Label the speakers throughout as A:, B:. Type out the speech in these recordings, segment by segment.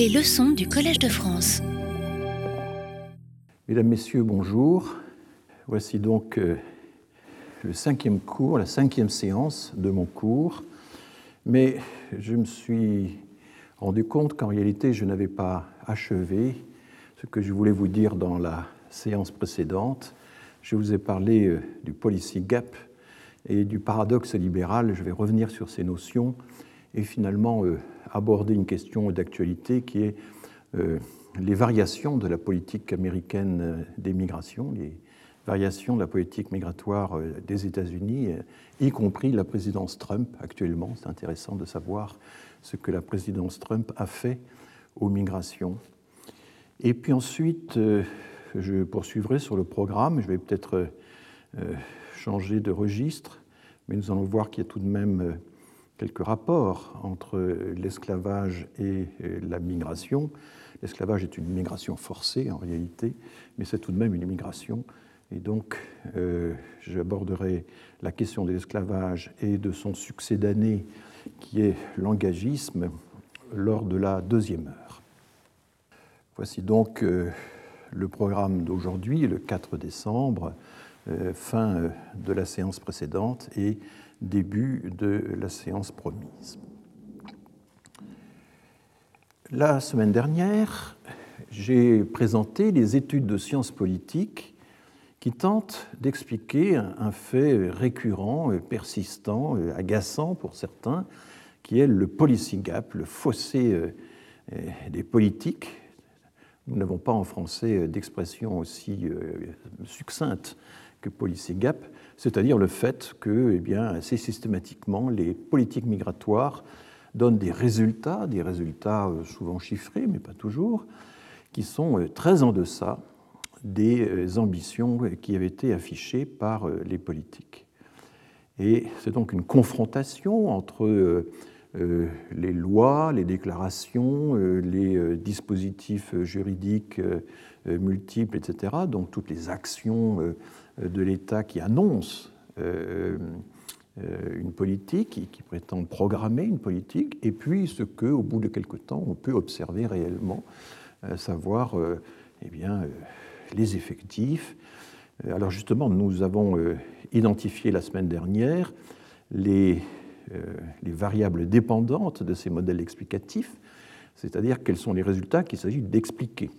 A: Les leçons du Collège de France.
B: Mesdames, Messieurs, bonjour. Voici donc euh, le cinquième cours, la cinquième séance de mon cours. Mais je me suis rendu compte qu'en réalité, je n'avais pas achevé ce que je voulais vous dire dans la séance précédente. Je vous ai parlé euh, du policy gap et du paradoxe libéral. Je vais revenir sur ces notions et finalement euh, aborder une question d'actualité qui est euh, les variations de la politique américaine des migrations, les variations de la politique migratoire des États-Unis, y compris la présidence Trump actuellement. C'est intéressant de savoir ce que la présidence Trump a fait aux migrations. Et puis ensuite, je poursuivrai sur le programme. Je vais peut-être changer de registre mais nous allons voir qu'il y a tout de même euh, quelques rapports entre l'esclavage et euh, la migration. L'esclavage est une migration forcée en réalité, mais c'est tout de même une immigration. Et donc, euh, j'aborderai la question de l'esclavage et de son succès d'année, qui est l'engagisme, lors de la deuxième heure. Voici donc le programme d'aujourd'hui, le 4 décembre. Euh, fin euh, de la séance précédente et début de la séance promise. La semaine dernière, j'ai présenté les études de sciences politiques qui tentent d'expliquer un fait récurrent, persistant, agaçant pour certains, qui est le policy gap, le fossé euh, des politiques. Nous n'avons pas en français d'expression aussi succincte que Policy Gap, c'est-à-dire le fait que, eh bien, assez systématiquement, les politiques migratoires donnent des résultats, des résultats euh, souvent chiffrés, mais pas toujours, qui sont euh, très en deçà des euh, ambitions qui avaient été affichées par les politiques. Et c'est donc une confrontation entre les lois, les déclarations, les dispositifs juridiques multiples, etc., donc toutes les actions de l'État qui annonce euh, euh, une politique, qui, prétend programmer une politique, et puis ce que, au bout de quelque temps, on peut observer réellement, savoir eh les effectifs. Alors justement, nous avons identifié la semaine dernière les variables dépendantes de ces modèles explicatifs, c'est-à-dire quels sont les résultats qu'il s'agit d'expliquer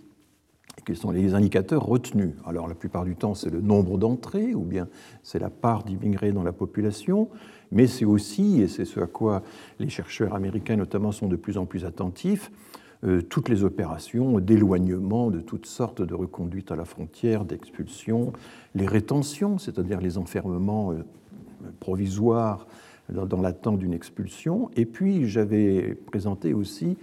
B: quels sont les indicateurs retenus? Alors la plupart du temps, c'est le nombre d'entrées, ou bien c'est la part d'immigrés dans la population, mais c'est aussi, et c'est ce à quoi les chercheurs américains notamment sont de plus en plus attentifs, euh, toutes les opérations d'éloignement, de toutes sortes de reconduites à la frontière, d'expulsion, les rétentions, c'est-à-dire les enfermements euh, provisoires dans, l'attente d'une expulsion, et puis j'avais présenté aussi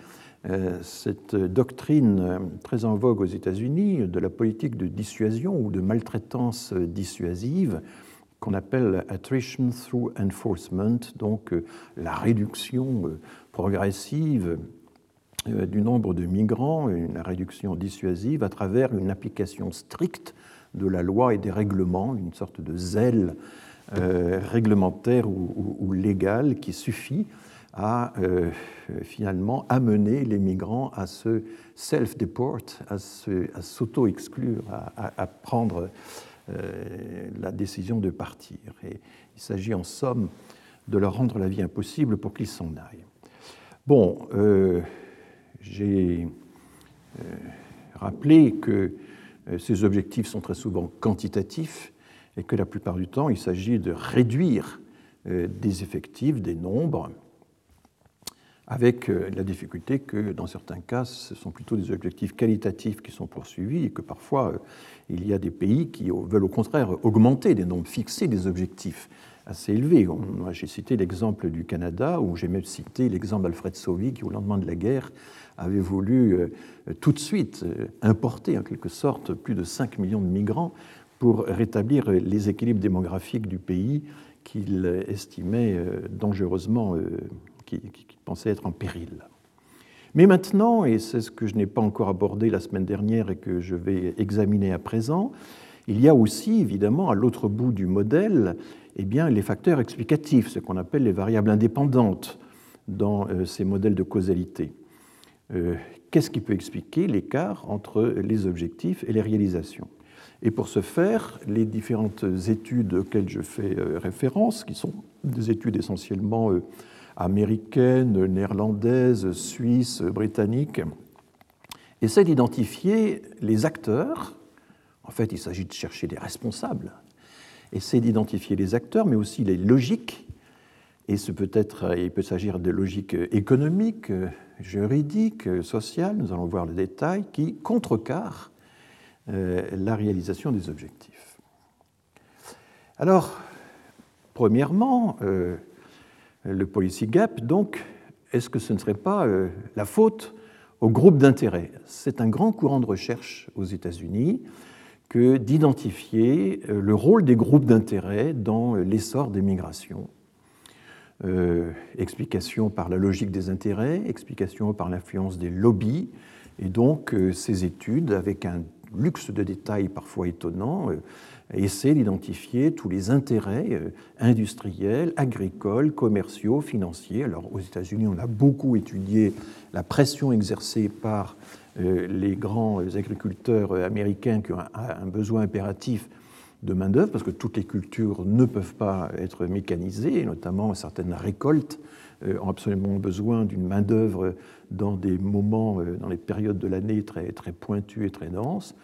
B: cette doctrine euh, très en vogue aux États-Unis de la politique de dissuasion ou de maltraitance dissuasive qu'on appelle attrition through enforcement, donc euh, la réduction progressive du nombre de migrants, une réduction dissuasive à travers une application stricte de la loi et des règlements, une sorte de zèle réglementaire ou, légal qui suffit à euh, finalement amener les migrants à se self-deport, à s'auto-exclure, à, prendre euh, la décision de partir. Il s'agit en somme de leur rendre la vie impossible pour qu'ils s'en aillent. Bon, euh, j'ai rappelé que ces objectifs sont très souvent quantitatifs et que la plupart du temps, il s'agit de réduire des effectifs, des nombres, avec euh, la difficulté que dans certains cas, ce sont plutôt des objectifs qualitatifs qui sont poursuivis et que parfois euh, il y a des pays qui veulent au contraire augmenter des nombres, fixer des objectifs assez élevés. J'ai cité l'exemple du Canada, ou j'ai même cité l'exemple d'Alfred Sauvy qui, au lendemain de la guerre, avait voulu euh, tout de suite importer en quelque sorte plus de 5 millions de migrants pour rétablir les équilibres démographiques du pays qu'il estimait dangereusement qui, pensait être en péril. Mais maintenant, et c'est ce que je n'ai pas encore abordé la semaine dernière et que je vais examiner à présent, il y a aussi évidemment à l'autre bout du modèle eh bien, les facteurs explicatifs, ce qu'on appelle les variables indépendantes dans euh, ces modèles de causalité, euh, qu'est-ce qui peut expliquer l'écart entre les objectifs et les réalisations? Et pour ce faire, les différentes études auxquelles je fais référence, qui sont des études essentiellement américaines, néerlandaises, suisses, britanniques, essaient d'identifier les acteurs. En fait, il s'agit de chercher des responsables. Essayer d'identifier les acteurs, mais aussi les logiques. Et ce peut être, il peut s'agir de logiques économiques, juridiques, sociales, nous allons voir le détail, qui contrecarrent euh, la réalisation des objectifs. Alors, premièrement, euh, le policy gap, donc, est-ce que ce ne serait pas euh, la faute au groupe d'intérêt? C'est un grand courant de recherche aux États-Unis que d'identifier euh, le rôle des groupes d'intérêt dans l'essor des migrations. Euh, explication par la logique des intérêts, explication par l'influence des lobbies, et donc ces études, avec un luxe de détails parfois étonnant, essaie d'identifier tous les intérêts euh, industriels, agricoles, commerciaux, financiers. Alors aux États-Unis, on a beaucoup étudié la pression exercée par euh, les grands agriculteurs américains qui ont un besoin impératif de main-d'œuvre, parce que toutes les cultures ne peuvent pas être mécanisées, notamment certaines récoltes euh, ont absolument besoin d'une main-d'œuvre dans des moments, dans les périodes de l'année très, très pointues et très denses.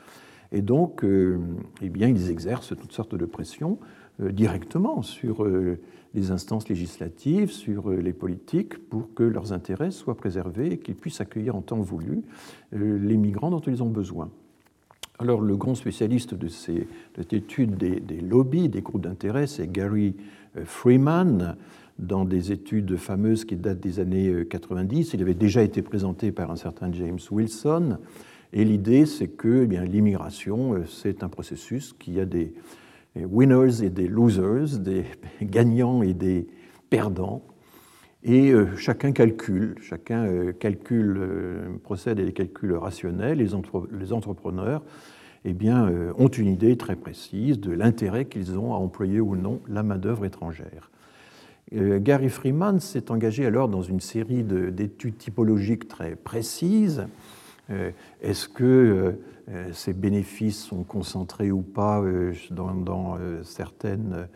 B: Et donc, euh, eh bien, ils exercent toutes sortes de pressions euh, directement sur euh, les instances législatives, sur les politiques, pour que leurs intérêts soient préservés et qu'ils puissent accueillir en temps voulu les migrants dont ils ont besoin. Alors, le grand spécialiste de, ces, cette étude des, des lobbies, des groupes d'intérêt, c'est Gary Freeman, dans des études fameuses qui datent des années 90. Il avait déjà été présenté par un certain James Wilson. Et l'idée, c'est que eh l'immigration, euh, c'est un processus qui a des winners et des losers, des gagnants et des perdants. Et euh, chacun calcule, chacun euh, calcule, procède à des calculs rationnels. Les, entrepreneurs eh bien, ont une idée très précise de l'intérêt qu'ils ont à employer ou non la main-d'œuvre étrangère. Gary Freeman s'est engagé alors dans une série d'études typologiques très précises est-ce que euh, euh, ces bénéfices sont concentrés ou pas dans, certaines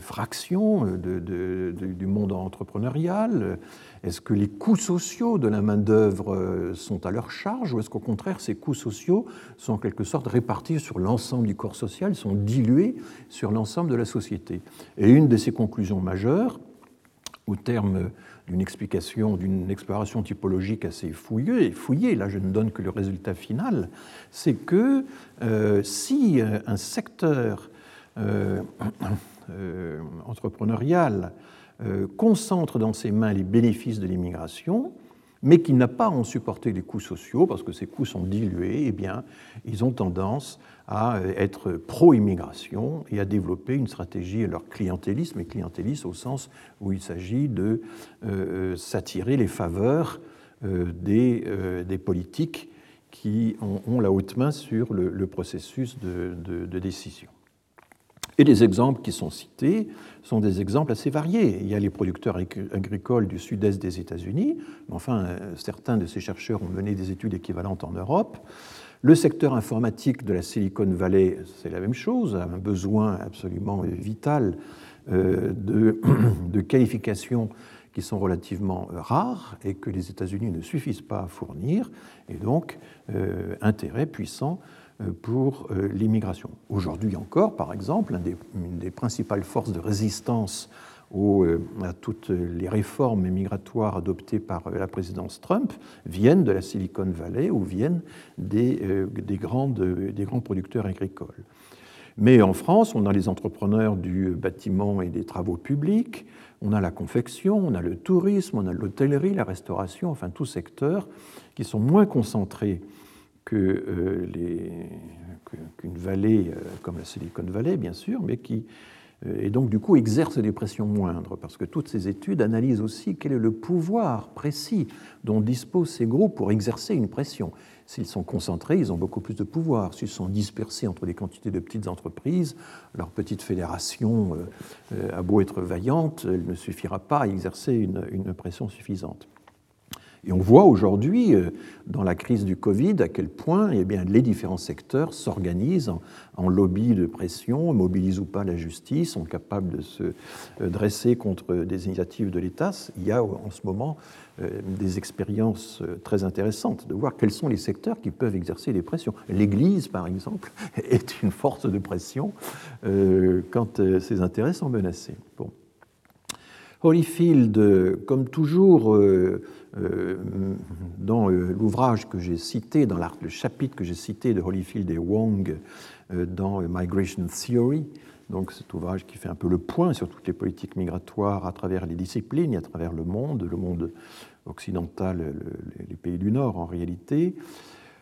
B: fractions du monde entrepreneurial? Est-ce que les coûts sociaux de la main-d'œuvre sont à leur charge ou est-ce qu'au contraire ces coûts sociaux sont en quelque sorte répartis sur l'ensemble du corps social, sont dilués sur l'ensemble de la société? Et une de ces conclusions majeures, au terme d'une explication, d'une exploration typologique assez fouillée, fouillée, là je ne donne que le résultat final, c'est que euh, si euh, un secteur euh, entrepreneurial concentre dans ses mains les bénéfices de l'immigration, mais qui n'a pas en supporté les coûts sociaux, parce que ces coûts sont dilués, eh bien, ils ont tendance à être pro-immigration et à développer une stratégie, leur clientélisme, et clientélisme au sens où il s'agit de euh, euh, s'attirer les faveurs euh, des, des, politiques qui ont, la haute main sur le, processus de, de décision. Et les exemples qui sont cités sont des exemples assez variés. Il y a les producteurs agricoles du sud-est des États-Unis, mais enfin, euh, certains de ces chercheurs ont mené des études équivalentes en Europe. Le secteur informatique de la Silicon Valley, c'est la même chose, a un besoin absolument vital euh, de, qualifications qui sont relativement rares et que les États-Unis ne suffisent pas à fournir, et donc euh, intérêt puissant euh, pour euh, l'immigration. Aujourd'hui encore, par exemple, une des principales forces de résistance euh, à toutes les réformes migratoires adoptées par la présidence Trump viennent de la Silicon Valley ou viennent des, grandes, des grands producteurs agricoles. Mais en France, on a les entrepreneurs du bâtiment et des travaux publics, on a la confection, on a le tourisme, on a l'hôtellerie, la restauration, enfin tous secteurs qui sont moins concentrés euh, qu'une vallée euh, comme la Silicon Valley, bien sûr, mais qui, euh, et donc du coup exerce des pressions moindres, parce que toutes ces études analysent aussi quel est le pouvoir précis dont disposent ces groupes pour exercer une pression. S'ils sont concentrés, ils ont beaucoup plus de pouvoir. S'ils sont dispersés entre des quantités de petites entreprises, leur petite fédération a beau être vaillante, elle ne suffira pas à exercer une pression suffisante. Et on voit aujourd'hui, euh, dans la crise du Covid, à quel point eh bien, les différents secteurs s'organisent en, lobby de pression, mobilisent ou pas la justice, sont capables de se euh, dresser contre des initiatives de l'État. Il y a en ce moment euh, des expériences très intéressantes de voir quels sont les secteurs qui peuvent exercer des pressions. L'Église, par exemple, est une force de pression quand ses intérêts sont menacés. Bon. Holyfield, comme toujours, euh, dans euh, l'ouvrage que j'ai cité, dans le chapitre que j'ai cité de Holyfield et Wong euh, dans Migration Theory, donc cet ouvrage qui fait un peu le point sur toutes les politiques migratoires à travers les disciplines et à travers le monde, le monde occidental, les pays du Nord en réalité.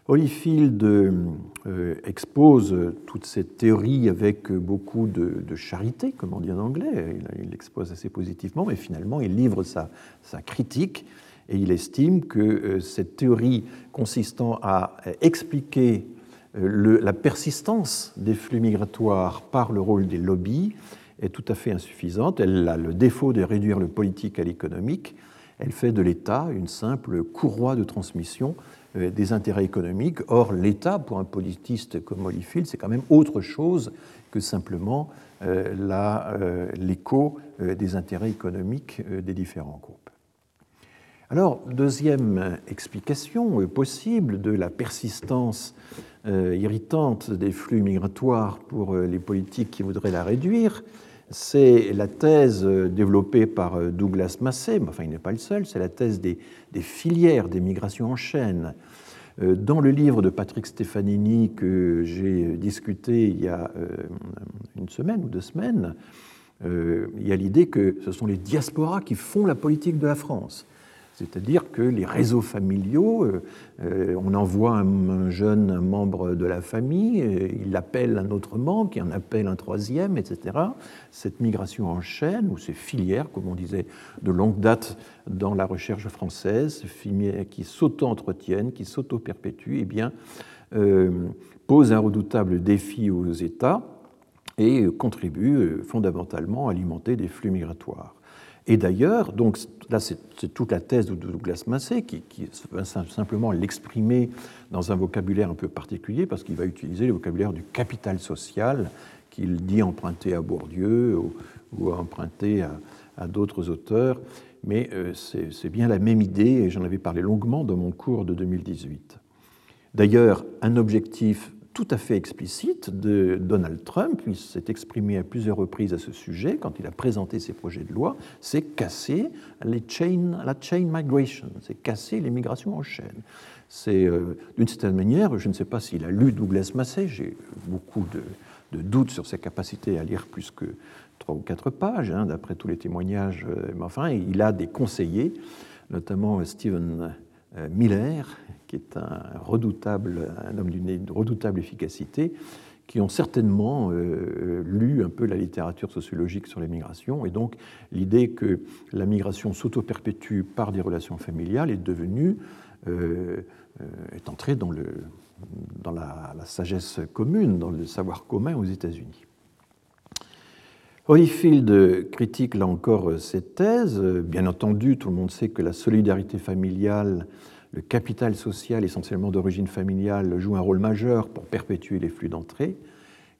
B: Holyfield expose toute cette théorie avec beaucoup de, charité, comme on dit en anglais. Il l'expose assez positivement, mais finalement, il livre sa, sa critique et il estime que euh, cette théorie consistant à euh, expliquer euh, la persistance des flux migratoires par le rôle des lobbies est tout à fait insuffisante. Elle a le défaut de réduire le politique à l'économique. Elle fait de l'État une simple courroie de transmission des intérêts économiques. Or, l'État, pour un politiste comme Holyfield, c'est quand même autre chose que simplement l'écho des intérêts économiques des différents groupes. Alors, deuxième explication possible de la persistance euh, irritante des flux migratoires pour euh, les politiques qui voudraient la réduire, c'est la thèse développée par euh, Douglas Massey, mais enfin il n'est pas le seul, c'est la thèse des, filières des migrations en chaîne. Dans le livre de Patrick Stefanini que j'ai discuté il y a une semaine ou deux semaines, il y a l'idée que ce sont les diasporas qui font la politique de la France. C'est-à-dire que les réseaux familiaux, euh, euh, on envoie un, jeune membre de la famille, il appelle un autre membre, qui en appelle un troisième, etc. Cette migration en chaîne, ou ces filières, comme on disait de longue date dans la recherche française, qui s'auto-entretiennent, qui s'auto-perpétuent, eh bien, euh, pose un redoutable défi aux États et contribue fondamentalement à alimenter des flux migratoires. Et d'ailleurs, donc là c'est toute la thèse de Douglas Massey qui, va simplement l'exprimer dans un vocabulaire un peu particulier parce qu'il va utiliser le vocabulaire du capital social qu'il dit emprunter à Bourdieu ou, emprunter à, d'autres auteurs. Mais euh, c'est bien la même idée et j'en avais parlé longuement dans mon cours de 2018. D'ailleurs, un objectif tout à fait explicite de Donald Trump, il s'est exprimé à plusieurs reprises à ce sujet quand il a présenté ses projets de loi, c'est casser les chain, la chain migration, c'est casser les migrations en chaîne. C'est euh, d'une certaine manière, je ne sais pas s'il a lu Douglas Massey, j'ai beaucoup de, doutes sur sa capacité à lire plus que trois ou quatre pages, hein, d'après tous les témoignages, euh, mais enfin, il a des conseillers, notamment Stephen euh, Miller, qui est un redoutable, un homme d'une redoutable efficacité, qui ont certainement euh, lu un peu la littérature sociologique sur les migrations. Et donc, l'idée que la migration s'auto-perpétue par des relations familiales est devenue, euh, est entrée dans, le, dans la, sagesse commune, dans le savoir commun aux États-Unis. Holyfield critique là encore cette thèse. Bien entendu, tout le monde sait que la solidarité familiale, le capital social essentiellement d'origine familiale joue un rôle majeur pour perpétuer les flux d'entrée,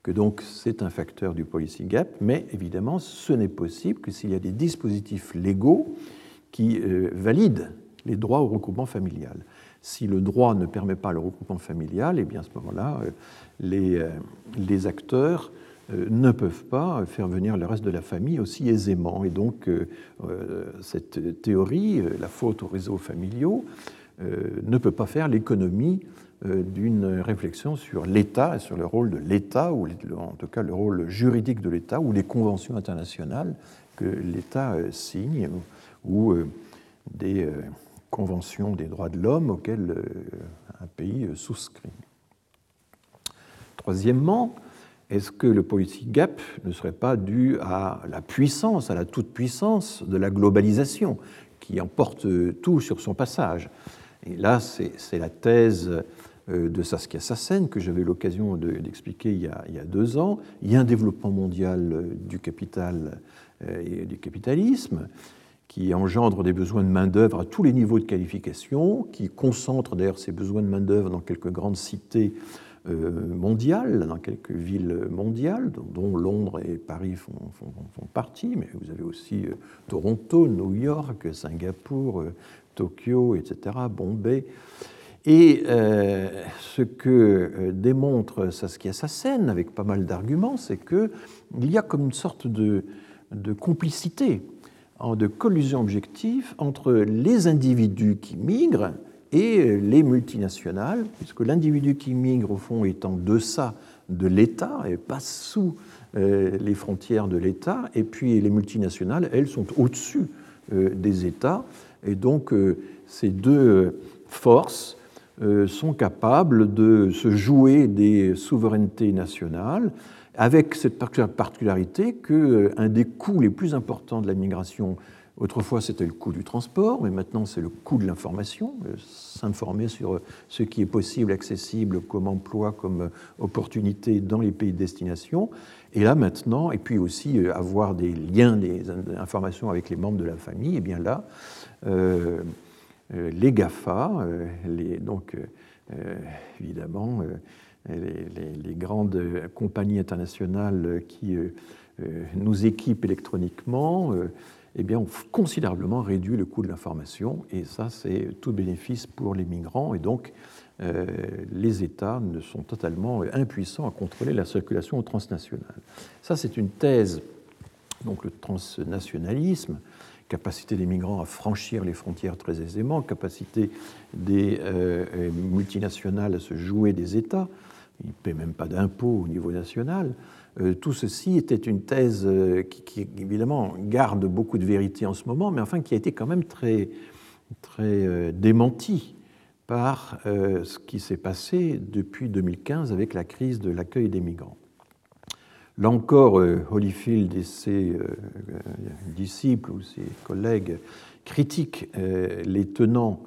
B: que donc c'est un facteur du policy gap, mais évidemment ce n'est possible que s'il y a des dispositifs légaux qui euh, valident les droits au regroupement familial. Si le droit ne permet pas le regroupement familial, et eh bien à ce moment-là, euh, les, euh, acteurs euh, ne peuvent pas faire venir le reste de la famille aussi aisément. Et donc, euh, euh, cette théorie, la faute aux réseaux familiaux, ne peut pas faire l'économie d'une réflexion sur l'État et sur le rôle de l'État, ou en tout cas le rôle juridique de l'État, ou les conventions internationales que l'État signe, ou des conventions des droits de l'homme auxquelles un pays souscrit. Troisièmement, est-ce que le policy gap ne serait pas dû à la puissance, à la toute-puissance de la globalisation, qui emporte tout sur son passage? Et là, c'est la thèse euh, de Saskia Sassen que j'avais l'occasion d'expliquer il, il, y a deux ans. Il y a un développement mondial du capital euh, et du capitalisme qui engendre des besoins de main-d'œuvre à tous les niveaux de qualification, qui concentre d'ailleurs ces besoins de main-d'œuvre dans quelques grandes cités euh, mondiales, dans quelques villes mondiales, dont Londres et Paris font, partie, mais vous avez aussi euh, Toronto, New York, Singapour, euh, Tokyo, etc., Bombay. Et ce que démontre Saskia Sassen, avec pas mal d'arguments, c'est qu'il y a comme une sorte de complicité de collusion objective entre les individus qui migrent et les multinationales, puisque l'individu qui migre, au fond, est en deçà de l'État et passe sous euh, les frontières de l'État, et puis les multinationales, elles, sont au-dessus euh, des États, et donc euh, ces deux forces sont capables de se jouer des souverainetés nationales avec cette particularité qu'un euh, des coûts les plus importants de la migration, autrefois c'était le coût du transport, mais maintenant c'est le coût de l'information, euh, s'informer sur euh, ce qui est possible, accessible comme emploi, comme opportunité dans les pays de destination. Et là maintenant, et puis aussi avoir des liens, des informations avec les membres de la famille, et bien là, les GAFA, donc évidemment les, grandes compagnies internationales qui euh, euh, nous équipent électroniquement, euh, eh bien, ont considérablement réduit le coût de l'information, et ça, c'est tout bénéfice pour les migrants, et donc les États ne sont totalement impuissants à contrôler la circulation transnationale. Ça, c'est une thèse, donc le transnationalisme, capacité des migrants à franchir les frontières très aisément, capacité des multinationales à se jouer des États, il ne paie même pas d'impôts au niveau national. Euh, tout ceci était une thèse euh, qui, évidemment, garde beaucoup de vérité en ce moment, mais enfin qui a été quand même très, très euh, démentie par ce qui s'est passé depuis 2015 avec la crise de l'accueil des migrants. Là encore, Holyfield et ses disciples ou ses collègues critiquent les tenants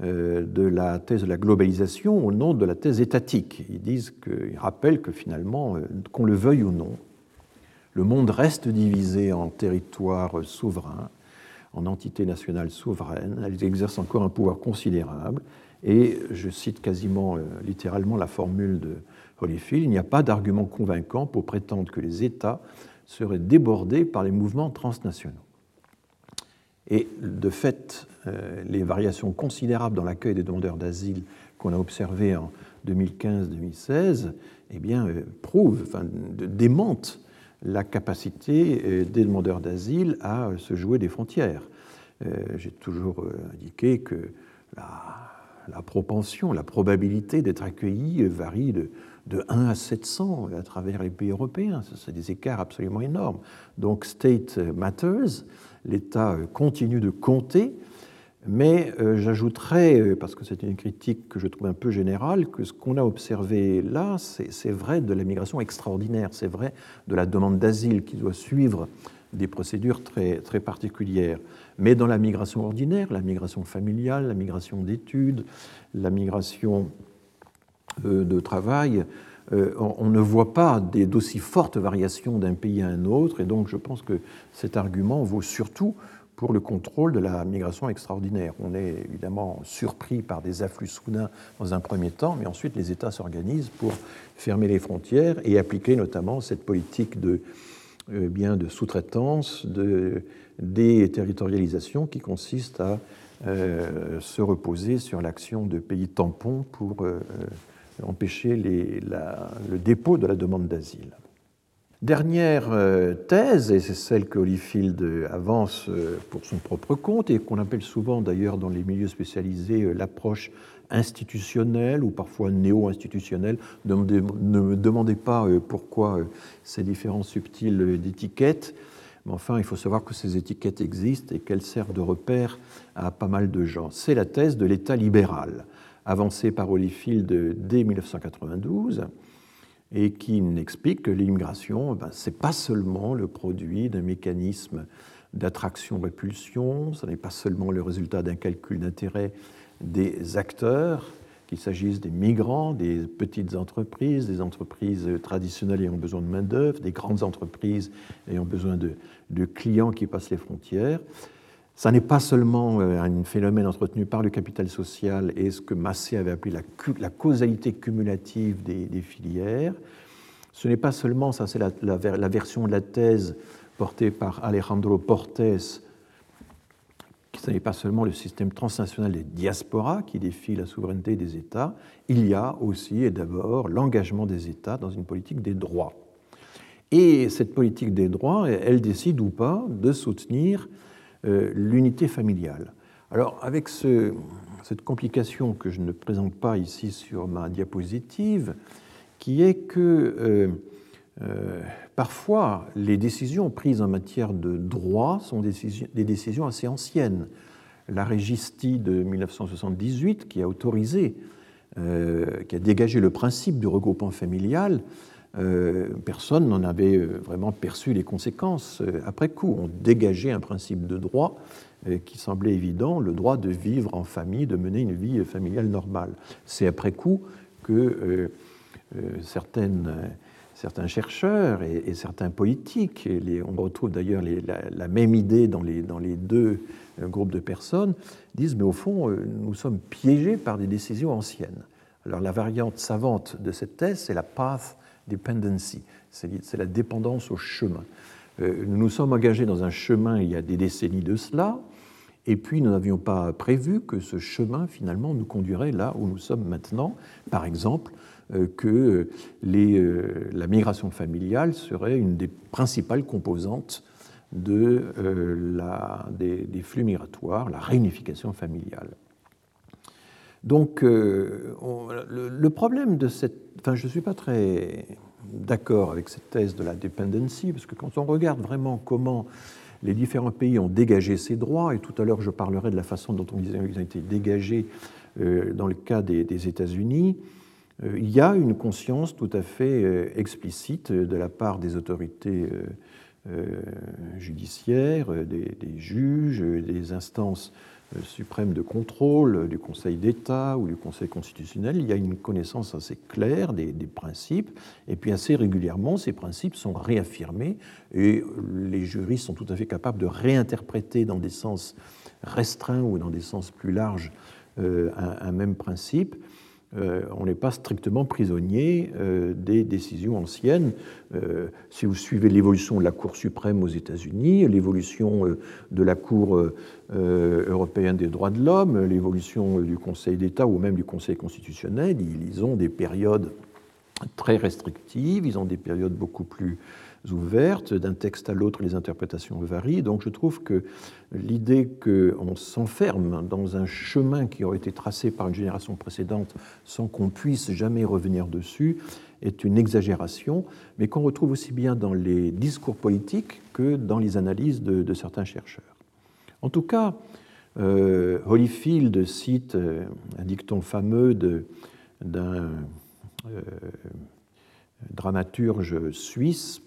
B: de la thèse de la globalisation au nom de la thèse étatique. Ils disent qu'ils rappellent que finalement, euh, qu'on le veuille ou non, le monde reste divisé en territoires souverains, en entités nationales souveraines. Elles exercent encore un pouvoir considérable. Et je cite quasiment euh, littéralement la formule de Holyfield il n'y a pas d'argument convaincant pour prétendre que les États seraient débordés par les mouvements transnationaux. Et de fait, euh, les variations considérables dans l'accueil des demandeurs d'asile qu'on a observées en 2015-2016 eh bien, euh, prouvent, enfin, démentent la capacité euh, des demandeurs d'asile à se jouer des frontières. J'ai toujours indiqué que la, propension, la probabilité d'être accueilli varie de, de 1 à 700 à travers les pays européens. C'est des écarts absolument énormes. Donc, state matters l'État euh, continue de compter, mais euh, j'ajouterais, euh, parce que c'est une critique que je trouve un peu générale, que ce qu'on a observé là, c'est vrai de la migration extraordinaire, c'est vrai de la demande d'asile qui doit suivre des procédures très, très particulières. Mais dans la migration ordinaire, la migration familiale, la migration d'études, la migration de travail, euh, on ne voit pas d'aussi fortes variations d'un pays à un autre, et donc je pense que cet argument vaut surtout pour le contrôle de la migration extraordinaire. On est évidemment surpris par des afflux soudains dans un premier temps, mais ensuite les États s'organisent pour fermer les frontières et appliquer notamment cette politique de, euh, bien de sous-traitance, de déterritorialisation qui consiste à euh, se reposer sur l'action de pays tampons pour empêcher le dépôt de la demande d'asile. Dernière euh, thèse, et c'est celle que Holyfield avance euh, pour son propre compte et qu'on appelle souvent d'ailleurs dans les milieux spécialisés euh, l'approche institutionnelle ou parfois néo-institutionnelle. Ne me demandez pas pourquoi ces différences subtiles d'étiquettes, mais enfin il faut savoir que ces étiquettes existent et qu'elles servent de repère à pas mal de gens. C'est la thèse de l'État libéral avancé par Holyfield dès 1992 et qui explique que l'immigration, ben, ce n'est pas seulement le produit d'un mécanisme d'attraction-répulsion, ce n'est pas seulement le résultat d'un calcul d'intérêt des acteurs, qu'il s'agisse des migrants, des petites entreprises, des entreprises traditionnelles ayant besoin de main-d'œuvre, des grandes entreprises ayant besoin de clients qui passent les frontières Ça n'est pas seulement un phénomène entretenu par le capital social et ce que Massé avait appelé la, causalité cumulative des, filières. Ce n'est pas seulement, ça c'est la, la, version de la thèse portée par Alejandro Portes, ce n'est pas seulement le système transnational des diasporas qui défie la souveraineté des États, il y a aussi et d'abord l'engagement des États dans une politique des droits. Et cette politique des droits, elle décide ou pas de soutenir euh, l'unité familiale. Alors avec cette complication que je ne présente pas ici sur ma diapositive, qui est que euh, euh, parfois, les décisions prises en matière de droit sont des décisions assez anciennes. La Régistie de 1978, qui a autorisé, euh, qui a dégagé le principe du regroupement familial, euh, personne n'en avait vraiment perçu les conséquences après coup. On dégageait un principe de droit qui semblait évident, le droit de vivre en famille, de mener une vie familiale normale. C'est après coup que certains chercheurs et, certains politiques, on retrouve d'ailleurs la, même idée dans les, dans les deux euh, groupes de personnes, disent mais au fond, euh, nous sommes piégés par des décisions anciennes. Alors la variante savante de cette thèse, c'est la path dependency, c'est la dépendance au chemin. Euh, nous nous sommes engagés dans un chemin il y a des décennies de cela, et puis nous n'avions pas prévu que ce chemin finalement nous conduirait là où nous sommes maintenant, par exemple euh, que euh, la migration familiale serait une des principales composantes des, flux migratoires, la réunification familiale. Donc, le, problème de cette. Enfin, je ne suis pas très d'accord avec cette thèse de la dependency, parce que quand on regarde vraiment comment les différents pays ont dégagé ces droits, et tout à l'heure je parlerai de la façon dont ils ont été dégagés dans le cas des, États-Unis, euh, il y a une conscience tout à fait euh, explicite de la part des autorités euh, judiciaires, des, juges, des instances suprêmes de contrôle, du Conseil d'État ou du Conseil constitutionnel. Il y a une connaissance assez claire des, des, principes, et puis assez régulièrement, ces principes sont réaffirmés, et les juristes sont tout à fait capables de réinterpréter dans des sens restreints ou dans des sens plus larges un, même principe. Euh, on n'est pas strictement prisonnier euh, des décisions anciennes. Euh, si vous suivez l'évolution de la Cour suprême aux États-Unis, l'évolution de la Cour européenne des droits de l'homme, l'évolution du Conseil d'État ou même du Conseil constitutionnel, ils ont des périodes très restrictives, ils ont des périodes beaucoup plus ouvertes. D'un texte à l'autre, les interprétations varient. Donc je trouve que l'idée qu'on s'enferme dans un chemin qui aurait été tracé par une génération précédente sans qu'on puisse jamais revenir dessus est une exagération, mais qu'on retrouve aussi bien dans les discours politiques que dans les analyses de, certains chercheurs. En tout cas, euh, Holyfield cite euh, un dicton fameux d'un euh, dramaturge suisse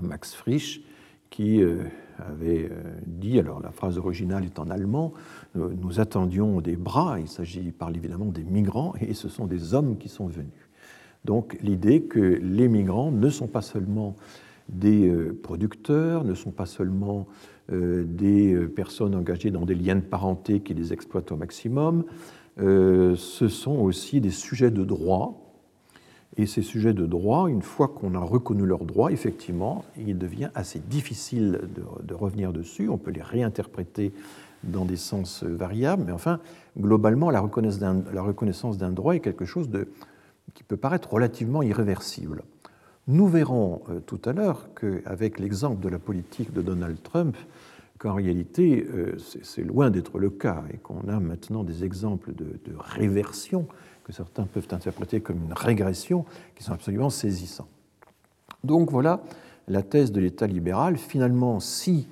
B: Max Frisch, qui euh, avait euh, dit, alors la phrase originale est en allemand, euh, nous attendions des bras, il s'agit, parle évidemment des migrants, et ce sont des hommes qui sont venus. Donc l'idée que les migrants ne sont pas seulement des producteurs, ne sont pas seulement des personnes engagées dans des liens de parenté qui les exploitent au maximum, ce sont aussi des sujets de droit et ces sujets de droit, une fois qu'on a reconnu leurs droits, effectivement, il devient assez difficile de, revenir dessus. On peut les réinterpréter dans des sens variables, mais enfin, globalement, la reconnaissance d'un droit est quelque chose qui peut paraître relativement irréversible. Nous verrons euh, tout à l'heure qu'avec l'exemple de la politique de Donald Trump, qu'en réalité, euh, c'est loin d'être le cas et qu'on a maintenant des exemples de réversion que certains peuvent interpréter comme une régression, qui sont absolument saisissants. Donc voilà la thèse de l'État libéral. Finalement, si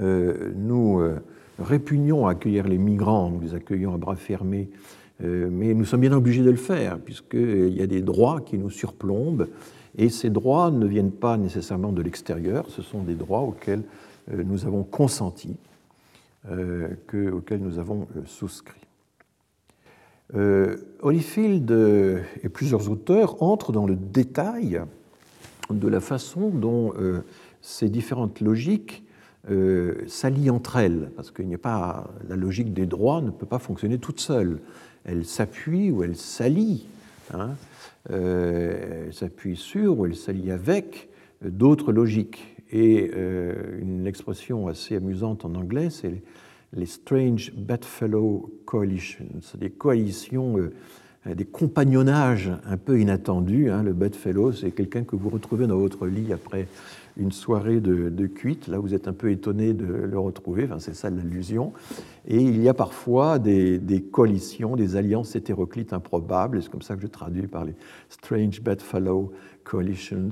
B: euh, nous euh, répugnons à accueillir les migrants, nous les accueillons à bras fermés, euh, mais nous sommes bien obligés de le faire, puisqu'il y a des droits qui nous surplombent, et ces droits ne viennent pas nécessairement de l'extérieur, ce sont des droits auxquels nous avons consenti, auxquels nous avons souscrit. Euh, Holyfield et plusieurs auteurs entrent dans le détail de la façon dont euh, ces différentes logiques s'allient entre elles, parce qu'il n'y a pas la logique des droits ne peut pas fonctionner toute seule. Elle s'appuie ou elle s'allie. Hein, elle s'appuie sur ou elle s'allie avec d'autres logiques. Et une expression assez amusante en anglais, c'est les Strange Bedfellow Coalitions, des coalitions, euh, des compagnonnages un peu inattendus. Hein. Le bedfellow, c'est quelqu'un que vous retrouvez dans votre lit après une soirée de, de, cuite. Là, vous êtes un peu étonné de le retrouver, enfin, c'est ça l'allusion. Et il y a parfois des, des, coalitions, des alliances hétéroclites improbables, c'est comme ça que je traduis par les Strange Bedfellow Coalitions.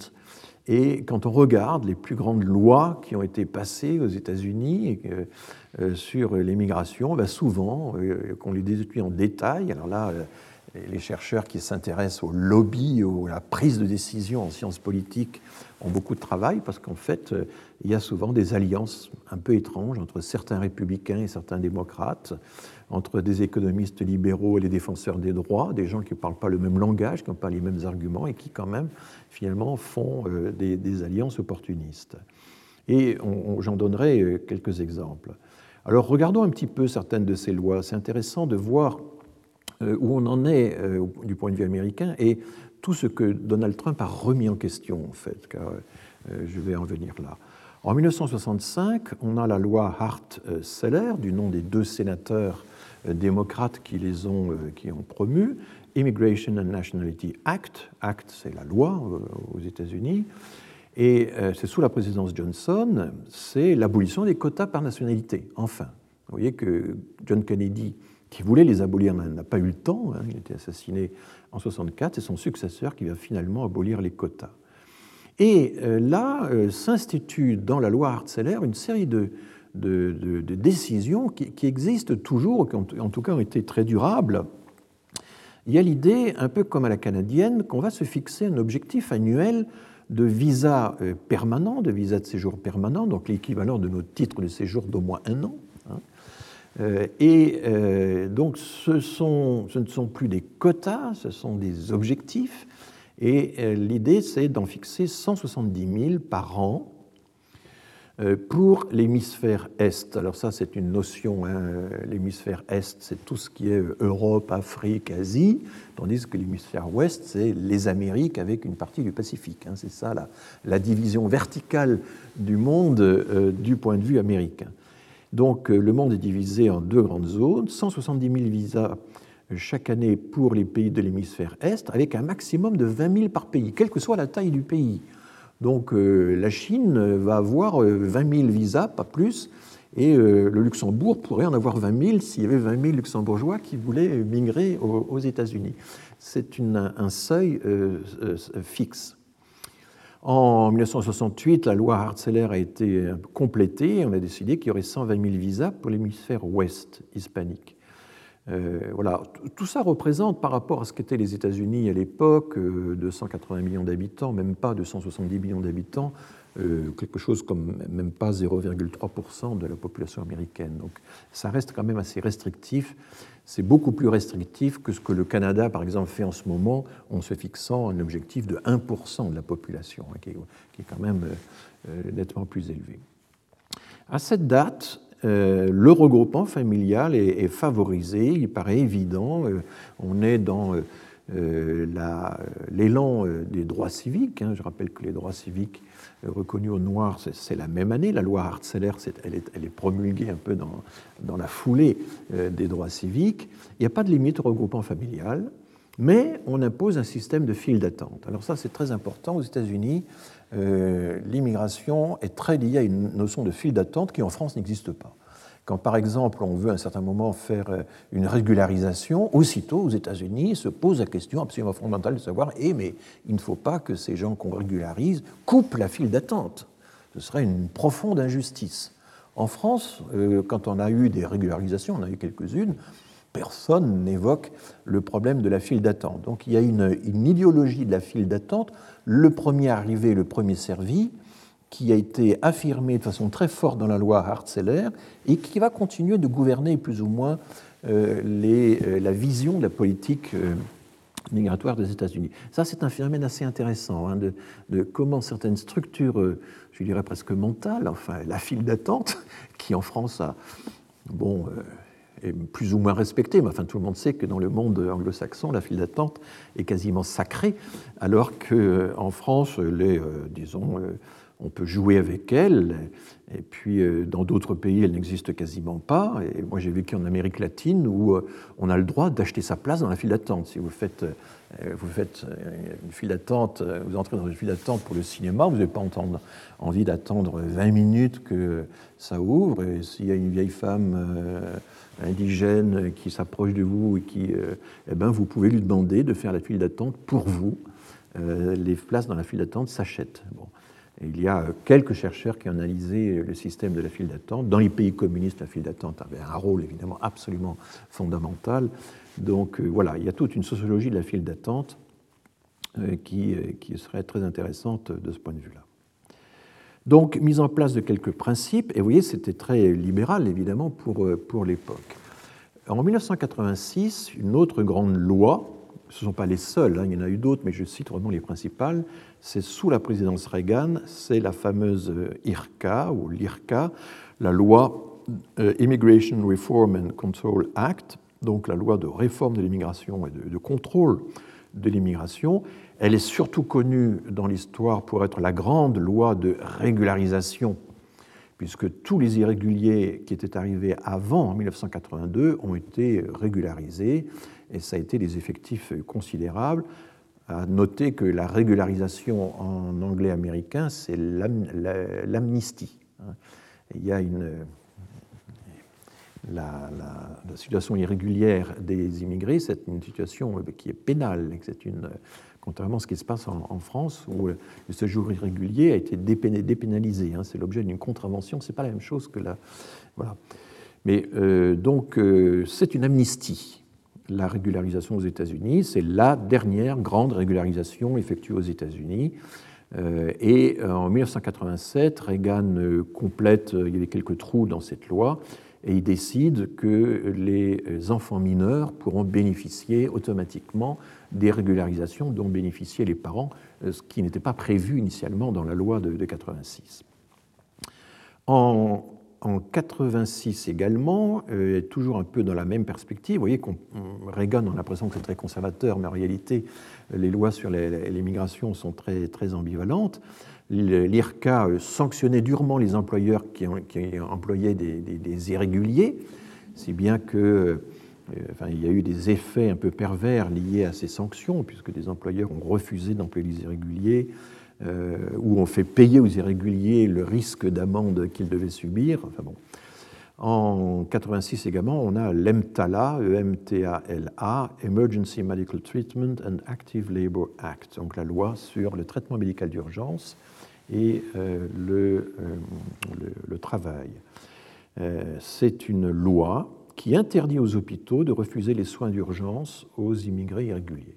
B: Et quand on regarde les plus grandes lois qui ont été passées aux États-Unis euh, sur l'immigration, ben souvent, euh, qu'on les étudie en détail, alors là, euh, les chercheurs qui s'intéressent au lobby, à la prise de décision en sciences politiques ont beaucoup de travail parce qu'en fait, il y a souvent des alliances un peu étranges entre certains républicains et certains démocrates, entre des économistes libéraux et les défenseurs des droits, des gens qui ne parlent pas le même langage, qui n'ont pas les mêmes arguments et qui quand même finalement font euh, des, alliances opportunistes. Et j'en donnerai euh, quelques exemples. Alors regardons un petit peu certaines de ces lois. C'est intéressant de voir euh, où on en est du point de vue américain et tout ce que Donald Trump a remis en question, en fait, car je vais en venir là. En 1965, on a la loi Hart-Celler, du nom des deux sénateurs démocrates qui les ont, qui ont promu, Immigration and Nationality Act. Act, c'est la loi euh, aux États-Unis. Et euh, c'est sous la présidence Johnson, c'est l'abolition des quotas par nationalité, enfin. Vous voyez que John Kennedy, qui voulait les abolir, n'a pas eu le temps. Hein, il a été assassiné en 64. C'est son successeur qui va finalement abolir les quotas. Et euh, là s'institue dans la loi Hartzeller une série de, de, décisions qui, existent toujours, qui en tout cas ont été très durables, il y a l'idée, un peu comme à la canadienne, qu'on va se fixer un objectif annuel de visa euh, permanent, de visa de séjour permanent, donc l'équivalent de notre titre de séjour d'au moins un an. Hein. Euh, et euh, donc ce, sont, ce, ne sont plus des quotas, ce sont des objectifs. Et l'idée, c'est d'en fixer 170 000 par an pour l'hémisphère Est, alors ça c'est une notion, hein, l'hémisphère Est c'est tout ce qui est Europe, Afrique, Asie, tandis que l'hémisphère Ouest c'est les Amériques avec une partie du Pacifique. Hein. c'est ça la, division verticale du monde euh, du point de vue américain. Donc euh, le monde est divisé en deux grandes zones, 170 000 visas chaque année pour les pays de l'hémisphère Est, avec un maximum de 20 000 par pays, quelle que soit la taille du pays. Donc euh, la Chine va avoir 20 euh, 000 visas, pas plus, et euh, le Luxembourg pourrait en avoir 20 000 s'il y avait 20 000 luxembourgeois qui voulaient migrer aux, États-Unis. C'est un seuil fixe. En 1968, la loi Hartzeller a été complétée et on a décidé qu'il y aurait 120 000 visas pour l'hémisphère ouest hispanique. Euh, voilà, tout ça représente par rapport à ce qu'étaient les États-Unis à l'époque, euh, de 180 millions d'habitants, même pas 270 millions d'habitants, euh, quelque chose comme même pas 0,3% de la population américaine. Donc ça reste quand même assez restrictif. C'est beaucoup plus restrictif que ce que le Canada, par exemple, fait en ce moment en se fixant un objectif de 1% de la population, hein, qui, est, qui, est, quand même nettement plus élevé. À cette date, euh, le regroupement familial est, favorisé, il paraît évident. Euh, on est dans euh, l'élan des droits civiques. Hein. Je rappelle que les droits civiques reconnus aux Noirs, c'est la même année. La loi Hartzeller, elle est, elle est, promulguée un peu dans la foulée des droits civiques. Il n'y a pas de limite au regroupement familial, mais on impose un système de file d'attente. Alors ça, c'est très important. Aux États-Unis, euh, l'immigration est très liée à une notion de file d'attente qui en France n'existe pas. Quand par exemple on veut à un certain moment faire euh, une régularisation, aussitôt aux États-Unis se pose la question absolument fondamentale de savoir eh, mais il ne faut pas que ces gens qu'on régularise coupent la file d'attente. Ce serait une profonde injustice. En France, euh, quand on a eu des régularisations, on a eu quelques-unes, personne n'évoque le problème de la file d'attente. Donc il y a une, une idéologie de la file d'attente le premier arrivé, le premier servi, qui a été affirmé de façon très forte dans la loi Hartzeller et qui va continuer de gouverner plus ou moins euh, euh, la vision de la politique euh, migratoire des États-Unis. Ça, c'est un phénomène assez intéressant hein, de, comment certaines structures, je dirais presque mentales, enfin la file d'attente, qui en France a, bon, est plus ou moins respectée, mais enfin tout le monde sait que dans le monde anglo-saxon, la file d'attente est quasiment sacrée, alors qu'en France, les, disons, on peut jouer avec elle. Et puis, euh, dans d'autres pays, elle n'existe quasiment pas. Et moi, j'ai vécu en Amérique latine où euh, on a le droit d'acheter sa place dans la file d'attente. Si vous faites, euh, vous faites une file d'attente, vous entrez dans une file d'attente pour le cinéma, vous n'avez pas envie d'attendre 20 minutes que ça ouvre. S'il y a une vieille femme indigène qui s'approche de vous et qui, eh ben, vous pouvez lui demander de faire la file d'attente pour vous. les places dans la file d'attente s'achètent. Il y a quelques chercheurs qui ont analysé le système de la file d'attente. Dans les pays communistes, la file d'attente avait un rôle évidemment absolument fondamental. Donc euh, voilà, il y a toute une sociologie de la file d'attente euh, qui, euh, qui, serait très intéressante de ce point de vue-là. Donc, mise en place de quelques principes, et vous voyez, c'était très libéral évidemment pour, pour l'époque. En 1986, une autre grande loi, ce ne sont pas les seuls, hein, il y en a eu d'autres, mais je cite vraiment les principales, c'est sous la présidence Reagan, c'est la fameuse euh, IRCA ou l'IRCA, la loi euh, Immigration Reform and Control Act, donc la loi de réforme de l'immigration et de, contrôle de l'immigration. Elle est surtout connue dans l'histoire pour être la grande loi de régularisation, puisque tous les irréguliers qui étaient arrivés avant, en 1982, ont été régularisés, et ça a été des effectifs considérables à noter que la régularisation en anglais américain, c'est l'amnistie. Il y a une, la, situation irrégulière des immigrés, c'est une situation qui est pénale. C'est une, contrairement à ce qui se passe en, France, où le séjour irrégulier a été dépénalisé. Hein. c'est l'objet d'une contravention. C'est pas la même chose que la. Voilà. Mais euh, donc, euh, c'est une amnistie la régularisation aux États-Unis. C'est la dernière grande régularisation effectuée aux États-Unis. Euh, et euh, en 1987, Reagan euh, complète, il y avait quelques trous dans cette loi, et il décide que les enfants mineurs pourront bénéficier automatiquement des régularisations dont bénéficiaient les parents, ce qui n'était pas prévu initialement dans la loi de, de 86. En en 86 également, euh, toujours un peu dans la même perspective. Vous voyez qu'on Reagan, a l'impression que c'est très conservateur, mais en réalité, les lois sur l'immigration sont très, très ambivalentes. L'IRCA euh, sanctionnait durement les employeurs qui, employaient des, irréguliers, si bien que euh, enfin, il y a eu des effets un peu pervers liés à ces sanctions, puisque des employeurs ont refusé d'employer les irréguliers, euh, où on fait payer aux irréguliers le risque d'amende qu'ils devaient subir. En 86 également, on a l'EMTALA, E-M-T-A-L-A, Emergency Medical Treatment and Active Labor Act, donc la loi sur le traitement médical d'urgence et euh, euh, le, travail. C'est une loi qui interdit aux hôpitaux de refuser les soins d'urgence aux immigrés irréguliers.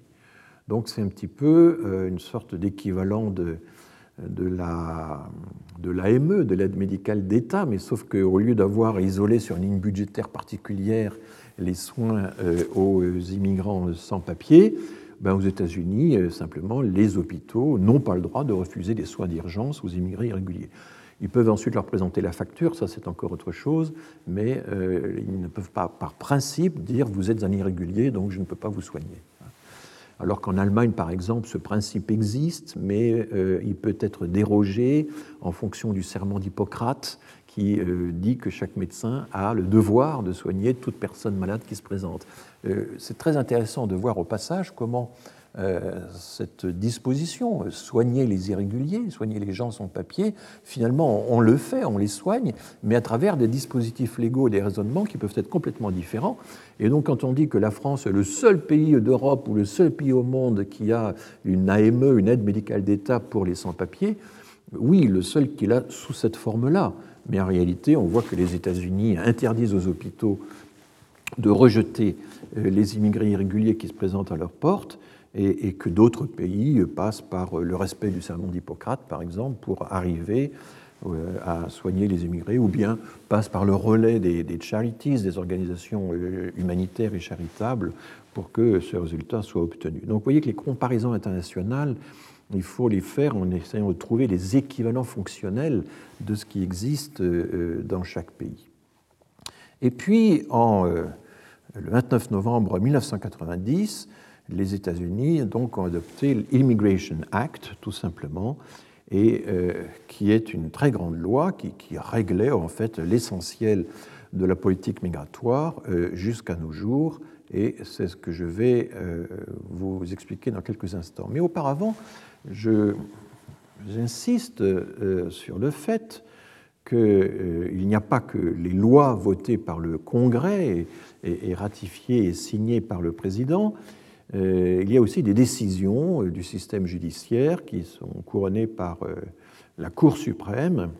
B: Donc c'est un petit peu euh, une sorte d'équivalent de, de l'AME, de, de l'aide médicale d'État, mais sauf qu'au lieu d'avoir isolé sur une ligne budgétaire particulière les soins euh, aux immigrants sans papier, ben aux États-Unis, euh, simplement, les hôpitaux n'ont pas le droit de refuser des soins d'urgence aux immigrés irréguliers. Ils peuvent ensuite leur présenter la facture, ça c'est encore autre chose, mais ils ne peuvent pas, par principe, dire vous êtes un irrégulier, donc je ne peux pas vous soigner alors qu'en Allemagne, par exemple, ce principe existe, mais euh, il peut être dérogé en fonction du serment d'Hippocrate qui euh, dit que chaque médecin a le devoir de soigner toute personne malade qui se présente. Euh, c'est très intéressant de voir au passage comment euh, cette disposition, soigner les irréguliers, soigner les gens sans papier, finalement on le fait, on les soigne, mais à travers des dispositifs légaux et des raisonnements qui peuvent être complètement différents. Et donc quand on dit que la France est le seul pays d'Europe ou le seul pays au monde qui a une AME, une aide médicale d'État pour les sans-papiers, oui, le seul qui l'a sous cette forme-là. Mais en réalité, on voit que les États-Unis interdisent aux hôpitaux de rejeter euh, les immigrés irréguliers qui se présentent à leur porte et, que d'autres pays passent par le respect du serment d'Hippocrate, par exemple, pour arriver euh, à soigner les immigrés, ou bien passent par le relais des, charities, des organisations euh, humanitaires et charitables, pour que ce résultat soit obtenu. Donc vous voyez que les comparaisons internationales, il faut les faire en essayant de trouver les équivalents fonctionnels de ce qui existe euh, dans chaque pays. Et puis, en, le 29 novembre 1990, les États-Unis donc, ont adopté l'Immigration Act, tout simplement, et euh, qui est une très grande loi qui, réglait en fait l'essentiel de la politique migratoire jusqu'à nos jours et c'est ce que je vais euh, vous expliquer dans quelques instants. Mais auparavant, j'insiste euh, sur le fait qu'il euh, n'y a pas que les lois votées par le Congrès et, ratifiées et signées par le président, il y a aussi des décisions du système judiciaire qui sont couronnées par la Cour suprême.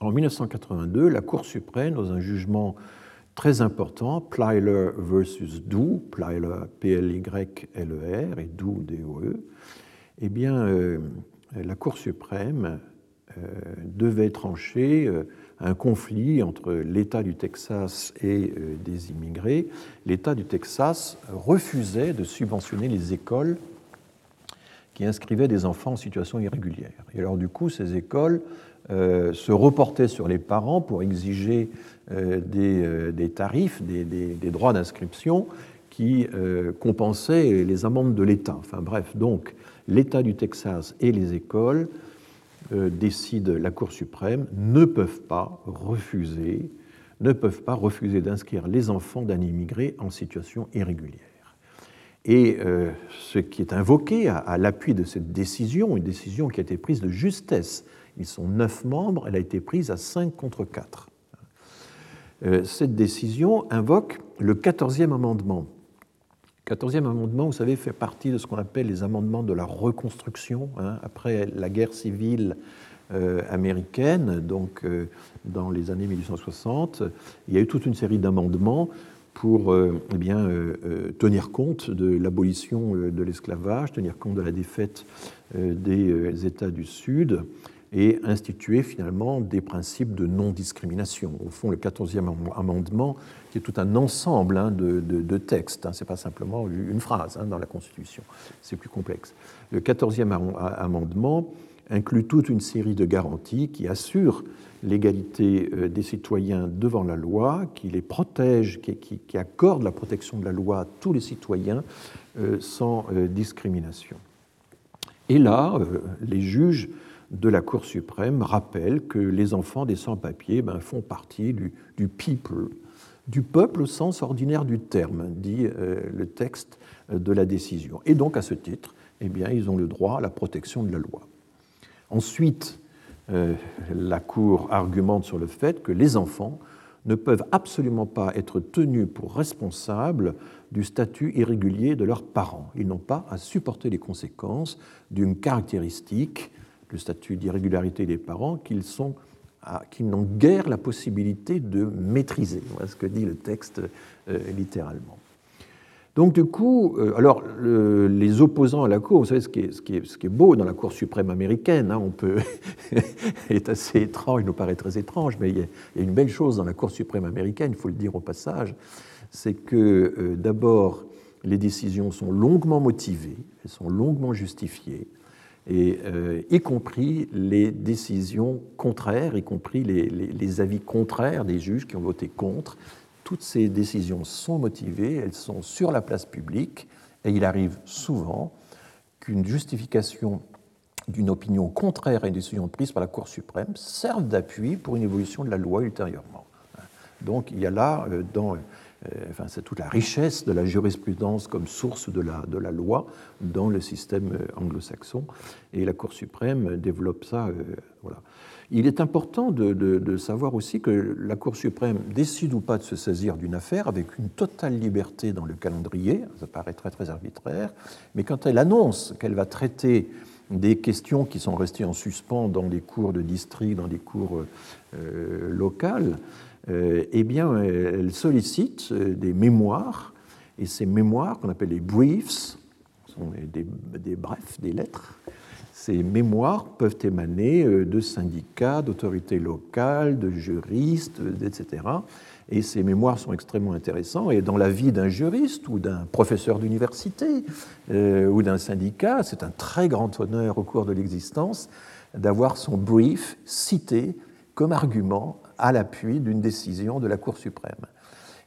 B: En 1982, la Cour suprême, dans un jugement très important, Plyler versus Doe, Plyler P-L-Y-L-E-R et Doe D-O-E, eh bien, euh, la Cour suprême euh, devait trancher euh, un conflit entre l'État du Texas et des immigrés. L'État du Texas refusait de subventionner les écoles qui inscrivaient des enfants en situation irrégulière. Et alors, du coup, ces écoles se reportaient sur les parents pour exiger euh, euh, des, tarifs, des, droits d'inscription qui euh, compensaient les amendes de l'État. Enfin bref, donc l'État du Texas et les écoles décident, la Cour suprême, ne peuvent pas refuser, ne peuvent pas refuser d'inscrire les enfants d'un immigré en situation irrégulière. Et ce qui est invoqué à, à l'appui de cette décision, une décision qui a été prise de justesse, ils sont neuf membres, elle a été prise à cinq contre quatre. Euh, cette décision invoque le 14e amendement. Le 14e amendement, vous savez, fait partie de ce qu'on appelle les amendements de la reconstruction, hein, après la guerre civile euh, américaine, donc euh, dans les années 1860. Il y a eu toute une série d'amendements pour eh bien, tenir compte de l'abolition de l'esclavage, tenir compte de la défaite des États du Sud et instituer finalement des principes de non-discrimination. Au fond, le 14e amendement, qui est tout un ensemble hein, de, textes, hein, ce n'est pas simplement une phrase hein, dans la Constitution, c'est plus complexe. Le 14e amendement inclut toute une série de garanties qui assurent l'égalité euh, des citoyens devant la loi, qui les protège, qui, qui, la protection de la loi à tous les citoyens euh, sans euh, discrimination. Et là, les juges de la Cour suprême rappelle que les enfants des sans-papiers ben, font partie du, people, du peuple au sens ordinaire du terme, dit euh, le texte de la décision. Et donc, à ce titre, eh bien, ils ont le droit à la protection de la loi. Ensuite, euh, la Cour argumente sur le fait que les enfants ne peuvent absolument pas être tenus pour responsables du statut irrégulier de leurs parents. Ils n'ont pas à supporter les conséquences d'une caractéristique le statut d'irrégularité des parents qu'ils sont qu'ils n'ont guère la possibilité de maîtriser. Voilà ce que dit le texte euh, littéralement. Donc du coup, euh, alors les opposants à la Cour, vous savez ce qui est, beau dans la Cour suprême américaine, hein, on peut, est assez étrange, il nous paraît très étrange, mais il y, a, une belle chose dans la Cour suprême américaine, il faut le dire au passage, c'est que euh, d'abord les décisions sont longuement motivées, elles sont longuement justifiées, et, euh, y compris les décisions contraires, y compris les, avis contraires des juges qui ont voté contre. Toutes ces décisions sont motivées, elles sont sur la place publique, et il arrive souvent qu'une justification d'une opinion contraire à une décision prise par la Cour suprême serve d'appui pour une évolution de la loi ultérieurement. Donc il y a là, euh, dans enfin, c'est toute la richesse de la jurisprudence comme source de la, loi dans le système euh, anglo-saxon. Et la Cour suprême développe ça. Euh, voilà. Il est important de, savoir aussi que la Cour suprême décide ou pas de se saisir d'une affaire avec une totale liberté dans le calendrier, ça paraît très très arbitraire, mais quand elle annonce qu'elle va traiter des questions qui sont restées en suspens dans des cours de district, dans des cours euh, locales, euh, eh bien, elle sollicite euh, des mémoires, et ces mémoires, qu'on appelle les briefs, sont des, brefs, des lettres, ces mémoires peuvent émaner de syndicats, d'autorités locales, de juristes, etc. Et ces mémoires sont extrêmement intéressants. Et dans la vie d'un juriste ou d'un professeur d'université ou d'un syndicat, c'est un très grand honneur au cours de l'existence d'avoir son brief cité comme argument à l'appui d'une décision de la Cour suprême.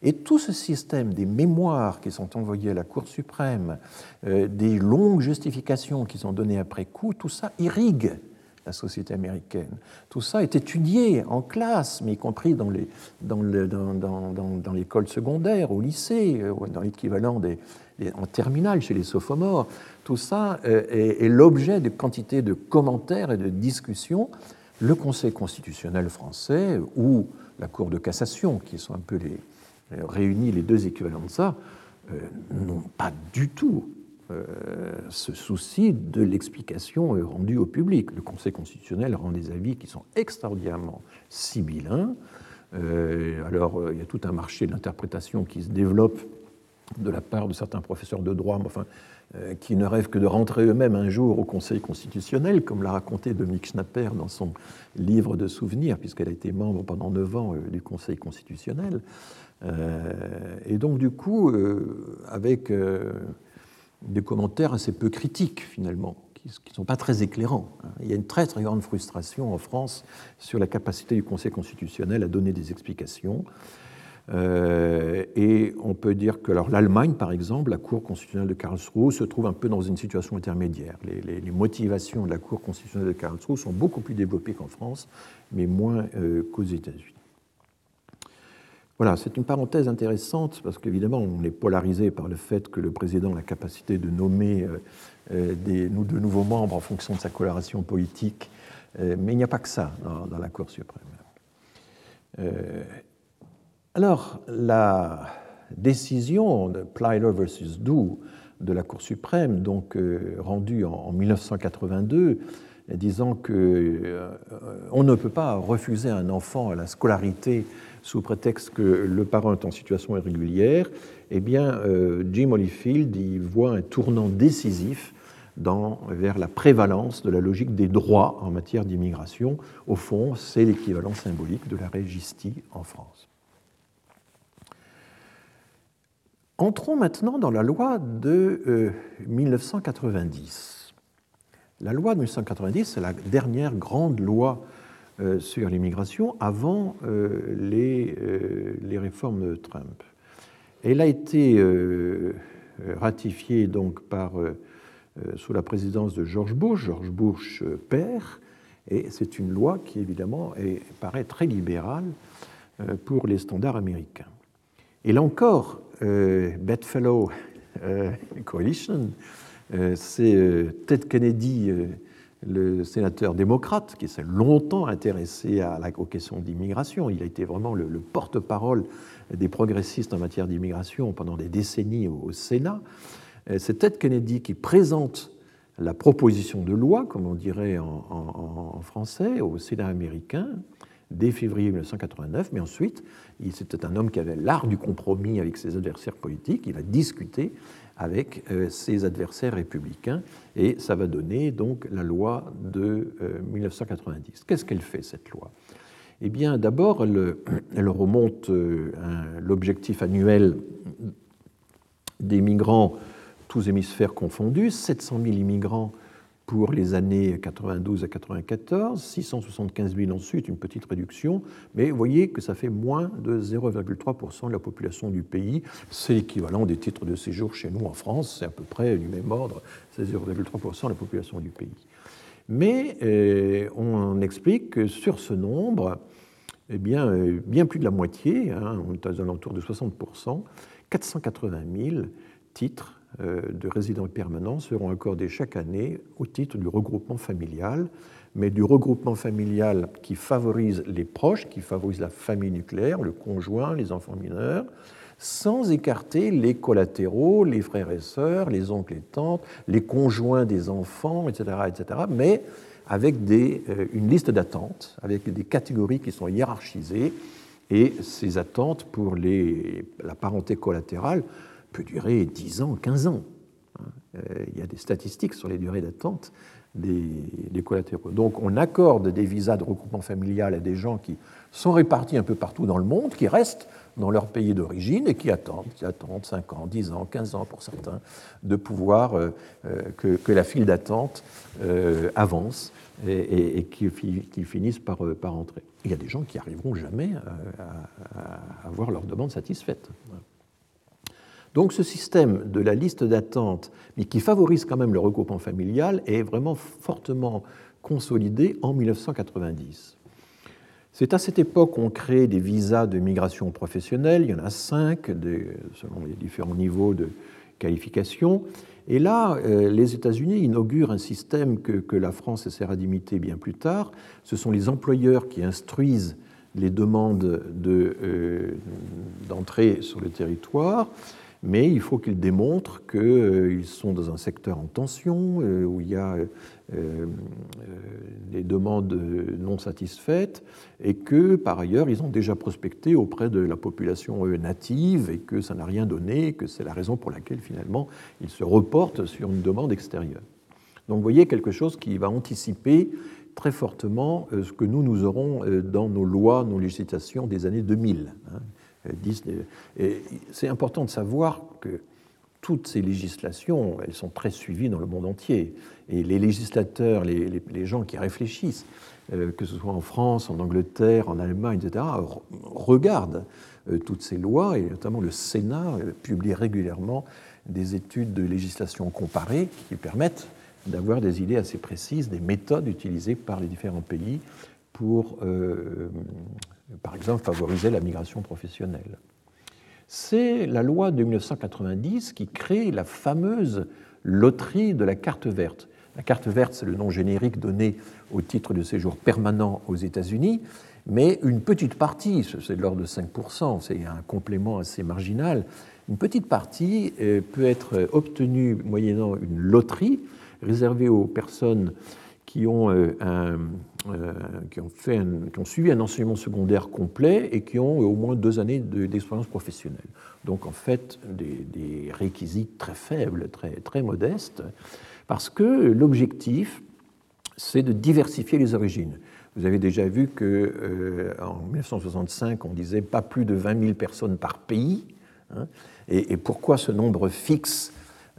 B: Et tout ce système des mémoires qui sont envoyées à la Cour suprême, euh, des longues justifications qui sont données après coup, tout ça irrigue la société américaine. Tout ça est étudié en classe, mais y compris dans, les, dans, dans, l'école secondaire, au lycée, euh, dans l'équivalent des, en terminale chez les sophomores. Tout ça euh, est, est l'objet de quantité de commentaires et de discussions le Conseil constitutionnel français ou la Cour de cassation, qui sont un peu les, réunis les deux équivalents de ça, euh, n'ont pas du tout euh, ce souci de l'explication rendue au public. Le Conseil constitutionnel rend des avis qui sont extraordinairement sibyllins. Euh, alors, il y a tout un marché de l'interprétation qui se développe de la part de certains professeurs de droit, mais enfin, euh, qui ne rêvent que de rentrer eux-mêmes un jour au Conseil constitutionnel, comme l'a raconté Dominique Schnapper dans son livre de souvenirs, puisqu'elle a été membre pendant neuf ans euh, du Conseil constitutionnel. Euh, et donc, du coup, avec des commentaires assez peu critiques, finalement, qui ne sont pas très éclairants. Hein. Il y a une très, très grande frustration en France sur la capacité du Conseil constitutionnel à donner des explications. Euh, et on peut dire que l'Allemagne, par exemple, la Cour constitutionnelle de Karlsruhe, se trouve un peu dans une situation intermédiaire. Les, motivations de la Cour constitutionnelle de Karlsruhe sont beaucoup plus développées qu'en France, mais moins euh, qu'aux États-Unis. Voilà, c'est une parenthèse intéressante parce qu'évidemment, on est polarisé par le fait que le président a la capacité de nommer euh, des, de nouveaux membres en fonction de sa coloration politique, mais il n'y a pas que ça dans la Cour suprême. Alors, la décision de Plyler versus Doe de la Cour suprême, donc euh, rendue en, 1982, disant qu'on euh, ne peut pas refuser un enfant à la scolarité sous prétexte que le parent est en situation irrégulière, eh bien, euh, Jim Holyfield y voit un tournant décisif vers la prévalence de la logique des droits en matière d'immigration. Au fond, c'est l'équivalent symbolique de la régistie en France. Entrons maintenant dans la loi de 1990. Euh, la loi de 1990, c'est la dernière grande loi euh, sur l'immigration avant euh, les, réformes de Trump. Elle a été ratifiée donc par, sous la présidence de George Bush, George Bush père, et c'est une loi qui évidemment paraît très libérale pour les standards américains. Et là encore, euh, Bedfellow euh, Coalition, euh, c'est Ted Kennedy, le sénateur démocrate, qui s'est longtemps intéressé à la, aux questions d'immigration. Il a été vraiment le, porte-parole des progressistes en matière d'immigration pendant des décennies au, Sénat. C'est Ted Kennedy qui présente la proposition de loi, comme on dirait en français, au Sénat américain dès février 1989, mais ensuite c'était un homme qui avait l'art du compromis avec ses adversaires politiques. Il a discuté avec euh, ses adversaires républicains et ça va donner donc la loi de 1990. Euh, Qu'est-ce qu'elle fait cette loi? Eh bien, d'abord, elle, remonte euh, l'objectif annuel des migrants, tous hémisphères confondus, 700 000 immigrants pour les années 92 à 94, 675 000 ensuite, une petite réduction, mais vous voyez que ça fait moins de 0,3% de la population du pays. C'est l'équivalent des titres de séjour chez nous en France, c'est à peu près du même ordre, c'est 0,3% de la population du pays. Mais euh, on explique que sur ce nombre, eh bien, euh, bien plus de la moitié, hein, on est aux alentours de 60%, 480 000 titres de résidents permanents seront accordés chaque année au titre du regroupement familial, mais du regroupement familial qui favorise les proches, qui favorise la famille nucléaire, le conjoint, les enfants mineurs, sans écarter les collatéraux, les frères et sœurs, les oncles et tantes, les conjoints des enfants, etc., etc., mais avec euh, une liste d'attentes, avec des catégories qui sont hiérarchisées, et ces attentes pour la parenté collatérale peut durer 10 ans, 15 ans. il y a des statistiques sur les durées d'attente des, des, collatéraux. Donc on accorde des visas de regroupement familial à des gens qui sont répartis un peu partout dans le monde, qui restent dans leur pays d'origine et qui attendent, qui attendent 5 ans, 10 ans, 15 ans pour certains, de pouvoir euh, euh, que, la file d'attente euh, avance et, et, qu'ils finissent par, par entrer. Il y a des gens qui n'arriveront jamais à, à, avoir leur demande satisfaite. Donc ce système de la liste d'attente, mais qui favorise quand même le regroupement familial, est vraiment fortement consolidé en 1990. C'est à cette époque qu'on crée des visas de migration professionnelle. Il y en a cinq, selon les différents niveaux de qualification. Et là, euh, les États-Unis inaugurent un système que, la France essaiera d'imiter bien plus tard. Ce sont les employeurs qui instruisent les demandes euh, d'entrée de, sur le territoire mais il faut qu'ils démontrent qu'ils euh, sont dans un secteur en tension, euh, où il y a euh, des demandes non satisfaites, et que par ailleurs ils ont déjà prospecté auprès de la population native, et que ça n'a rien donné, et que c'est la raison pour laquelle finalement ils se reportent sur une demande extérieure. Donc vous voyez quelque chose qui va anticiper très fortement ce que nous, nous aurons dans nos lois, nos législations des années 2000. C'est important de savoir que toutes ces législations, elles sont très suivies dans le monde entier. Et les législateurs, les, gens qui réfléchissent, euh, que ce soit en France, en Angleterre, en Allemagne, etc., regardent euh, toutes ces lois, et notamment le Sénat euh, publie régulièrement des études de législation comparée qui permettent d'avoir des idées assez précises des méthodes utilisées par les différents pays pour par exemple, favoriser la migration professionnelle. C'est la loi de 1990 qui crée la fameuse loterie de la carte verte. La carte verte, c'est le nom générique donné au titre de séjour permanent aux États-Unis, mais une petite partie, c'est de l'ordre de 5%, c'est un complément assez marginal, une petite partie euh, peut être obtenue moyennant une loterie réservée aux personnes qui ont, euh, euh, qui ont, fait qui ont suivi un enseignement secondaire complet et qui ont au moins deux années d'expérience professionnelle. Donc en fait, des, réquisites très faibles, très, très modestes, parce que l'objectif, c'est de diversifier les origines. Vous avez déjà vu qu'en euh, en 1965, on disait pas plus de 20 000 personnes par pays. Hein, et, pourquoi ce nombre fixe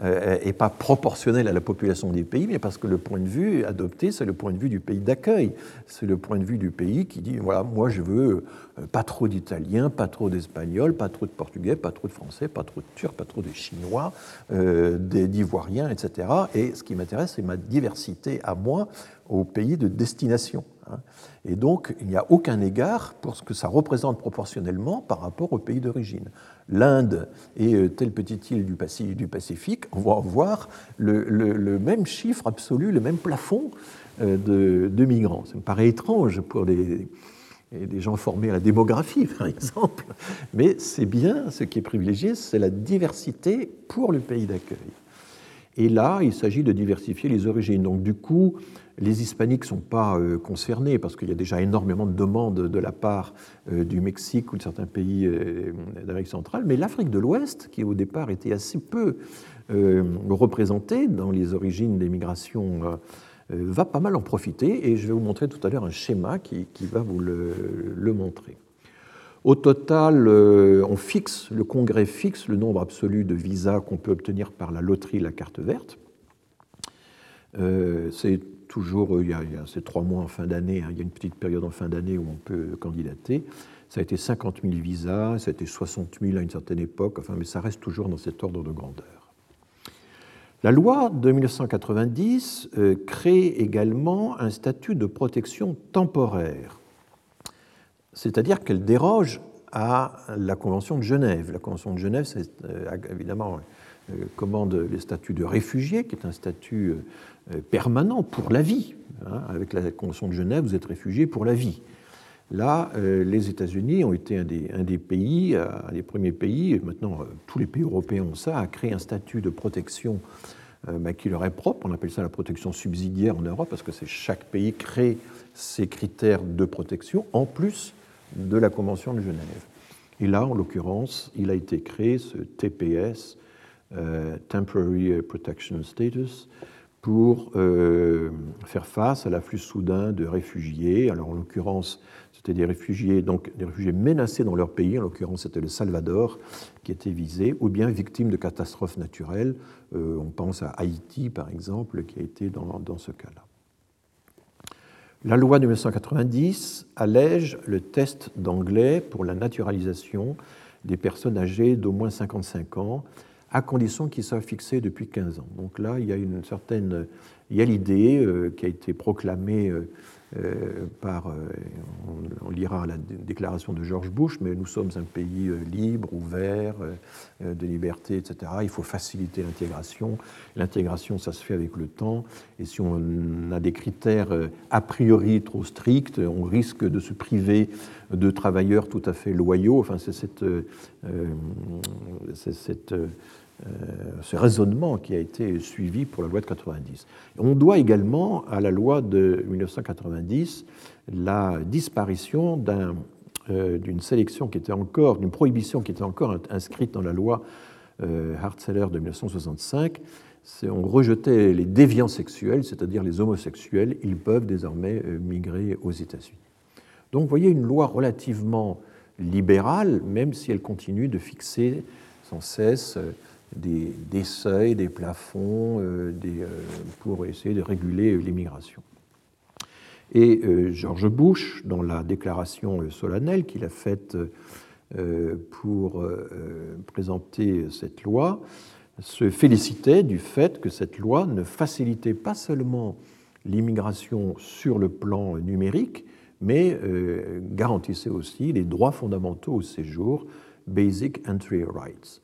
B: euh, pas proportionnel à la population des pays, mais parce que le point de vue adopté, c'est le point de vue du pays d'accueil. C'est le point de vue du pays qui dit, voilà, moi je veux euh, pas trop d'Italiens, pas trop d'Espagnols, pas trop de Portugais, pas trop de Français, pas trop de Turcs, pas trop de Chinois, euh, d'Ivoiriens, etc. Et ce qui m'intéresse, c'est ma diversité à moi au pays de destination. Hein. Et donc, il n'y a aucun égard pour ce que ça représente proportionnellement par rapport au pays d'origine. L'Inde et euh, telle petite île du Pacifique, on va voir le, même chiffre absolu, le même plafond euh, de, migrants. Ça me paraît étrange pour des, des gens formés à la démographie, par exemple, mais c'est bien ce qui est privilégié, c'est la diversité pour le pays d'accueil. Et là, il s'agit de diversifier les origines. Donc, du coup, les hispaniques ne sont pas euh, concernés parce qu'il y a déjà énormément de demandes de la part euh, du Mexique ou de certains pays euh, d'Amérique centrale, mais l'Afrique de l'Ouest, qui au départ était assez peu représentée dans les origines des migrations, va pas mal en profiter et je vais vous montrer tout à l'heure un schéma qui, va vous le, montrer. Au total, on fixe, le Congrès fixe le nombre absolu de visas qu'on peut obtenir par la loterie, la carte verte. c'est toujours, euh, il y a, ces trois mois en fin d'année, hein, il y a une petite période en fin d'année où on peut candidater. Ça a été 50 000 visas, ça a été 60 000 à une certaine époque, enfin, mais ça reste toujours dans cet ordre de grandeur. La loi de 1990 euh, crée également un statut de protection temporaire, c'est-à-dire qu'elle déroge à la Convention de Genève. La Convention de Genève, euh, évidemment commande les statuts de réfugiés, qui est un statut euh, permanent pour la vie. Hein. Avec la Convention de Genève, vous êtes réfugié pour la vie. Là, euh, les États-Unis ont été un des, pays, euh, un des premiers pays, et maintenant tous les pays européens ont ça, à créer un statut de protection bah, qui leur est propre. On appelle ça la protection subsidiaire en Europe, parce que c'est chaque pays crée ses critères de protection, en plus de la Convention de Genève. Et là, en l'occurrence, il a été créé ce TPS, Temporary Protection Status, pour faire face à l'afflux soudain de réfugiés. Alors en l'occurrence, c'était des réfugiés, donc des réfugiés menacés dans leur pays, en l'occurrence c'était le Salvador qui était visé, ou bien victimes de catastrophes naturelles. on pense à Haïti par exemple, qui a été dans, dans ce cas-là. La loi de 1990 allège le test d'anglais pour la naturalisation des personnes âgées d'au moins 55 ans, à condition qu'ils soient fixés depuis 15 ans. Donc là, il y a une certaine, il y a l'idée euh, qui a été proclamée euh, euh, par, on, lira la déclaration de George Bush, mais nous sommes un pays libre, ouvert, de liberté, etc. Il faut faciliter l'intégration. L'intégration, ça se fait avec le temps. Et si on a des critères a priori trop stricts, on risque de se priver de travailleurs tout à fait loyaux. Enfin, c'est cette, cette ce raisonnement qui a été suivi pour la loi de 90. On doit également à la loi de 1990 la disparition euh, d'une sélection qui était encore, d'une prohibition qui était encore inscrite dans la loi euh, Hartzeller de 1965. On rejetait les déviants sexuels, c'est-à-dire les homosexuels, ils peuvent désormais migrer aux États-Unis. Donc vous voyez une loi relativement libérale, même si elle continue de fixer sans cesse des, seuils, des plafonds euh, euh, pour essayer de réguler l'immigration. Et euh, George Bush, dans la déclaration solennelle qu'il a faite pour présenter cette loi, se félicitait du fait que cette loi ne facilitait pas seulement l'immigration sur le plan numérique, mais garantissait aussi les droits fondamentaux au séjour, Basic Entry Rights.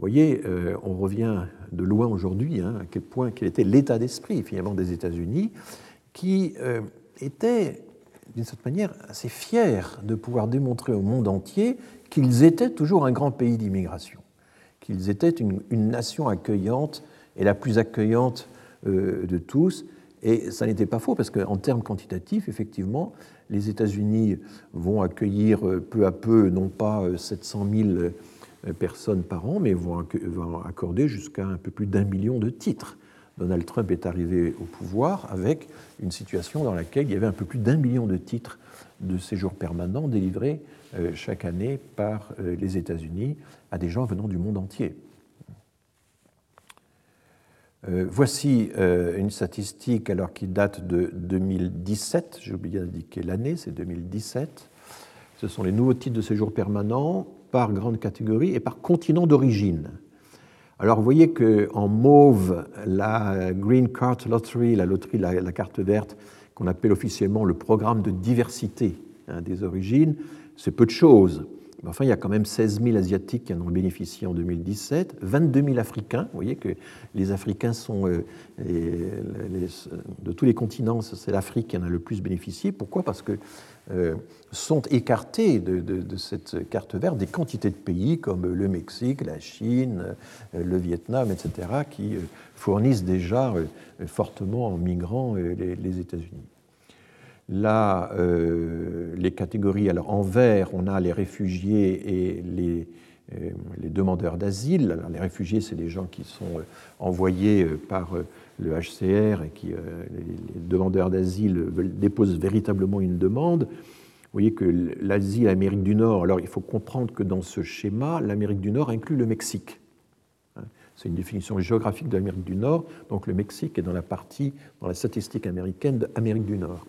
B: Vous voyez, euh, on revient de loin aujourd'hui hein, à quel point quel était l'état d'esprit finalement des États-Unis, qui euh, était d'une certaine manière assez fiers de pouvoir démontrer au monde entier qu'ils étaient toujours un grand pays d'immigration, qu'ils étaient une, nation accueillante et la plus accueillante euh, de tous. Et ça n'était pas faux parce qu'en termes quantitatifs, effectivement, les États-Unis vont accueillir peu à peu, non pas 700 000 euh, personnes par an, mais vont accorder jusqu'à un peu plus d'un million de titres. Donald Trump est arrivé au pouvoir avec une situation dans laquelle il y avait un peu plus d'un million de titres de séjour permanent délivrés euh, chaque année par euh, les États-Unis à des gens venant du monde entier. voici une statistique alors qui date de 2017, j'ai oublié d'indiquer l'année, c'est 2017. Ce sont les nouveaux titres de séjour permanent par grande catégorie et par continent d'origine. Alors vous voyez qu'en mauve, la Green Card Lottery, la loterie, la, la carte verte, qu'on appelle officiellement le programme de diversité hein, des origines, c'est peu de choses. enfin, il y a quand même 16 000 Asiatiques qui en ont bénéficié en 2017, 22 000 Africains. Vous voyez que les Africains sont, euh, de tous les continents, c'est l'Afrique qui en a le plus bénéficié. Pourquoi? Parce que euh, sont écartés de, cette carte verte des quantités de pays comme le Mexique, la Chine, euh, le Vietnam, etc., qui euh, fournissent déjà fortement en migrants les, États-Unis. Là, les catégories, alors en vert, on a les réfugiés et les, les demandeurs d'asile. Les réfugiés, c'est des gens qui sont envoyés par le HCR et qui, les demandeurs d'asile déposent véritablement une demande. Vous voyez que l'Asie l'Amérique du Nord, alors il faut comprendre que dans ce schéma, l'Amérique du Nord inclut le Mexique. Hein, c'est une définition géographique de l'Amérique du Nord, donc le Mexique est dans la partie, dans la statistique américaine d'Amérique du Nord,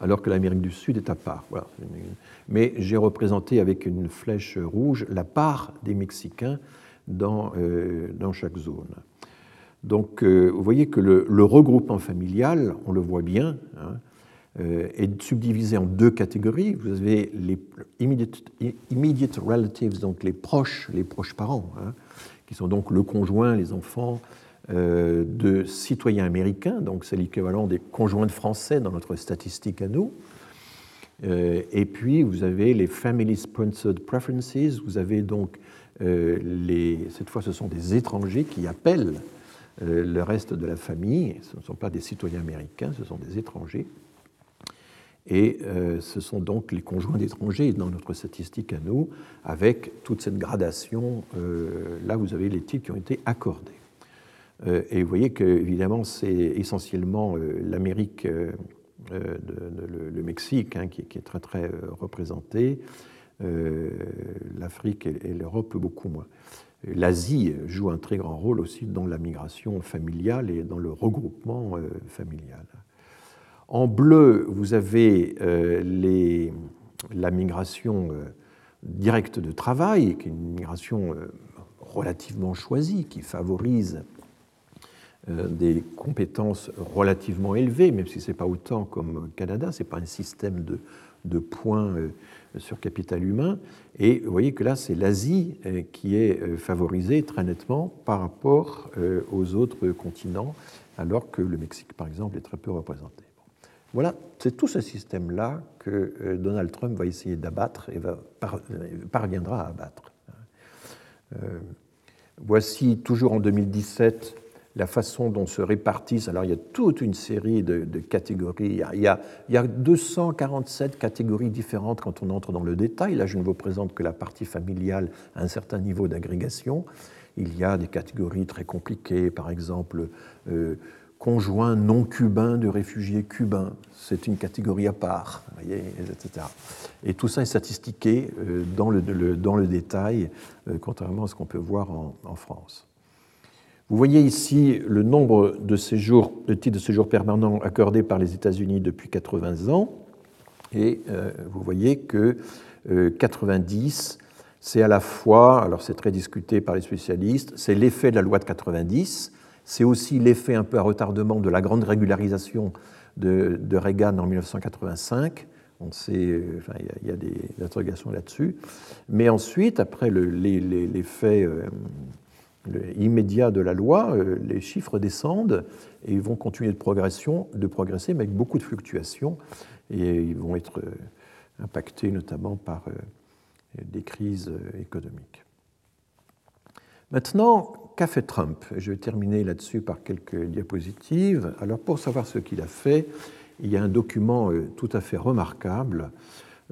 B: alors que l'Amérique du Sud est à part. Mais j'ai représenté avec une flèche rouge la part des Mexicains dans, euh, dans chaque zone. Donc euh, vous voyez que le, regroupement familial, on le voit bien, hein, euh, est subdivisé en deux catégories. Vous avez les immediate, relatives, donc les proches, les proches parents, hein, qui sont donc le conjoint, les enfants euh, de citoyens américains, donc c'est l'équivalent des conjoints de français dans notre statistique à nous. Et puis vous avez les family sponsored preferences, vous avez donc cette fois ce sont des étrangers qui appellent le reste de la famille, ce ne sont pas des citoyens américains, ce sont des étrangers. Et euh, ce sont donc les conjoints d'étrangers dans notre statistique à nous, avec toute cette gradation. Euh, là, vous avez les titres qui ont été accordés. Euh, et vous voyez que, évidemment, c'est essentiellement l'Amérique, le, Mexique, hein, qui, est très, très représenté, l'Afrique et l'Europe beaucoup moins. L'Asie joue un très grand rôle aussi dans la migration familiale et dans le regroupement familial. En bleu, vous avez euh, la migration euh, directe de travail, qui est une migration euh, relativement choisie, qui favorise des compétences relativement élevées, même si ce n'est pas autant comme au Canada, ce n'est pas un système de, points sur capital humain. Et vous voyez que là, c'est l'Asie qui est favorisée très nettement par rapport aux autres continents, alors que le Mexique, par exemple, est très peu représenté. Voilà, c'est tout ce système-là que euh, Donald Trump va essayer d'abattre et va, euh, parviendra à abattre. Euh, voici toujours en 2017 la façon dont se répartissent. Alors il y a toute une série de, catégories. Il y, a, il y, a, 247 catégories différentes quand on entre dans le détail. Là, je ne vous présente que la partie familiale à un certain niveau d'agrégation. Il y a des catégories très compliquées, par exemple conjoint non cubain de réfugiés cubains. C'est une catégorie à part, voyez, etc. Et tout ça est statistiqué euh, dans le, dans le détail, euh, contrairement à ce qu'on peut voir en, France. Vous voyez ici le nombre de, séjours, de titres de séjour permanents accordés par les États-Unis depuis 80 ans. Et euh, vous voyez que 90, c'est à la fois, alors c'est très discuté par les spécialistes, c'est l'effet de la loi de 90, c'est aussi l'effet un peu à retardement de la grande régularisation de, Reagan en 1985. On sait, enfin, il y, a des interrogations là-dessus. Mais ensuite, après l'effet euh, immédiat de la loi, euh, les chiffres descendent et ils vont continuer de, de progresser, mais avec beaucoup de fluctuations. Et ils vont être euh, impactés notamment par des crises économiques. Maintenant, qu'a fait Trump? Je vais terminer là-dessus par quelques diapositives. Alors pour savoir ce qu'il a fait, il y a un document euh, tout à fait remarquable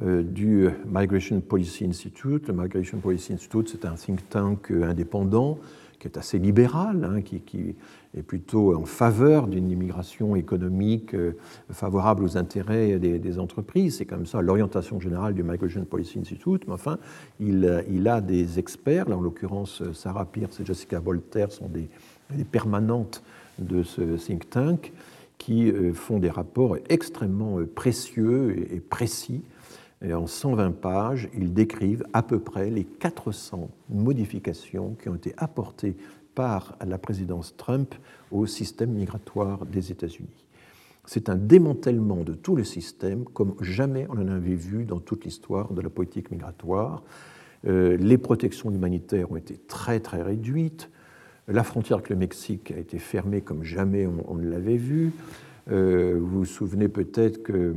B: euh, du Migration Policy Institute. Le Migration Policy Institute, c'est un think tank euh, indépendant qui est assez libéral, hein, qui, est plutôt en faveur d'une immigration économique euh, favorable aux intérêts des, entreprises. C'est comme ça l'orientation générale du Migration Policy Institute. Mais enfin, il, il a des experts, là en l'occurrence Sarah Pierce et Jessica Voltaire sont des, permanentes de ce think tank qui euh, font des rapports extrêmement euh, précieux et précis et en 120 pages, ils décrivent à peu près les 400 modifications qui ont été apportées par la présidence Trump au système migratoire des États-Unis. C'est un démantèlement de tout le système comme jamais on en avait vu dans toute l'histoire de la politique migratoire. Euh, les protections humanitaires ont été très très réduites. La frontière avec le Mexique a été fermée comme jamais on, ne l'avait vu. Euh, vous vous souvenez peut-être que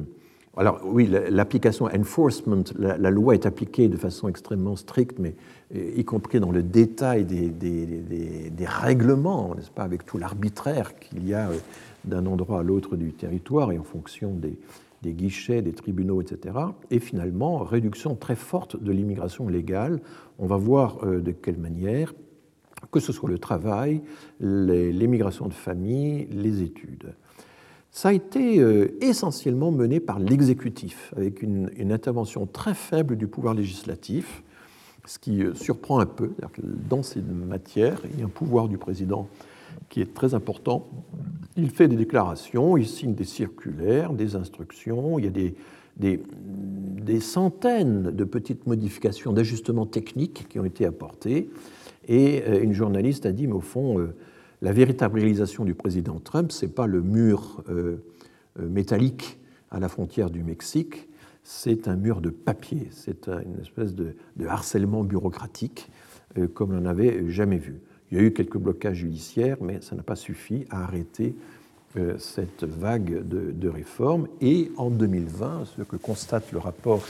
B: alors oui, l'application enforcement, la, loi est appliquée de façon extrêmement stricte, mais y compris dans le détail des, des, règlements, n'est-ce pas, avec tout l'arbitraire qu'il y a euh, d'un endroit à l'autre du territoire et en fonction des, guichets, des tribunaux, etc. Et finalement, réduction très forte de l'immigration légale. On va voir euh, de quelle manière, que ce soit le travail, l'immigration de famille, les études ça a été euh, essentiellement mené par l'exécutif, avec une, intervention très faible du pouvoir législatif, ce qui euh, surprend un peu. Dans ces matières, il y a un pouvoir du président qui est très important. Il fait des déclarations, il signe des circulaires, des instructions, il y a des, des, centaines de petites modifications, d'ajustements techniques qui ont été apportés. Et euh, une journaliste a dit, mais au fond, la véritable réalisation du président Trump, ce n'est pas le mur euh, euh, métallique à la frontière du Mexique, c'est un mur de papier, c'est une espèce de, harcèlement bureaucratique euh, comme on n'en avait jamais vu. Il y a eu quelques blocages judiciaires, mais ça n'a pas suffi à arrêter cette vague de, réformes. Et en 2020, ce que constate le rapport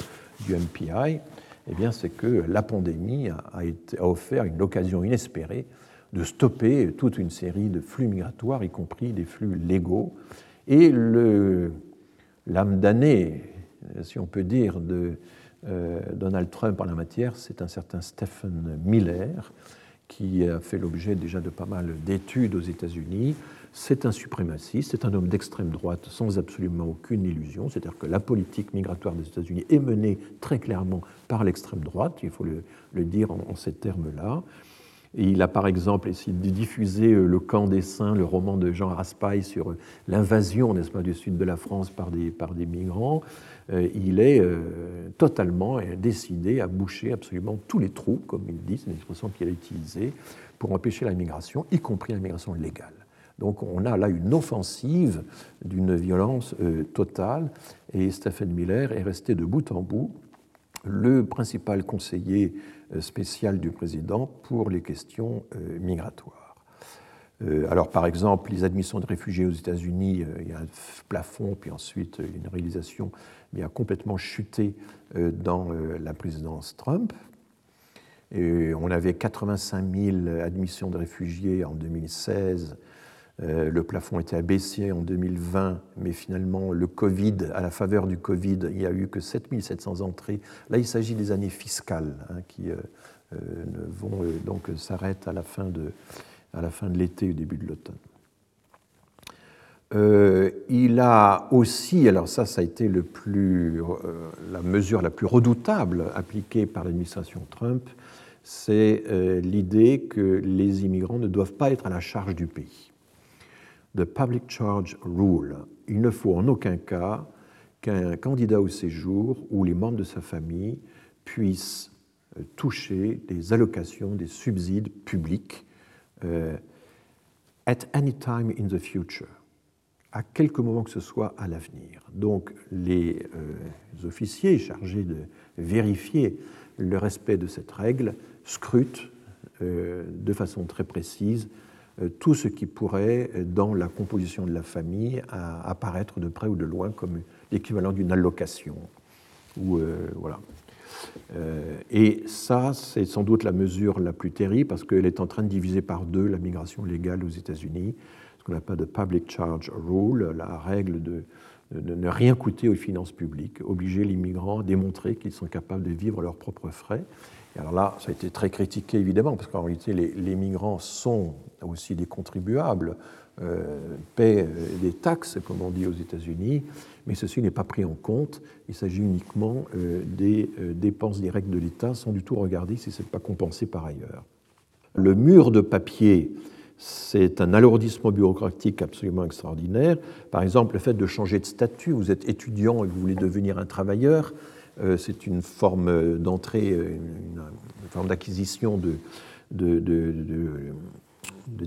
B: du MPI, eh c'est que la pandémie a, offert une occasion inespérée de stopper toute une série de flux migratoires, y compris des flux légaux. Et l'âme damnée si on peut dire, de Donald Trump en la matière, c'est un certain Stephen Miller, qui a fait l'objet déjà de pas mal d'études aux États-Unis. C'est un suprémaciste, c'est un homme d'extrême droite sans absolument aucune illusion, c'est-à-dire que la politique migratoire des États-Unis est menée très clairement par l'extrême droite, il faut le, dire en ces termes-là il a par exemple essayé de diffuser euh, Le camp des saints, le roman de Jean Raspail sur euh, l'invasion, n'est-ce pas, du sud de la France par des, par des migrants. Euh, il est totalement décidé à boucher absolument tous les trous, comme il dit, c'est une expression qu'il a utilisée, pour empêcher la migration, y compris la migration légale. Donc on a là une offensive d'une violence totale, et Stephen Miller est resté de bout en bout le principal conseiller euh, spécial du président pour les questions euh, migratoires. Euh, alors, par exemple, les admissions de réfugiés aux États-Unis, il y a un plafond, puis ensuite une réalisation, mais a complètement chuté dans la présidence Trump. Et on avait 85 000 admissions de réfugiés en 2016 euh, le plafond était abaissé en 2020, mais finalement, le Covid, à la faveur du Covid, il n'y a eu que 7700 entrées. Là, il s'agit des années fiscales hein, qui euh, euh, vont donc s'arrêtent à la fin de, l'été, au début de l'automne. il a aussi, alors ça, ça a été la mesure la plus redoutable appliquée par l'administration Trump, c'est l'idée que les immigrants ne doivent pas être à la charge du pays the public charge rule. Il ne faut en aucun cas qu'un candidat au séjour ou les membres de sa famille puissent euh, toucher des allocations, des subsides publics euh, at any time in the future, à quelque moment que ce soit à l'avenir. Donc les, euh, officiers chargés de vérifier le respect de cette règle scrutent de façon très précise tout ce qui pourrait, euh, dans la composition de la famille, apparaître de près ou de loin comme l'équivalent d'une allocation. Euh, et ça, c'est sans doute la mesure la plus terrible parce qu'elle est en train de diviser par deux la migration légale aux États-Unis, ce qu'on appelle de public charge rule, la règle de, ne rien coûter aux finances publiques, obliger les migrants à démontrer qu'ils sont capables de vivre leurs propres frais alors là, ça a été très critiqué évidemment, parce qu'en réalité, les, migrants sont aussi des contribuables, euh, paient euh, des taxes, comme on dit aux États-Unis, mais ceci n'est pas pris en compte. Il s'agit uniquement euh, des dépenses directes de l'État, sans du tout regarder si ce n'est pas compensé par ailleurs. Le mur de papier, c'est un alourdissement bureaucratique absolument extraordinaire. Par exemple, le fait de changer de statut, vous êtes étudiant et vous voulez devenir un travailleur, c'est une forme d'entrée, une, forme d'acquisition de, de,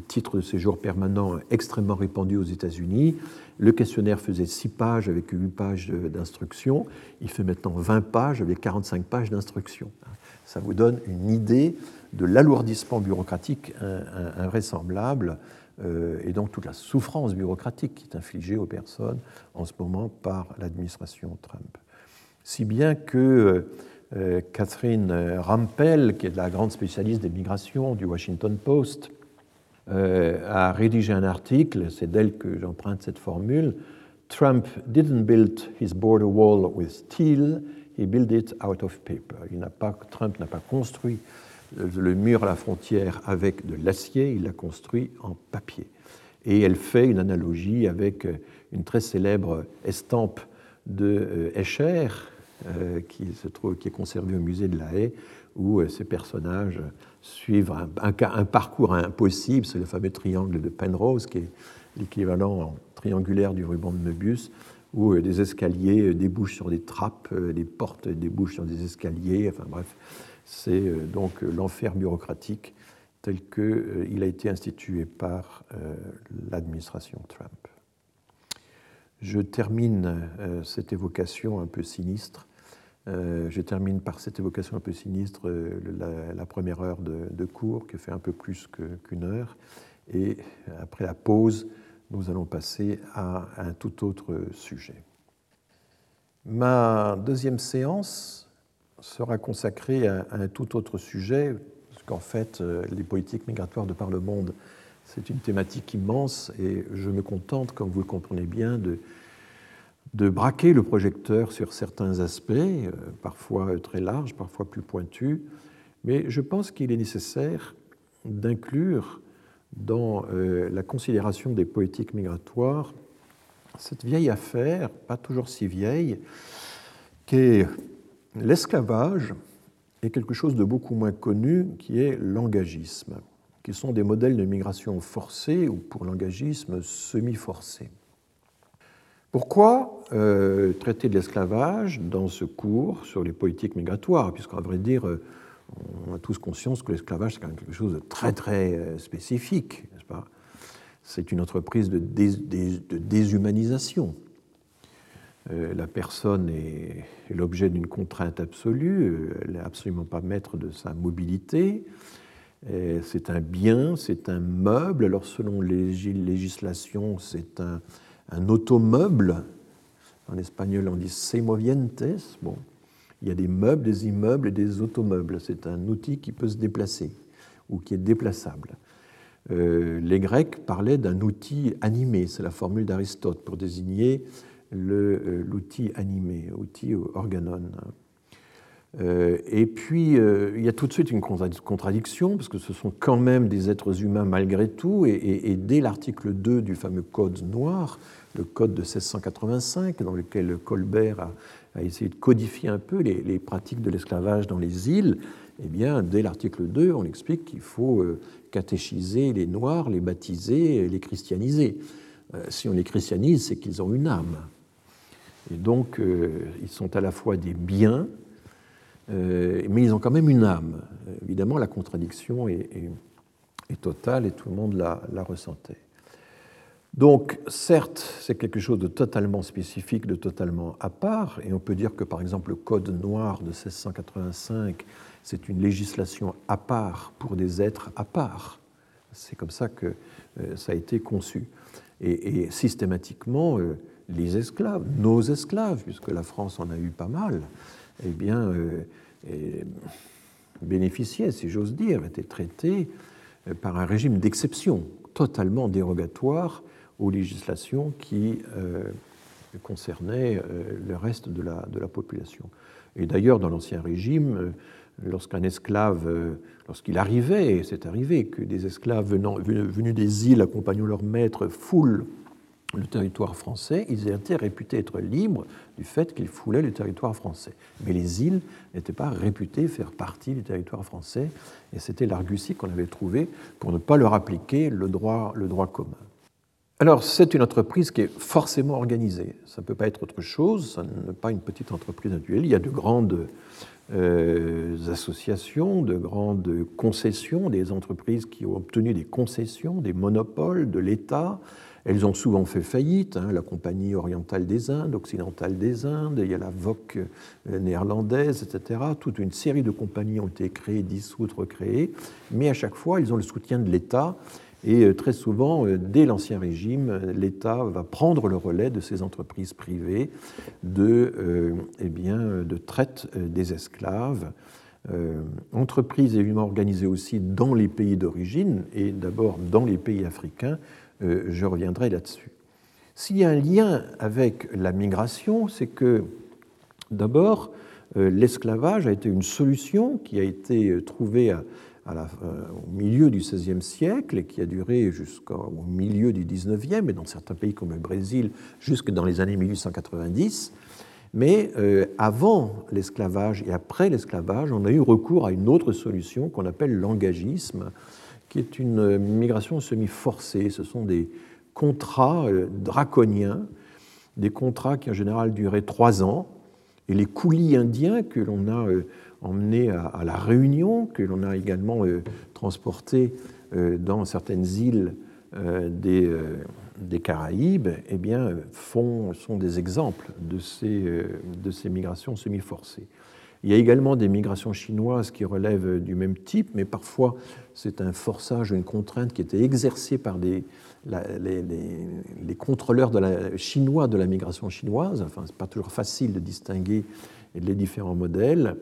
B: titres de séjour permanent extrêmement répandu aux États-Unis. Le questionnaire faisait 6 pages avec 8 pages d'instruction. Il fait maintenant 20 pages avec 45 pages d'instruction. Ça vous donne une idée de l'alourdissement bureaucratique invraisemblable euh, et donc toute la souffrance bureaucratique qui est infligée aux personnes en ce moment par l'administration Trump si bien que euh, Catherine Rampel, qui est la grande spécialiste des migrations du Washington Post, euh, a rédigé un article, c'est d'elle que j'emprunte cette formule, Trump didn't build his border wall with steel, he built it out of paper. Trump n'a pas construit le mur à la frontière avec de l'acier, il l'a construit en papier. Et elle fait une analogie avec une très célèbre estampe de euh, Escher, euh, qui, se trouve, qui est conservé au musée de la Haye, où euh, ces personnages suivent un, un, parcours impossible, c'est le fameux triangle de Penrose, qui est l'équivalent triangulaire du ruban de Möbius, où euh, des escaliers débouchent sur des trappes, des portes débouchent sur des escaliers, enfin bref, c'est donc l'enfer bureaucratique tel qu'il a été institué par l'administration Trump. Je termine cette évocation un peu sinistre euh, je termine par cette évocation un peu sinistre, euh, la, première heure de, cours qui fait un peu plus qu'une heure. Et après la pause, nous allons passer à un tout autre sujet. Ma deuxième séance sera consacrée à, un tout autre sujet, parce qu'en fait, euh, les politiques migratoires de par le monde, c'est une thématique immense et je me contente, comme vous le comprenez bien, de de braquer le projecteur sur certains aspects, euh, parfois très larges, parfois plus pointus, mais je pense qu'il est nécessaire d'inclure dans euh, la considération des poétiques migratoires cette vieille affaire, pas toujours si vieille, qu'est l'esclavage et quelque chose de beaucoup moins connu qui est l'engagisme, qui sont des modèles de migration forcée ou pour l'engagisme semi-forcé. Pourquoi euh, traiter de l'esclavage dans ce cours sur les politiques migratoires? Puisqu'à vrai dire, euh, on a tous conscience que l'esclavage, c'est quelque chose de très très euh, spécifique, n'est-ce pas? C'est une entreprise de, de déshumanisation. la personne est, l'objet d'une contrainte absolue, elle n'est absolument pas maître de sa mobilité. C'est un bien, c'est un meuble. Alors selon les législations, c'est un, un automeuble. En espagnol, on dit semovientes. Bon, il y a des meubles, des immeubles et des automeubles. C'est un outil qui peut se déplacer ou qui est déplaçable. Euh, les Grecs parlaient d'un outil animé, c'est la formule d'Aristote pour désigner euh, l'outil animé, outil organon. Euh, et puis, il y a tout de suite une contradiction, parce que ce sont quand même des êtres humains malgré tout, et, et dès l'article 2 du fameux Code noir, le code de 1685, dans lequel Colbert a, essayé de codifier un peu les, pratiques de l'esclavage dans les îles, eh bien, dès l'article 2, on explique qu'il faut euh, catéchiser les Noirs, les baptiser, les christianiser. Euh, si on les christianise, c'est qu'ils ont une âme. Et donc, euh, ils sont à la fois des biens, mais ils ont quand même une âme. Évidemment, la contradiction est, totale et tout le monde la ressentait. Donc, certes, c'est quelque chose de totalement spécifique, de totalement à part, et on peut dire que, par exemple, le Code noir de 1685, c'est une législation à part pour des êtres à part. C'est comme ça que euh, ça a été conçu. Et, systématiquement, euh, les esclaves, nos esclaves, puisque la France en a eu pas mal, eh bien, euh, bénéficiaient, si j'ose dire, étaient traités par un régime d'exception totalement dérogatoire aux législations qui euh, concernaient euh, le reste de la, population. Et d'ailleurs, dans l'Ancien Régime, euh, lorsqu'un esclave, lorsqu'il arrivait, et c'est arrivé, que des esclaves venant, venus des îles accompagnant leur maître foulent le territoire français, ils étaient réputés être libres du fait qu'ils foulaient le territoire français. Mais les îles n'étaient pas réputées faire partie du territoire français, et c'était l'argutie qu'on avait trouvé pour ne pas leur appliquer le droit, le droit commun. Alors, c'est une entreprise qui est forcément organisée. Ça ne peut pas être autre chose, ce n'est pas une petite entreprise individuelle. Il y a de grandes euh, associations, de grandes concessions, des entreprises qui ont obtenu des concessions, des monopoles de l'État. Elles ont souvent fait faillite, hein, la Compagnie orientale des Indes, occidentale des Indes, il y a la VOC euh, néerlandaise, etc. Toute une série de compagnies ont été créées, dissoutes, recréées, mais à chaque fois, ils ont le soutien de l'État et euh, très souvent, euh, dès l'Ancien Régime, l'État va prendre le relais de ces entreprises privées de, euh, eh bien, de traite des esclaves. entreprises évidemment organisées aussi dans les pays d'origine et d'abord dans les pays africains. je reviendrai là-dessus. S'il y a un lien avec la migration, c'est que d'abord, l'esclavage a été une solution qui a été trouvée à, euh, au milieu du XVIe siècle et qui a duré jusqu'au milieu du XIXe, et dans certains pays comme le Brésil jusque dans les années 1890. Mais euh, avant l'esclavage et après l'esclavage, on a eu recours à une autre solution qu'on appelle l'engagisme, qui est une migration semi-forcée. Ce sont des contrats euh, draconiens, des contrats qui en général duraient trois ans. Et les coulis indiens que l'on a emmené à, la Réunion, que l'on a également euh, transporté euh, dans certaines îles euh, des, des, Caraïbes, eh bien, font, sont des exemples de ces, de ces migrations semi-forcées. Il y a également des migrations chinoises qui relèvent du même type, mais parfois c'est un forçage, une contrainte qui était exercée par des, les, contrôleurs chinois de la migration chinoise. Enfin, ce n'est pas toujours facile de distinguer les différents modèles.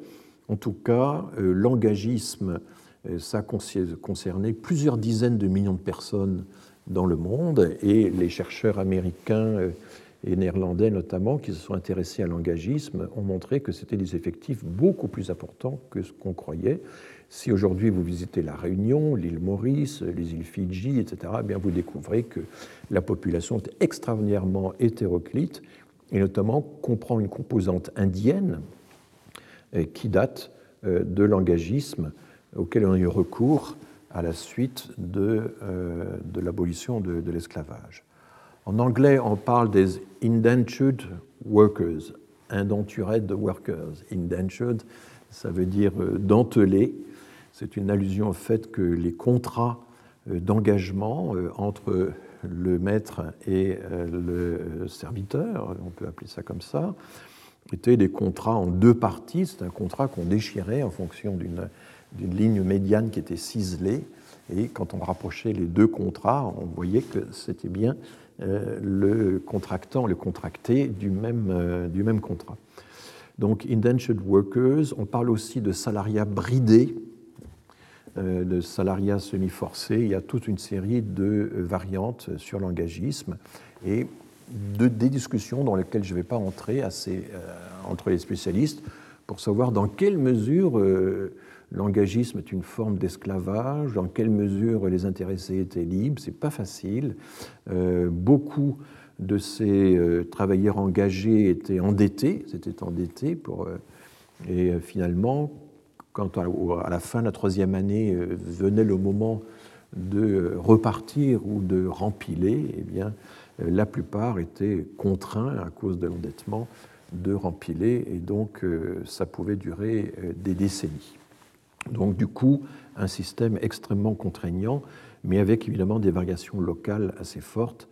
B: En tout cas, euh, l'engagisme, euh, ça concernait plusieurs dizaines de millions de personnes dans le monde et les chercheurs américains euh, et néerlandais notamment, qui se sont intéressés à l'engagisme, ont montré que c'était des effectifs beaucoup plus importants que ce qu'on croyait. Si aujourd'hui vous visitez la Réunion, l'île Maurice, les îles Fidji, etc., eh bien vous découvrez que la population est extraordinairement hétéroclite et notamment comprend une composante indienne qui date euh, de l'engagisme auquel on a eu recours à la suite de, euh, de l'abolition de, de l'esclavage. En anglais, on parle des indentured workers, indentured workers. Indentured, ça veut dire dentelé. C'est une allusion au fait que les contrats d'engagement entre le maître et le serviteur, on peut appeler ça comme ça, étaient des contrats en deux parties. C'est un contrat qu'on déchirait en fonction d'une ligne médiane qui était ciselée. Et quand on rapprochait les deux contrats, on voyait que c'était bien euh, le contractant, le contracté du même, euh, du même contrat. Donc, indentured workers, on parle aussi de salariat bridé, euh, de salariat semi-forcé. Il y a toute une série de variantes sur l'engagisme. Et de, des discussions dans lesquelles je ne vais pas entrer euh, entre les spécialistes pour savoir dans quelle mesure euh, l'engagisme est une forme d'esclavage, dans quelle mesure les intéressés étaient libres. C'est pas facile. Euh, beaucoup de ces travailleurs engagés étaient endettés, s'étaient endettés pour, et finalement, quand à, la fin de la troisième année venait le moment de repartir ou de rempiler, eh bien, la plupart étaient contraints à cause de l'endettement de rempiler et donc euh, ça pouvait durer euh, des décennies. Donc du coup, un système extrêmement contraignant, mais avec évidemment des variations locales assez fortes.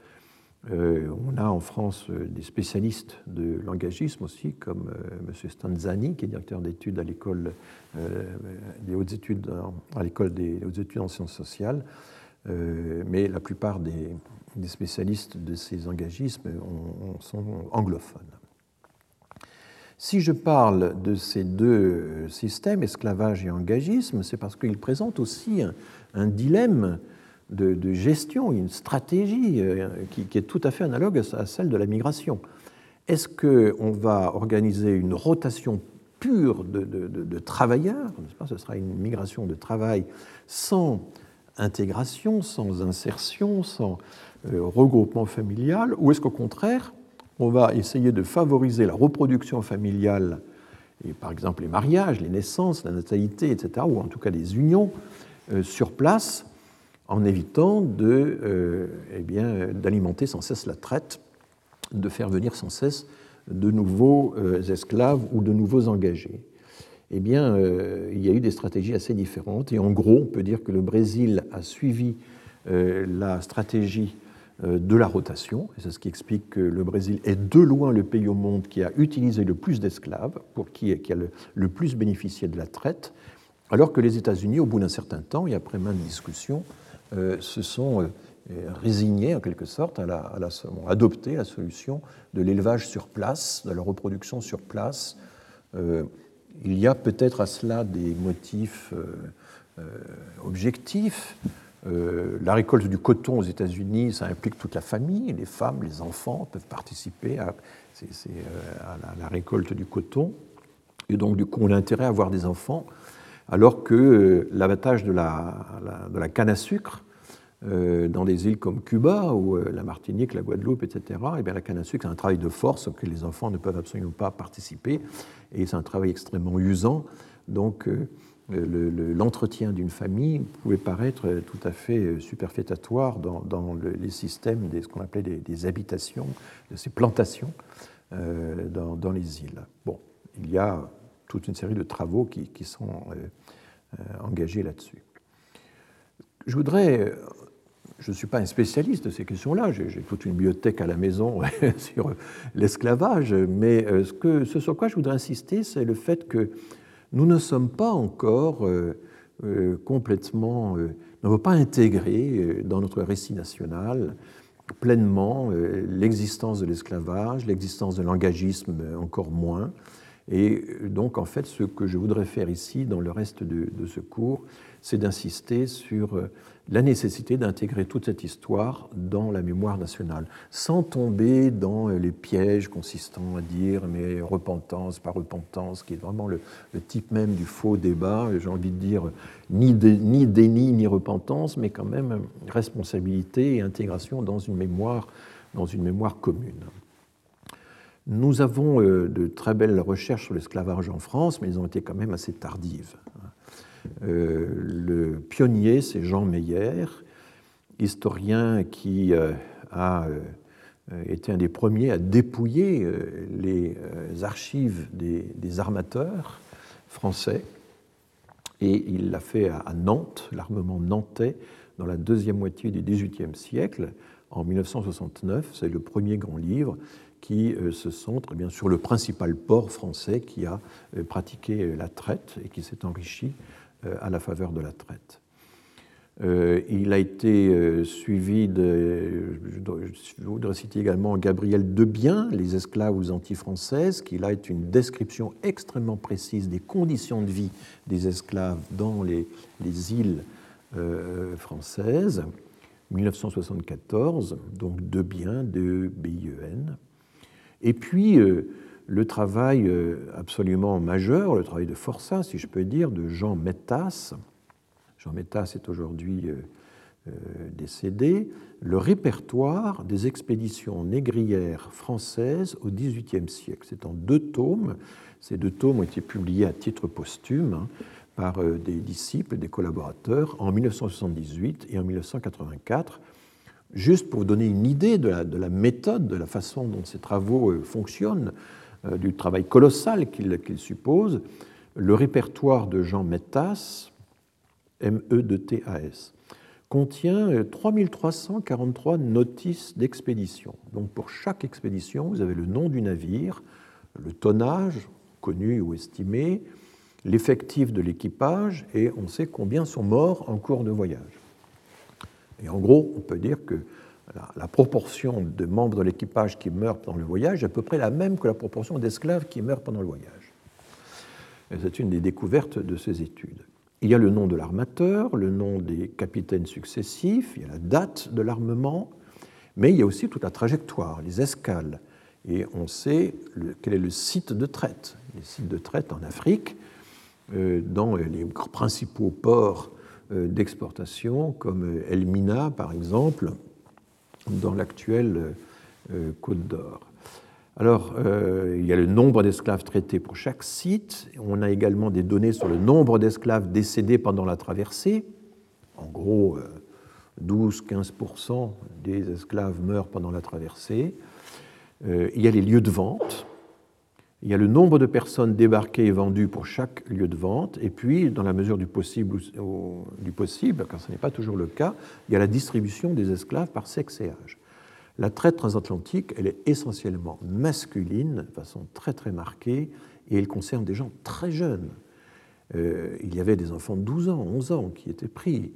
B: on a en France des spécialistes de l'engagisme aussi, comme M. Stanzani, qui est directeur d'études à l'école des hautes études à l'école des hautes études en sciences sociales. mais la plupart des, des spécialistes de ces engagismes sont anglophones. Si je parle de ces deux systèmes, esclavage et engagisme, c'est parce qu'ils présentent aussi un, dilemme de, gestion, une stratégie euh, qui, est tout à fait analogue à celle de la migration. Est-ce qu'on va organiser une rotation pure de, travailleurs, ce sera une migration de travail sans intégration, sans insertion, sans regroupement familial, ou est-ce qu'au contraire, on va essayer de favoriser la reproduction familiale, et par exemple les mariages, les naissances, la natalité, etc., ou en tout cas les unions euh, sur place, en évitant de, euh, eh bien, d'alimenter sans cesse la traite, de faire venir sans cesse de nouveaux esclaves ou de nouveaux engagés. Eh bien, il y a eu des stratégies assez différentes, et en gros, on peut dire que le Brésil a suivi la stratégie euh, de la rotation. C'est ce qui explique que le Brésil est de loin le pays au monde qui a utilisé le plus d'esclaves, pour qui, qui a le, plus bénéficié de la traite, alors que les États-Unis, au bout d'un certain temps et après maintes discussions, euh, se sont euh, résignés en quelque sorte à, la, adopté la solution de l'élevage sur place, de la reproduction sur place. il y a peut-être à cela des motifs objectifs. Euh, la récolte du coton aux États-Unis, ça implique toute la famille, les femmes, les enfants peuvent participer à, euh, la, récolte du coton. Et donc, du coup, on a intérêt à avoir des enfants, alors que euh, l'abattage de la, canne à sucre, dans des îles comme Cuba ou la Martinique, la Guadeloupe, etc., et eh bien, la canne à sucre, c'est un travail de force auquel les enfants ne peuvent absolument pas participer, et c'est un travail extrêmement usant. Donc, l'entretien d'une famille pouvait paraître tout à fait superfétatoire dans, les systèmes de ce qu'on appelait des, habitations, de ces plantations euh, dans, les îles. Bon, il y a toute une série de travaux qui, sont euh, euh, engagés là-dessus. Je voudrais je ne suis pas un spécialiste de ces questions-là, j'ai toute une bibliothèque à la maison sur l'esclavage, mais ce, sur quoi je voudrais insister, c'est le fait que nous ne sommes pas encore euh, euh, complètement, euh, n'avons pas intégré dans notre récit national pleinement l'existence de l'esclavage, l'existence de l'engagisme encore moins. Et donc, en fait, ce que je voudrais faire ici, dans le reste de, ce cours, c'est d'insister sur la nécessité d'intégrer toute cette histoire dans la mémoire nationale, sans tomber dans euh, les pièges consistant à dire mais repentance, pas repentance, qui est vraiment le, type même du faux débat, j'ai envie de dire ni, ni déni ni repentance, mais quand même responsabilité et intégration dans une mémoire, dans une mémoire commune. Nous avons euh, de très belles recherches sur l'esclavage en France, mais elles ont été quand même assez tardives. Euh, le pionnier, c'est Jean Meyer, historien qui euh, a été un des premiers à dépouiller les archives des, armateurs français. Et il l'a fait à Nantes, l'armement nantais, dans la deuxième moitié du XVIIIe siècle, en 1969. C'est le premier grand livre qui euh, se centre eh bien, sur le principal port français qui a euh, pratiqué euh, la traite et qui s'est enrichi à la faveur de la traite. il a été suivi de, je voudrais citer également Gabriel Debien, Les esclaves aux anti-françaises, qui là est une description extrêmement précise des conditions de vie des esclaves dans les, les îles françaises. 1974, donc Debien de BIEN. Et puis, euh, le travail euh, absolument majeur, le travail de forçat, si je peux dire, de Jean Mettas. Jean Mettas est aujourd'hui euh, décédé. Le répertoire des expéditions négrières françaises au XVIIIe siècle. C'est en deux tomes. Ces deux tomes ont été publiés à titre posthume hein, par des disciples, des collaborateurs, en 1978 et en 1984 Juste pour vous donner une idée de la, méthode, de la façon dont ces travaux euh, fonctionnent, euh, du travail colossal qu'ils supposent, le répertoire de Jean Mettas, M-E-T-A-S, contient 3343 euh, notices d'expédition. Donc pour chaque expédition, vous avez le nom du navire, le tonnage, connu ou estimé, l'effectif de l'équipage, et on sait combien sont morts en cours de voyage. Et en gros, on peut dire que la, proportion de membres de l'équipage qui meurent pendant le voyage est à peu près la même que la proportion d'esclaves qui meurent pendant le voyage. C'est une des découvertes de ces études. Il y a le nom de l'armateur, le nom des capitaines successifs, il y a la date de l'armement, mais il y a aussi toute la trajectoire, les escales. Et on sait quel est le site de traite. Les sites de traite en Afrique, euh, dans les principaux ports euh, d'exportation, comme Elmina par exemple, dans l'actuelle euh, Côte d'Or. Alors, il y a le nombre d'esclaves traités pour chaque site. On a également des données sur le nombre d'esclaves décédés pendant la traversée. En gros, 12-15% des esclaves meurent pendant la traversée. il y a les lieux de vente. Il y a le nombre de personnes débarquées et vendues pour chaque lieu de vente, et puis, dans la mesure du possible, du possible car ce n'est pas toujours le cas, il y a la distribution des esclaves par sexe et âge. La traite transatlantique, elle est essentiellement masculine, de façon très très marquée, et elle concerne des gens très jeunes. Euh, il y avait des enfants de 12 ans, 11 ans qui étaient pris.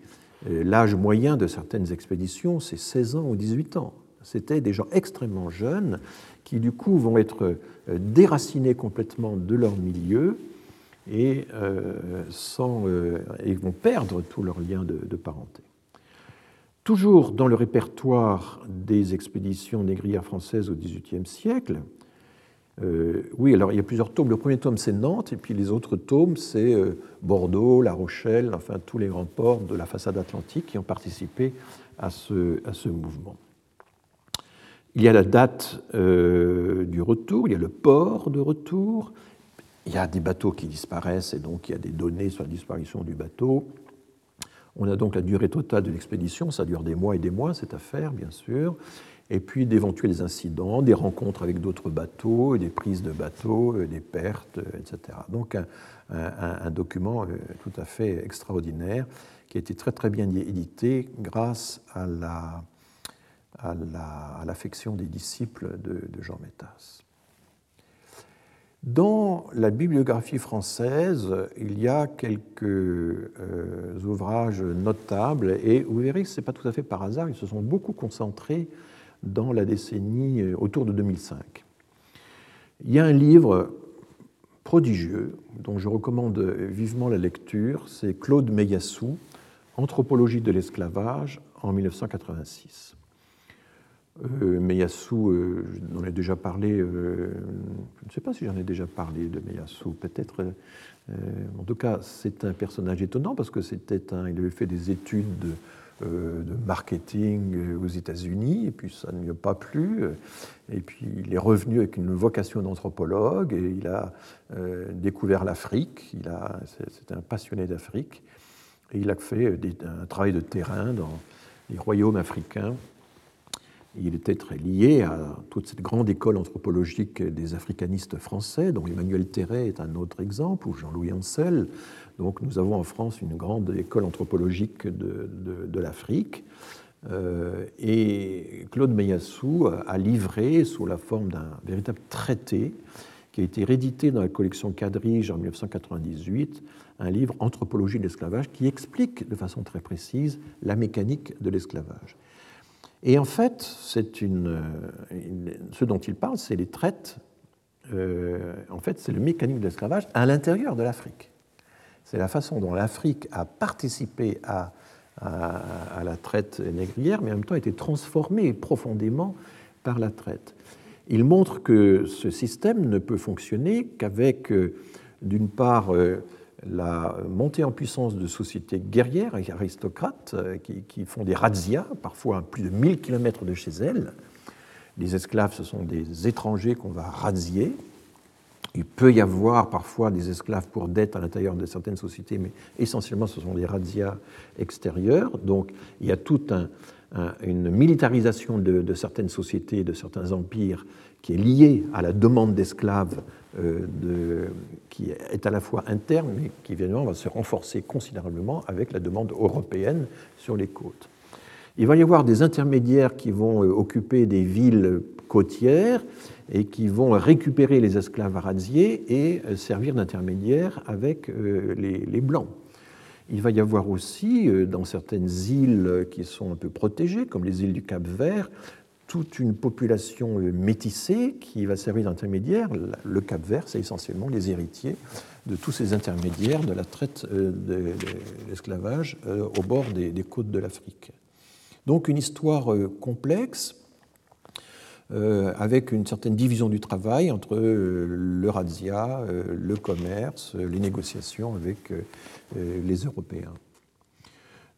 B: Euh, l'âge moyen de certaines expéditions, c'est 16 ans ou 18 ans. C'était des gens extrêmement jeunes qui du coup vont être euh, déracinés complètement de leur milieu et, euh, euh, vont perdre tout leur lien de, parenté. Toujours dans le répertoire des expéditions négrières françaises au XVIIIe siècle, oui, alors il y a plusieurs tomes. Le premier tome, c'est Nantes, et puis les autres tomes, c'est Bordeaux, La Rochelle, enfin tous les grands ports de la façade atlantique qui ont participé à ce mouvement. Il y a la date euh, du retour, il y a le port de retour, il y a des bateaux qui disparaissent et donc il y a des données sur la disparition du bateau. On a donc la durée totale de l'expédition, ça dure des mois et des mois cette affaire, bien sûr, et puis d'éventuels incidents, des rencontres avec d'autres bateaux, des prises de bateaux, euh, des pertes, euh, etc. Donc un, un document tout à fait extraordinaire qui a été très très bien édité grâce à la à l'affection des disciples de, Jean Métas. Dans la bibliographie française, il y a quelques euh, ouvrages notables et vous verrez que ce n'est pas tout à fait par hasard, ils se sont beaucoup concentrés dans la décennie euh, autour de 2005. Il y a un livre prodigieux dont je recommande vivement la lecture, c'est Claude Meyassou, Anthropologie de l'esclavage en 1986. Euh, euh, ai déjà parlé, euh, je ne sais pas si j'en ai déjà parlé de Meyassou, peut-être. Euh, en tout cas, c'est un personnage étonnant parce que c'était un, il avait fait des études de, marketing aux États-Unis et puis ça ne lui a pas plu. Et puis il est revenu avec une vocation d'anthropologue et il a découvert l'Afrique. Il a, un passionné d'Afrique et il a fait un travail de terrain dans les royaumes africains il était très lié à toute cette grande école anthropologique des africanistes français, dont Emmanuel Terret est un autre exemple, ou Jean-Louis Ancel. Donc nous avons en France une grande école anthropologique de, l'Afrique. Euh, et Claude Meyassou a livré, sous la forme d'un véritable traité, qui a été réédité dans la collection Quadrige en 1998, un livre Anthropologie de l'esclavage qui explique de façon très précise la mécanique de l'esclavage. Et en fait, une, ce dont il parle, c'est les traites. Euh, en fait, c'est le mécanisme de l'esclavage à l'intérieur de l'Afrique. C'est la façon dont l'Afrique a participé à, la traite négrière, mais en même temps a été transformée profondément par la traite. Il montre que ce système ne peut fonctionner qu'avec, euh, d'une part, euh, la montée en puissance de sociétés guerrières et aristocrates euh, qui, font des razzias, parfois à plus de 1000 km de chez elles. Les esclaves, ce sont des étrangers qu'on va razzier. Il peut y avoir parfois des esclaves pour dette à l'intérieur de certaines sociétés, mais essentiellement ce sont des razzias extérieures. Donc il y a toute une militarisation de, de, certaines sociétés, de certains empires, qui est liée à la demande d'esclaves de, qui est à la fois interne, mais qui évidemment va se renforcer considérablement avec la demande européenne sur les côtes. Il va y avoir des intermédiaires qui vont euh, occuper des villes côtières et qui vont récupérer les esclaves radiés et euh, servir d'intermédiaires avec les, Blancs. Il va y avoir aussi, dans certaines îles qui sont un peu protégées, comme les îles du Cap Vert, toute une population euh, métissée qui va servir d'intermédiaire. Le Cap Vert, c'est essentiellement les héritiers de tous ces intermédiaires de la traite euh, de l'esclavage euh, au bord des, côtes de l'Afrique. Donc une histoire complexe, avec une certaine division du travail entre le le commerce, les négociations avec les Européens.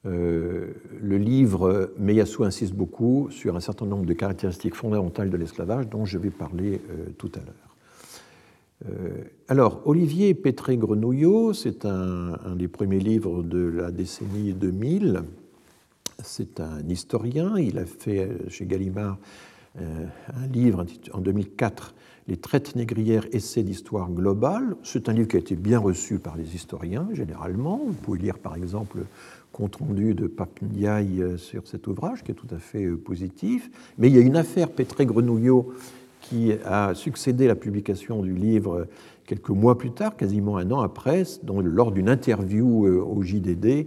B: Euh, le livre Meyassou insiste beaucoup sur un certain nombre de caractéristiques fondamentales de l'esclavage dont je vais parler euh, tout à l'heure. Euh, alors, Olivier Pétré-Grenouillot, c'est un, des premiers livres de la décennie 2000. C'est un historien. Il a fait chez Gallimard un livre en 2004, Les traites négrières, essais d'histoire globale. C'est un livre qui a été bien reçu par les historiens, généralement. Vous pouvez lire, par exemple, compte rendu de Pape Ndiaye euh, sur cet ouvrage, qui est tout à fait euh, positif. Mais il y a une affaire Pétré-Grenouillot qui a succédé à la publication du livre euh, quelques mois plus tard, quasiment un an après, lors d'une interview au JDD,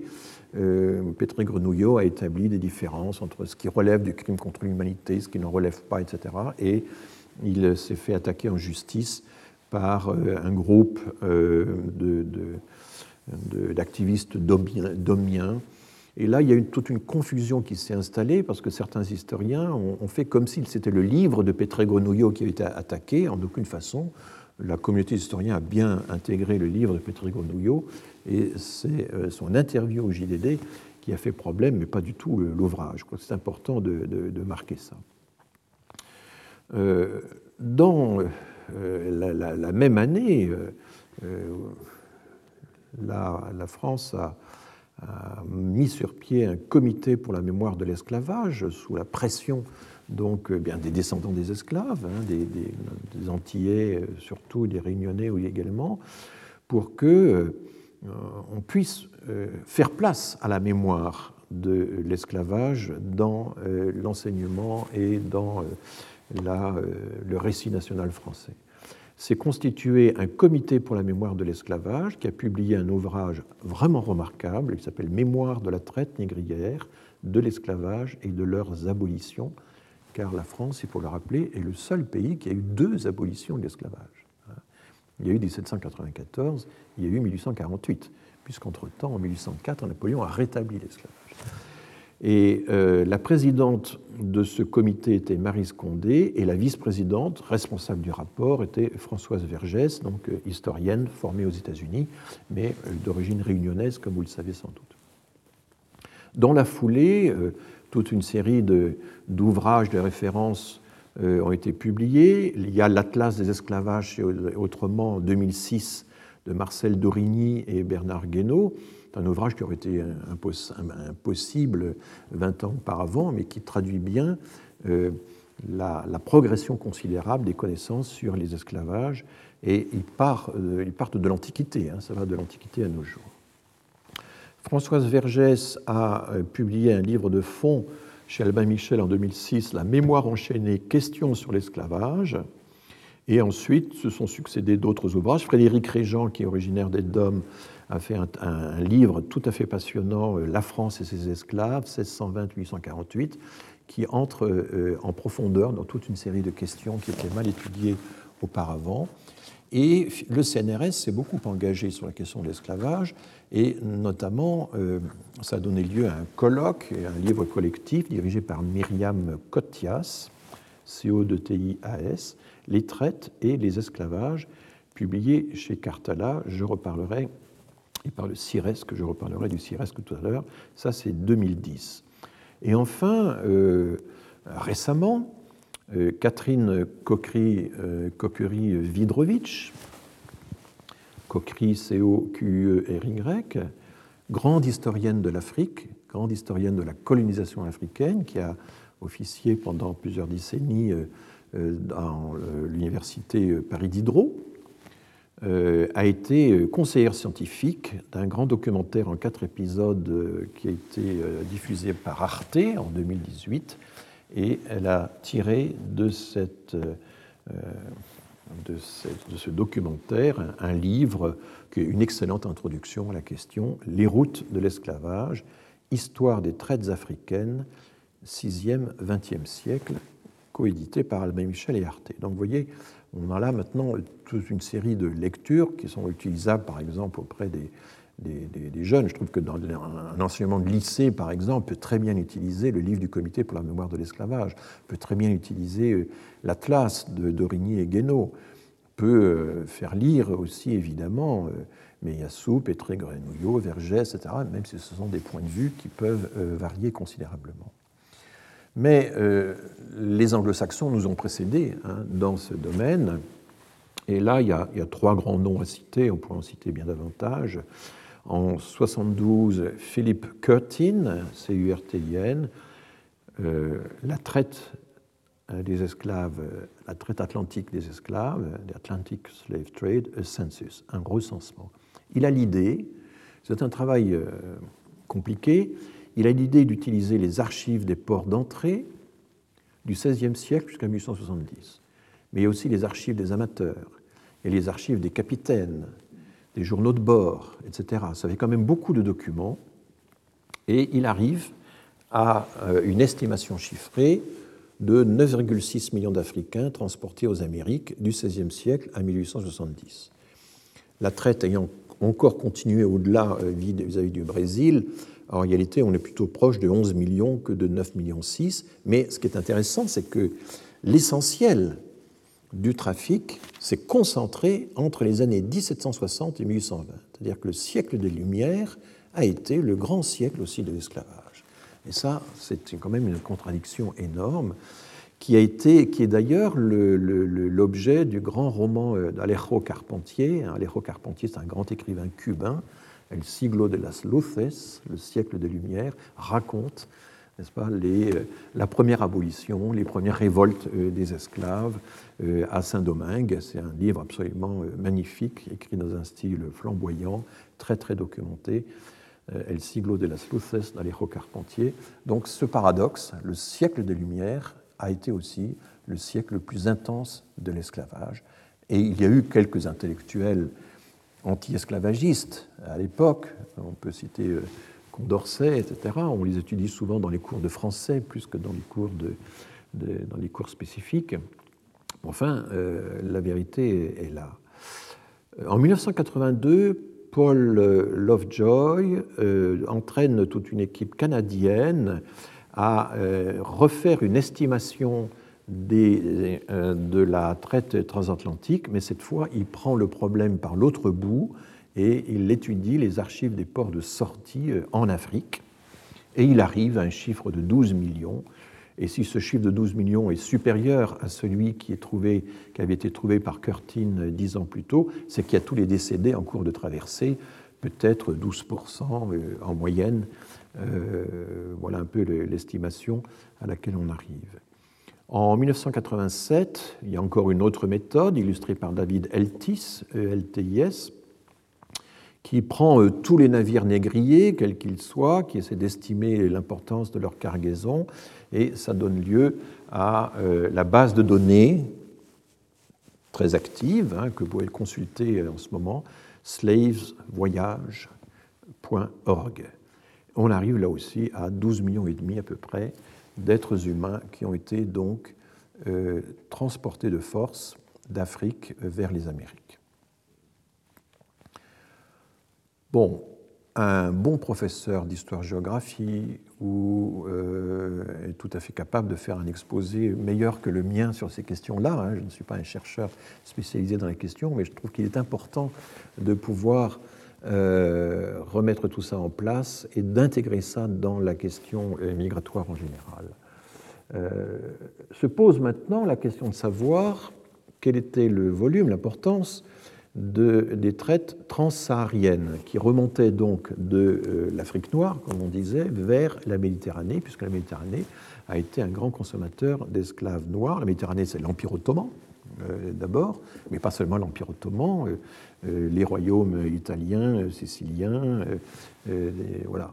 B: Pétré Grenouillot a établi des différences entre ce qui relève du crime contre l'humanité, ce qui n'en relève pas, etc. Et il s'est fait attaquer en justice par un groupe de d'activistes domiens. Et là, il y a eu toute une confusion qui s'est installée parce que certains historiens ont, fait comme si c'était le livre de Petré Grenouillot qui avait été attaqué. En aucune façon, la communauté d'historiens a bien intégré le livre de Petré Grenouillot et c'est euh, son interview au JDD qui a fait problème, mais pas du tout l'ouvrage. Crois que c'est important de, marquer ça. Euh, dans euh, la, même année, la, France a, mis sur pied un comité pour la mémoire de l'esclavage sous la pression donc euh, bien des descendants des esclaves, hein, des, Antillais euh, surtout, des Réunionnais également, pour que euh, on puisse faire place à la mémoire de l'esclavage dans l'enseignement et dans le récit national français s'est constitué un comité pour la mémoire de l'esclavage qui a publié un ouvrage vraiment remarquable qui s'appelle Mémoire de la traite négrière, de l'esclavage et de leurs abolitions, car la France, il faut le rappeler, est le seul pays qui a eu deux abolitions de l'esclavage. Il y a eu 1794, il y a eu 1848, puisqu'entre-temps, en 1804, Napoléon a rétabli l'esclavage. Et euh, la présidente de ce comité était Marie Condé et la vice-présidente, responsable du rapport, était Françoise Vergès, donc euh, historienne formée aux États-Unis, mais euh, d'origine réunionnaise, comme vous le savez sans doute. Dans la foulée, toute une série d'ouvrages, de, références ont été publiés. Il y a l'Atlas des esclavages autrement en 2006 de Marcel Dorigny et Bernard Guénaud un ouvrage qui aurait été impossible 20 ans auparavant, mais qui traduit bien euh, la, progression considérable des connaissances sur les esclavages. Et ils, euh, partent de l'Antiquité, hein, ça va de l'Antiquité à nos jours. Françoise Vergès a euh, publié un livre de fond chez Albin Michel en 2006, La mémoire enchaînée, questions sur l'esclavage. Et ensuite, se sont succédés d'autres ouvrages. Frédéric Régent, qui est originaire d'Edom, a fait un, livre tout à fait passionnant, euh, La France et ses esclaves, 1620-1848, qui entre euh, en profondeur dans toute une série de questions qui étaient mal étudiées auparavant. Et le CNRS s'est beaucoup engagé sur la question de l'esclavage, et notamment, euh, ça a donné lieu à un colloque, un livre collectif dirigé par Myriam Kotias, CO2TIAS, Les traites et les esclavages, publié chez Cartala. Je reparlerai et par le CIRES, que je reparlerai du CIRES tout à l'heure. Ça, c'est 2010. Et enfin, euh, récemment, euh, Catherine Coquery-Vidrovitch, Coquery, C-O-Q-E-R-Y, grande historienne de l'Afrique, grande historienne de la colonisation africaine, qui a officié pendant plusieurs décennies euh, dans l'université Paris Diderot, euh, a été euh, conseillère scientifique d'un grand documentaire en quatre épisodes euh, qui a été diffusé par Arte en 2018 et elle a tiré de, cette, de, ce documentaire un, livre qui est une excellente introduction à la question Les routes de l'esclavage, histoire des traites africaines, 6e, 20e siècle, coédité par Albin Michel et Arte. Donc vous voyez, on a là maintenant toute une série de lectures qui sont utilisables, par exemple, auprès des, des, jeunes. Je trouve que dans un enseignement de lycée, par exemple, peut très bien utiliser le livre du Comité pour la mémoire de l'esclavage, peut très bien utiliser euh, l'Atlas de Dorigny et Guénaud, peut euh, faire lire aussi, évidemment, euh, Meyassou, Pétré, Grenouillot, Vergès, etc., même si ce sont des points de vue qui peuvent varier considérablement. Mais euh, les anglo-saxons nous ont précédés hein, dans ce domaine. Et là, il y, a, trois grands noms à citer, on pourrait en citer bien davantage. En 72, Philippe Curtin, C-U-R-T-I-N, euh, la traite euh, des esclaves, la traite atlantique des esclaves, l'Atlantic Slave Trade, a census, un recensement. Il a l'idée, c'est un travail compliqué, il a l'idée d'utiliser les archives des ports d'entrée du XVIe siècle jusqu'à 1870. Mais il y a aussi les archives des amateurs et les archives des capitaines, des journaux de bord, etc. Ça fait quand même beaucoup de documents. Et il arrive à euh, une estimation chiffrée de 9,6 millions d'Africains transportés aux Amériques du XVIe siècle à 1870. La traite ayant encore continué au-delà euh, vis-à-vis du Brésil, en réalité, on est plutôt proche de 11 millions que de 9 millions 6. Mais ce qui est intéressant, c'est que l'essentiel du trafic s'est concentré entre les années 1760 et 1820. C'est-à-dire que le siècle des Lumières a été le grand siècle aussi de l'esclavage. Et ça, c'est quand même une contradiction énorme qui, a été, qui est d'ailleurs l'objet du grand roman euh, d'Alejo Carpentier. Alejo Carpentier, c'est un grand écrivain cubain El siglo de las luces, le siècle des Lumières, raconte n'est-ce pas, euh, la première abolition, les premières révoltes euh, des esclaves euh, à Saint-Domingue. C'est un livre absolument magnifique, écrit dans un style flamboyant, très très documenté. El siglo de las luces d'Alejo Carpentier. Donc ce paradoxe, le siècle des Lumières, a été aussi le siècle le plus intense de l'esclavage. Et il y a eu quelques intellectuels anti-esclavagistes à l'époque. On peut citer euh, Condorcet, etc. On les étudie souvent dans les cours de français plus que dans les cours, cours spécifiques. Enfin, euh, la vérité est là. En 1982, Paul Lovejoy entraîne toute une équipe canadienne à refaire une estimation de la traite transatlantique, mais cette fois, il prend le problème par l'autre bout et il étudie les archives des ports de sortie en Afrique. Et il arrive à un chiffre de 12 millions. Et si ce chiffre de 12 millions est supérieur à celui qui, avait été trouvé par Curtin dix ans plus tôt, c'est qu'il y a tous les décédés en cours de traversée, peut-être 12% euh, en moyenne. Euh, voilà un peu l'estimation à laquelle on arrive. En 1987, il y a encore une autre méthode illustrée par David Eltis, ELTIS, qui prend euh, tous les navires négriers, quels qu'ils soient, qui essaie d'estimer l'importance de leur cargaison, et ça donne lieu à euh, la base de données très active, hein, que vous pouvez consulter en ce moment, slavesvoyage.org. On arrive là aussi à 12 millions et demi à peu près d'êtres humains qui ont été donc euh, transportés de force d'Afrique vers les Amériques. Bon, un bon professeur d'histoire-géographie euh, est tout à fait capable de faire un exposé meilleur que le mien sur ces questions-là. Hein. Je ne suis pas un chercheur spécialisé dans les questions, mais je trouve qu'il est important de pouvoir euh, remettre tout ça en place et d'intégrer ça dans la question euh, migratoire en général. Euh, se pose maintenant la question de savoir quel était le volume, l'importance de, des traites transsahariennes qui remontaient donc de l'Afrique noire, comme on disait, vers la Méditerranée, puisque la Méditerranée a été un grand consommateur d'esclaves noirs. La Méditerranée, c'est l'Empire ottoman, d'abord, mais pas seulement l'Empire ottoman. Euh, les royaumes italiens, euh, siciliens. Euh, voilà.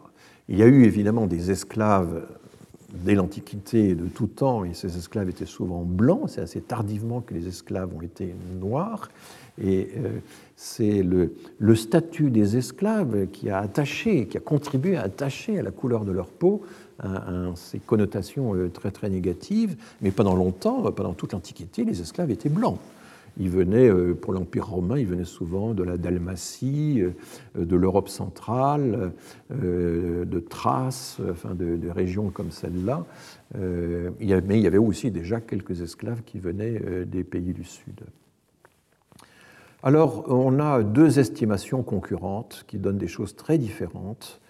B: Il y a eu évidemment des esclaves dès l'Antiquité de tout temps, et ces esclaves étaient souvent blancs. C'est assez tardivement que les esclaves ont été noirs. Et c'est le, le, statut des esclaves qui a attaché, qui a contribué à attacher à la couleur de leur peau ces connotations très très négatives. Mais pendant longtemps, pendant toute l'Antiquité, les esclaves étaient blancs. Ils venaient, euh, pour l'Empire romain, ils venaient souvent de la Dalmatie, euh, de l'Europe centrale, euh, de Thrace, enfin de, régions comme celle-là. Mais il y avait aussi déjà quelques esclaves qui venaient des pays du Sud. Alors, on a deux estimations concurrentes qui donnent des choses très différentes.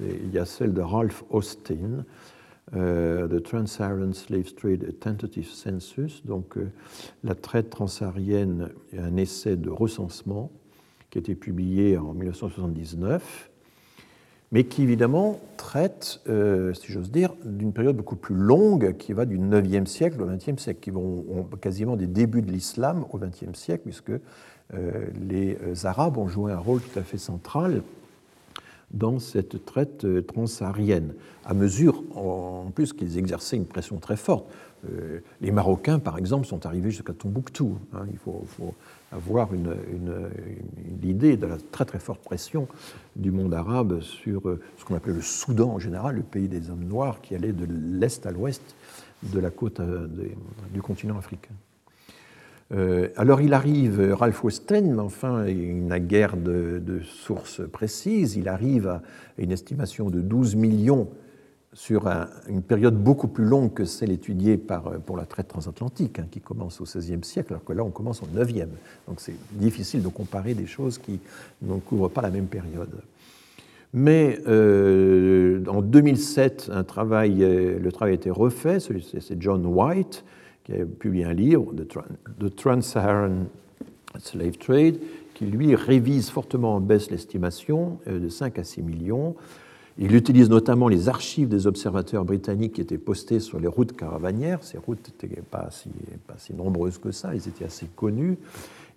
B: Il y a celle de Ralph Austin, euh, the Trans-Saharan Slave Trade Tentative Census, donc euh, la traite transsaharienne, un essai de recensement qui a été publié en 1979, mais qui évidemment traite, euh, si j'ose dire, d'une période beaucoup plus longue qui va du 9e siècle au 20e siècle, qui vont quasiment des débuts de l'islam au 20e siècle, puisque les Arabes ont joué un rôle tout à fait central dans cette traite euh, transsaharienne, à mesure en plus qu'ils exerçaient une pression très forte. Euh, les Marocains, par exemple, sont arrivés jusqu'à Tombouctou. Hein. il faut, avoir une, idée de la très très forte pression du monde arabe sur euh, ce qu'on appelait le Soudan en général, le pays des hommes noirs qui allait de l'est à l'ouest de la côte du continent africain. Euh, alors il arrive, Ralph Westen, enfin il n'a guère de, sources précises, il arrive à une estimation de 12 millions sur une période beaucoup plus longue que celle étudiée par, pour la traite transatlantique, hein, qui commence au XVIe siècle, alors que là on commence au IXe. Donc c'est difficile de comparer des choses qui ne couvrent pas la même période. Mais euh, en 2007, un travail, le travail a été refait, c'est John White, qui a publié un livre, The Trans-Saharan Slave Trade, qui lui révise fortement en baisse l'estimation euh, de 5 à 6 millions. Il utilise notamment les archives des observateurs britanniques qui étaient postés sur les routes caravanières. Ces routes n'étaient pas si, nombreuses que ça, elles étaient assez connues.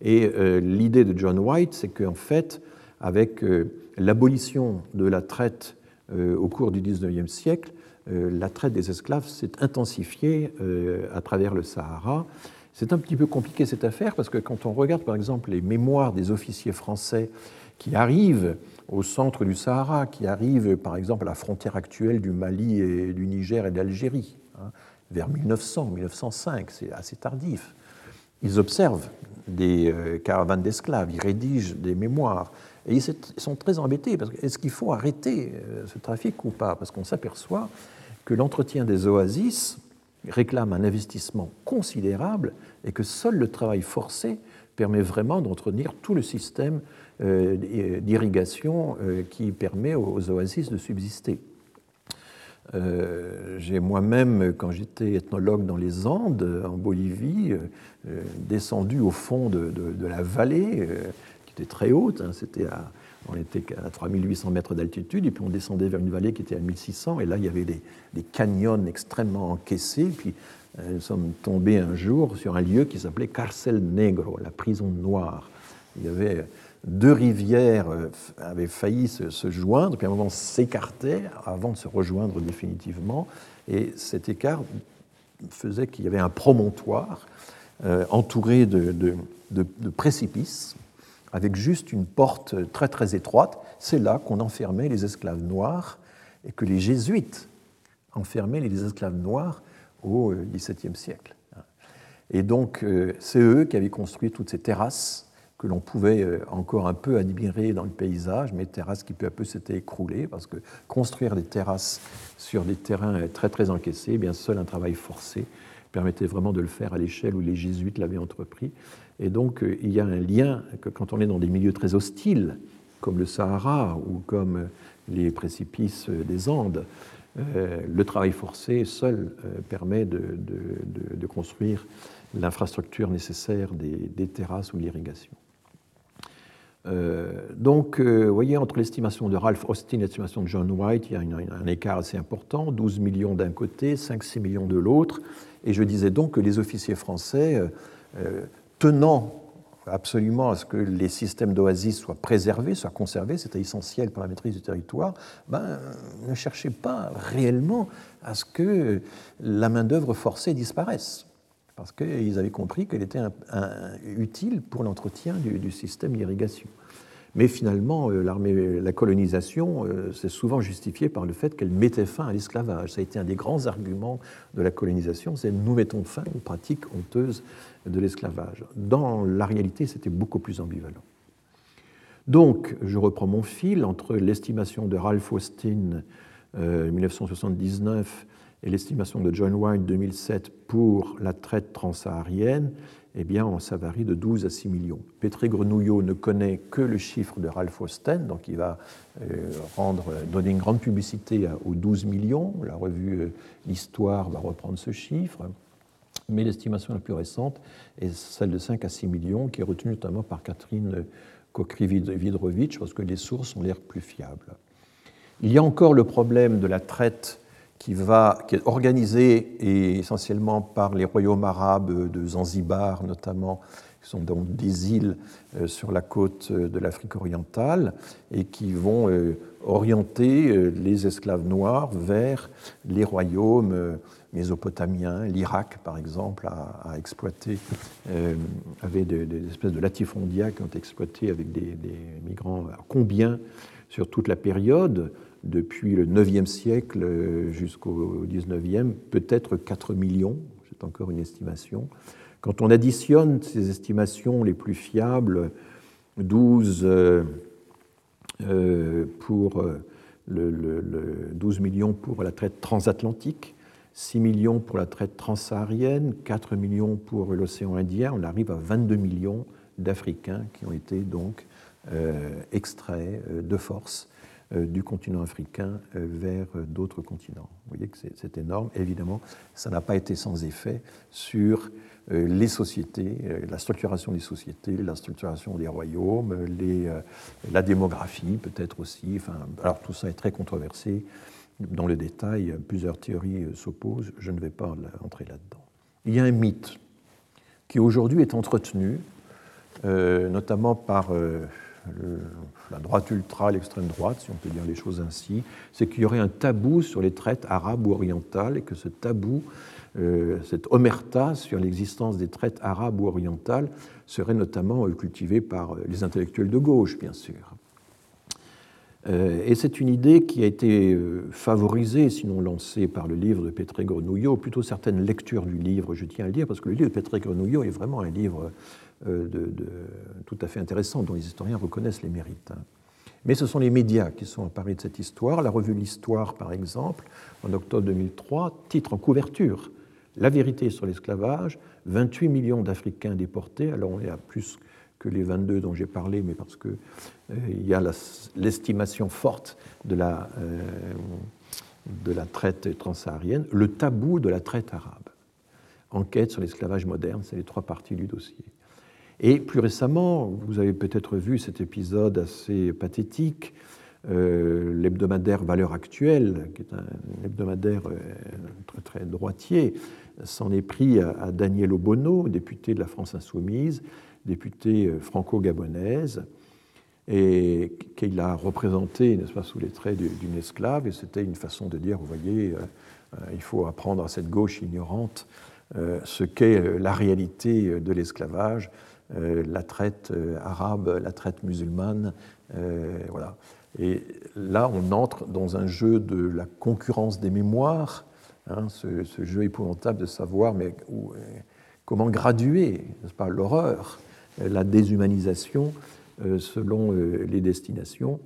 B: Et euh, l'idée de John White, c'est qu'en fait, avec euh, l'abolition de la traite au cours du XIXe siècle, la traite des esclaves s'est intensifiée euh, à travers le Sahara. C'est un petit peu compliqué cette affaire parce que quand on regarde par exemple les mémoires des officiers français qui arrivent au centre du Sahara, qui arrivent par exemple à la frontière actuelle du Mali et du Niger et d'Algérie, hein, vers 1900, 1905, c'est assez tardif. Ils observent des caravanes d'esclaves, ils rédigent des mémoires. Et ils sont très embêtés parce est-ce qu'il faut arrêter ce trafic ou pas? Parce qu'on s'aperçoit que l'entretien des oasis réclame un investissement considérable et que seul le travail forcé permet vraiment d'entretenir tout le système euh, d'irrigation euh, qui permet aux oasis de subsister. Euh, j'ai moi-même, quand j'étais ethnologue dans les Andes, en Bolivie, descendu au fond de, la vallée, qui était très haute, hein, c'était à on était à 3800 mètres d'altitude, et puis on descendait vers une vallée qui était à 1600, et là il y avait des, canyons extrêmement encaissés, puis euh, nous sommes tombés un jour sur un lieu qui s'appelait Carcel Negro, la prison noire. Il y avait deux rivières euh, avaient failli se, joindre, puis à un moment s'écartaient avant de se rejoindre définitivement, et cet écart faisait qu'il y avait un promontoire euh, entouré de précipices avec juste une porte très très étroite. C'est là qu'on enfermait les esclaves noirs et que les jésuites enfermaient les esclaves noirs au XVIIe siècle. Et donc, euh, c'est eux qui avaient construit toutes ces terrasses que l'on pouvait euh, encore un peu admirer dans le paysage, mais terrasses qui peu à peu s'étaient écroulées, parce que construire des terrasses sur des terrains très très encaissés, eh bien seul un travail forcé permettait vraiment de le faire à l'échelle où les jésuites l'avaient entrepris. Et donc, euh, il y a un lien que quand on est dans des milieux très hostiles, comme le Sahara ou comme les précipices des Andes, euh, le travail forcé seul euh, permet de, construire l'infrastructure nécessaire des, terrasses ou l'irrigation. donc, vous voyez, entre l'estimation de Ralph Austin et l'estimation de John White, il y a un écart assez important, 12 millions d'un côté, 5-6 millions de l'autre. Et je disais donc que les officiers français tenant absolument à ce que les systèmes d'oasis soient préservés, soient conservés, c'était essentiel pour la maîtrise du territoire, ben, ne cherchez pas réellement à ce que la main-d'œuvre forcée disparaisse, parce qu'ils avaient compris qu'elle était utile pour l'entretien du, système d'irrigation. Mais finalement, euh, la colonisation euh, s'est souvent justifiée par le fait qu'elle mettait fin à l'esclavage. Ça a été un des grands arguments de la colonisation, c'est nous mettons fin aux pratiques honteuses de l'esclavage. Dans la réalité, c'était beaucoup plus ambivalent. Donc, je reprends mon fil entre l'estimation de Ralph Austin euh, 1979 et l'estimation de John White 2007 pour la traite transsaharienne eh bien, ça varie de 12 à 6 millions. Pétré Grenouillot ne connaît que le chiffre de Ralph Austen, donc il va euh, donner une grande publicité aux 12 millions. La revue euh, L'Histoire va reprendre ce chiffre. Mais l'estimation la plus récente est celle de 5 à 6 millions, qui est retenue notamment par Catherine Kokri-Vidrovitch, parce que les sources ont l'air plus fiables. Il y a encore le problème de la traite qui, va, qui est organisé essentiellement par les royaumes arabes de Zanzibar notamment, qui sont donc des îles euh, sur la côte euh, de l'Afrique orientale et qui vont euh, orienter les esclaves noirs vers les royaumes mésopotamiens, l'Irak par exemple a, exploité, avait des, espèces de latifondia qui ont exploité avec des, migrants, combien sur toute la période depuis le 9e siècle jusqu'au 19e, peut-être 4 millions, c'est encore une estimation. Quand on additionne ces estimations les plus fiables, 12 euh, euh, pour euh, le, 12 millions pour la traite transatlantique, 6 millions pour la traite transsaharienne, 4 millions pour l'océan Indien, on arrive à 22 millions d'Africains qui ont été donc extraits de force euh, du continent africain euh, vers euh, d'autres continents. Vous voyez que c'est énorme. Évidemment, ça n'a pas été sans effet sur les sociétés, la structuration des sociétés, la structuration des royaumes, la démographie peut-être aussi. Enfin, alors tout ça est très controversé. Dans le détail, plusieurs théories s'opposent. Je ne vais pas entrer là-dedans. Il y a un mythe qui aujourd'hui est entretenu, notamment par la droite ultra, l'extrême droite, si on peut dire les choses ainsi, c'est qu'il y aurait un tabou sur les traites arabes ou orientales et que ce tabou, euh, cette omerta sur l'existence des traites arabes ou orientales serait notamment cultivée par les intellectuels de gauche, bien sûr. et c'est une idée qui a été favorisée, sinon lancée par le livre de Petré Grenouillot, plutôt certaines lectures du livre, je tiens à le dire, parce que le livre de Petré Grenouillot est vraiment un livre de, tout à fait intéressant, dont les historiens reconnaissent les mérites. Hein. Mais ce sont les médias qui sont emparés de cette histoire. La revue L'Histoire, par exemple, en octobre 2003, titre en couverture La vérité sur l'esclavage, 28 millions d'Africains déportés. Alors on est à plus que les 22 dont j'ai parlé, mais parce qu'il euh, y a l'estimation forte de la, euh, de la traite transsaharienne, le tabou de la traite arabe. Enquête sur l'esclavage moderne, c'est les trois parties du dossier. Et plus récemment, vous avez peut-être vu cet épisode assez pathétique, euh, l'hebdomadaire Valeur Actuelle, qui est un hebdomadaire euh, très, très droitier, s'en est pris à, Daniel Obono, député de la France Insoumise, député euh, franco-gabonaise, et qu'il a représenté, n'est-ce pas, sous les traits d'une esclave, et c'était une façon de dire, vous voyez, il faut apprendre à cette gauche ignorante ce qu'est la réalité de l'esclavage, la traite euh, arabe, la traite musulmane. Euh, voilà. Et là, on entre dans un jeu de la concurrence des mémoires, hein, ce, jeu épouvantable de savoir mais comment graduer, pas, l'horreur, la déshumanisation selon les destinations.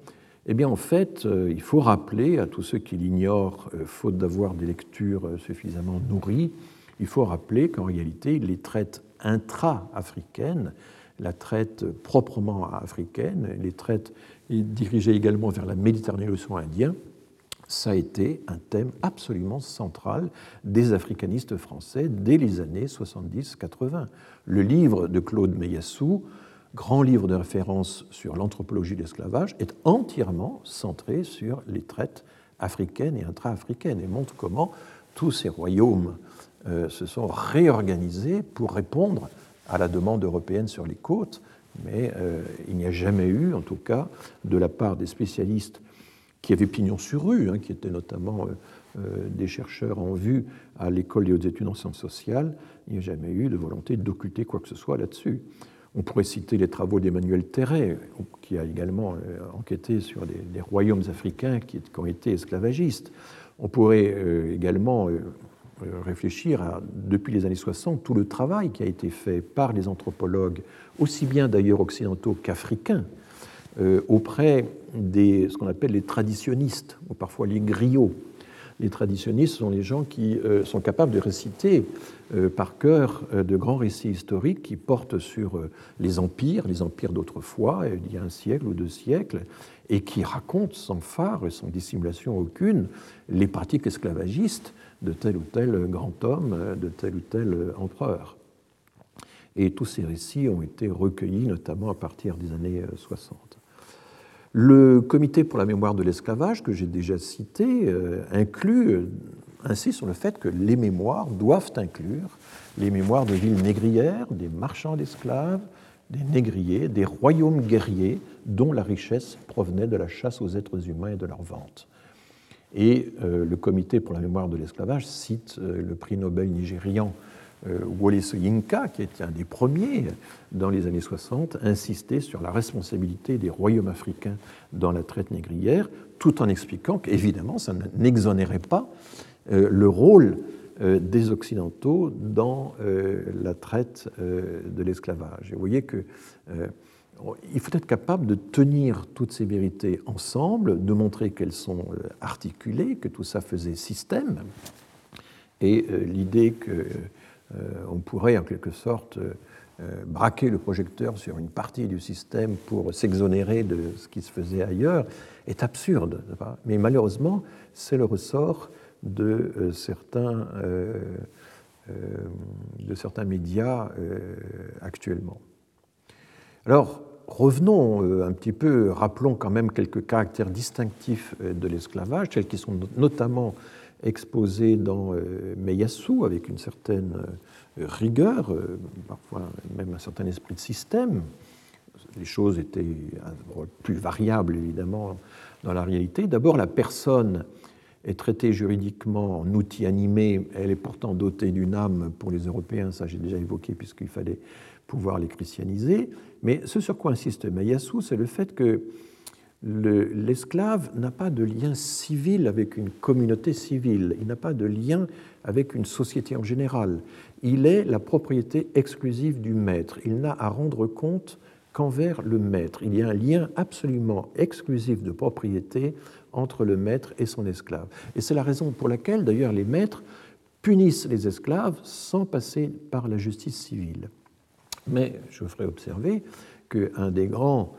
B: Eh bien, en fait, il faut rappeler à tous ceux qui l'ignorent, faute d'avoir des lectures suffisamment nourries, il faut rappeler qu'en réalité, les traites intra-africaines, la traite proprement africaine, les traites dirigées également vers la Méditerranée et l'océan Indien, ça a été un thème absolument central des africanistes français dès les années 70-80. Le livre de Claude Meyassou, grand livre de référence sur l'anthropologie de l'esclavage, est entièrement centré sur les traites africaines et intra-africaines et montre comment tous ces royaumes se sont réorganisés pour répondre à la demande européenne sur les côtes, mais euh, il n'y a jamais eu, en tout cas, de la part des spécialistes qui avaient pignon sur rue, hein, qui étaient notamment euh, des chercheurs en vue à l'école des hautes études en sciences sociales, il n'y a jamais eu de volonté d'occulter quoi que ce soit là-dessus. On pourrait citer les travaux d'Emmanuel Terret, qui a également enquêté sur les, royaumes africains qui, ont été esclavagistes. On pourrait également euh, réfléchir à, depuis les années 60, tout le travail qui a été fait par les anthropologues, aussi bien d'ailleurs occidentaux qu'africains, euh, auprès des ce qu'on appelle les traditionnistes, ou parfois les griots. Les traditionnistes sont les gens qui euh, sont capables de réciter par cœur de grands récits historiques qui portent sur les empires, les empires d'autrefois, il y a un siècle ou deux siècles, et qui racontent sans phare et sans dissimulation aucune les pratiques esclavagistes de tel ou tel grand homme, de tel ou tel empereur. Et tous ces récits ont été recueillis notamment à partir des années 60. Le comité pour la mémoire de l'esclavage, que j'ai déjà cité, euh, inclut ainsi sur le fait que les mémoires doivent inclure les mémoires de villes négrières, des marchands d'esclaves, des négriers, des royaumes guerriers dont la richesse provenait de la chasse aux êtres humains et de leur vente. Et euh, le Comité pour la mémoire de l'esclavage cite euh, le prix Nobel nigérian euh, Wole Soyinka, qui était un des premiers dans les années 60, insistait sur la responsabilité des royaumes africains dans la traite négrière, tout en expliquant qu'évidemment, ça n'exonérait pas le rôle des Occidentaux dans la traite de l'esclavage. Vous voyez que il faut être capable de tenir toutes ces vérités ensemble, de montrer qu'elles sont euh, articulées, que tout ça faisait système. Et euh, l'idée qu'on euh, pourrait en quelque sorte braquer le projecteur sur une partie du système pour s'exonérer de ce qui se faisait ailleurs est absurde. Mais malheureusement, c'est le ressort de certains, de certains médias actuellement. Alors, revenons euh, un petit peu, rappelons quand même quelques caractères distinctifs euh, de l'esclavage, tels qui sont notamment exposés dans euh, Meyassou avec une certaine rigueur, parfois même un certain esprit de système. Les choses étaient plus variables évidemment dans la réalité. D'abord, la personne est traitée juridiquement en outil animé, elle est pourtant dotée d'une âme pour les Européens, ça j'ai déjà évoqué puisqu'il fallait pouvoir les christianiser. Mais ce sur quoi insiste Mayassou, c'est le fait que l'esclave n'a pas de lien civil avec une communauté civile, il n'a pas de lien avec une société en général. Il est la propriété exclusive du maître. Il n'a à rendre compte qu'envers le maître. Il y a un lien absolument exclusif de propriété entre le maître et son esclave. Et c'est la raison pour laquelle, d'ailleurs, les maîtres punissent les esclaves sans passer par la justice civile. Mais je ferai observer qu'un des grands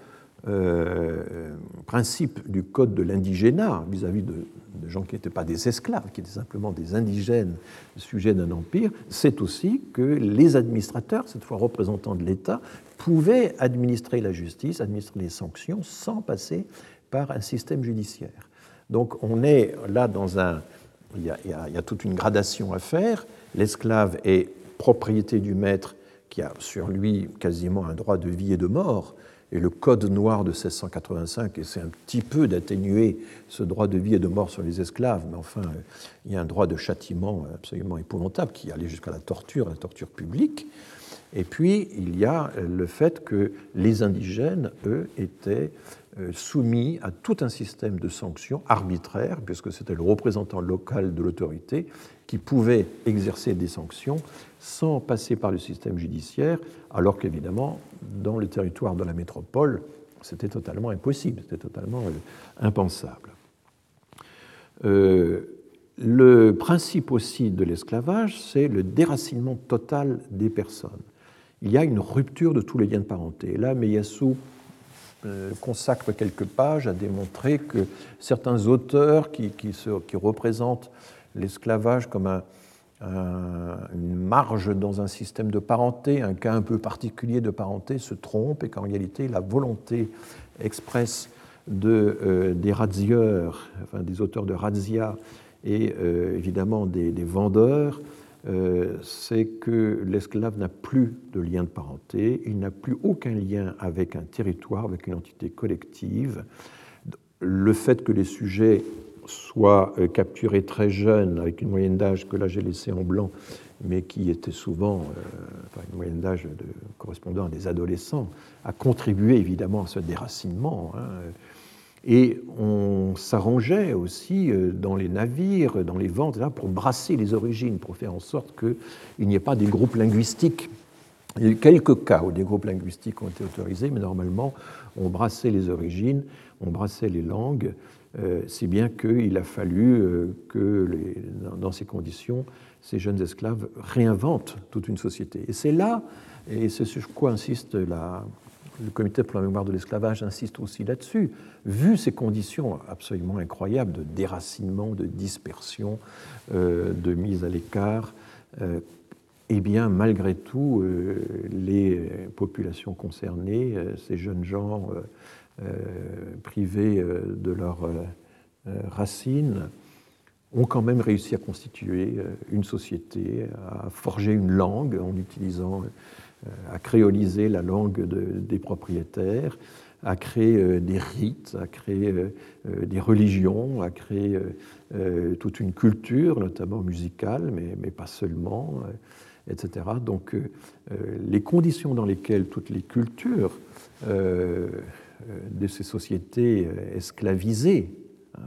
B: euh, principes du code de l'indigénat vis-à-vis de, gens qui n'étaient pas des esclaves, qui étaient simplement des indigènes sujets d'un empire, c'est aussi que les administrateurs, cette fois représentants de l'État, pouvaient administrer la justice, administrer les sanctions sans passer par un système judiciaire. Donc on est là dans un... A, il y a toute une gradation à faire. L'esclave est propriété du maître qui a sur lui quasiment un droit de vie et de mort, et le Code noir de 1685 essaie un petit peu d'atténuer ce droit de vie et de mort sur les esclaves, mais enfin, il y a un droit de châtiment absolument épouvantable qui allait jusqu'à la torture, la torture publique. Et puis, il y a le fait que les indigènes, eux, étaient euh, soumis à tout un système de sanctions arbitraires, puisque c'était le représentant local de l'autorité qui pouvait exercer des sanctions sans passer par le système judiciaire, alors qu'évidemment, dans le territoire de la métropole, c'était totalement impossible, c'était totalement euh, impensable. Euh, le principe aussi de l'esclavage, c'est le déracinement total des personnes. Il y a une rupture de tous les liens de parenté. Là, Meyassou euh, consacre quelques pages à démontrer que certains auteurs qui représentent l'esclavage comme un, une marge dans un système de parenté, un cas un peu particulier de parenté, se trompe et qu'en réalité la volonté expresse euh, des razzieurs, enfin des auteurs de razzia et euh, évidemment des, vendeurs, euh, c'est que l'esclave n'a plus de lien de parenté, il n'a plus aucun lien avec un territoire, avec une entité collective. Le fait que les sujets soit euh, capturé très jeune, avec une moyenne d'âge que là j'ai laissé en blanc, mais qui était souvent euh, une moyenne d'âge correspondant à des adolescents, a contribué évidemment à ce déracinement. Hein. Et on s'arrangeait aussi euh, dans les navires, dans les ventes, là, pour brasser les origines, pour faire en sorte qu'il n'y ait pas des groupes linguistiques. Il y a eu quelques cas où des groupes linguistiques ont été autorisés, mais normalement, on brassait les origines, on brassait les langues, si bien qu'il a fallu euh, que, dans ces conditions, ces jeunes esclaves réinventent toute une société. Et c'est là, et c'est sur quoi insiste le Comité pour la mémoire de l'esclavage insiste aussi là-dessus, vu ces conditions absolument incroyables de déracinement, de dispersion, euh, de mise à l'écart, eh bien, malgré tout, les populations concernées, ces jeunes gens euh, privés euh, de leurs euh, racines, ont quand même réussi à constituer une société, à forger une langue en utilisant, à créoliser la langue des propriétaires, à créer des rites, à créer des religions, à créer toute une culture, notamment musicale, mais, mais pas seulement, etc. Donc les conditions dans lesquelles toutes les cultures de ces sociétés euh, esclavisées hein,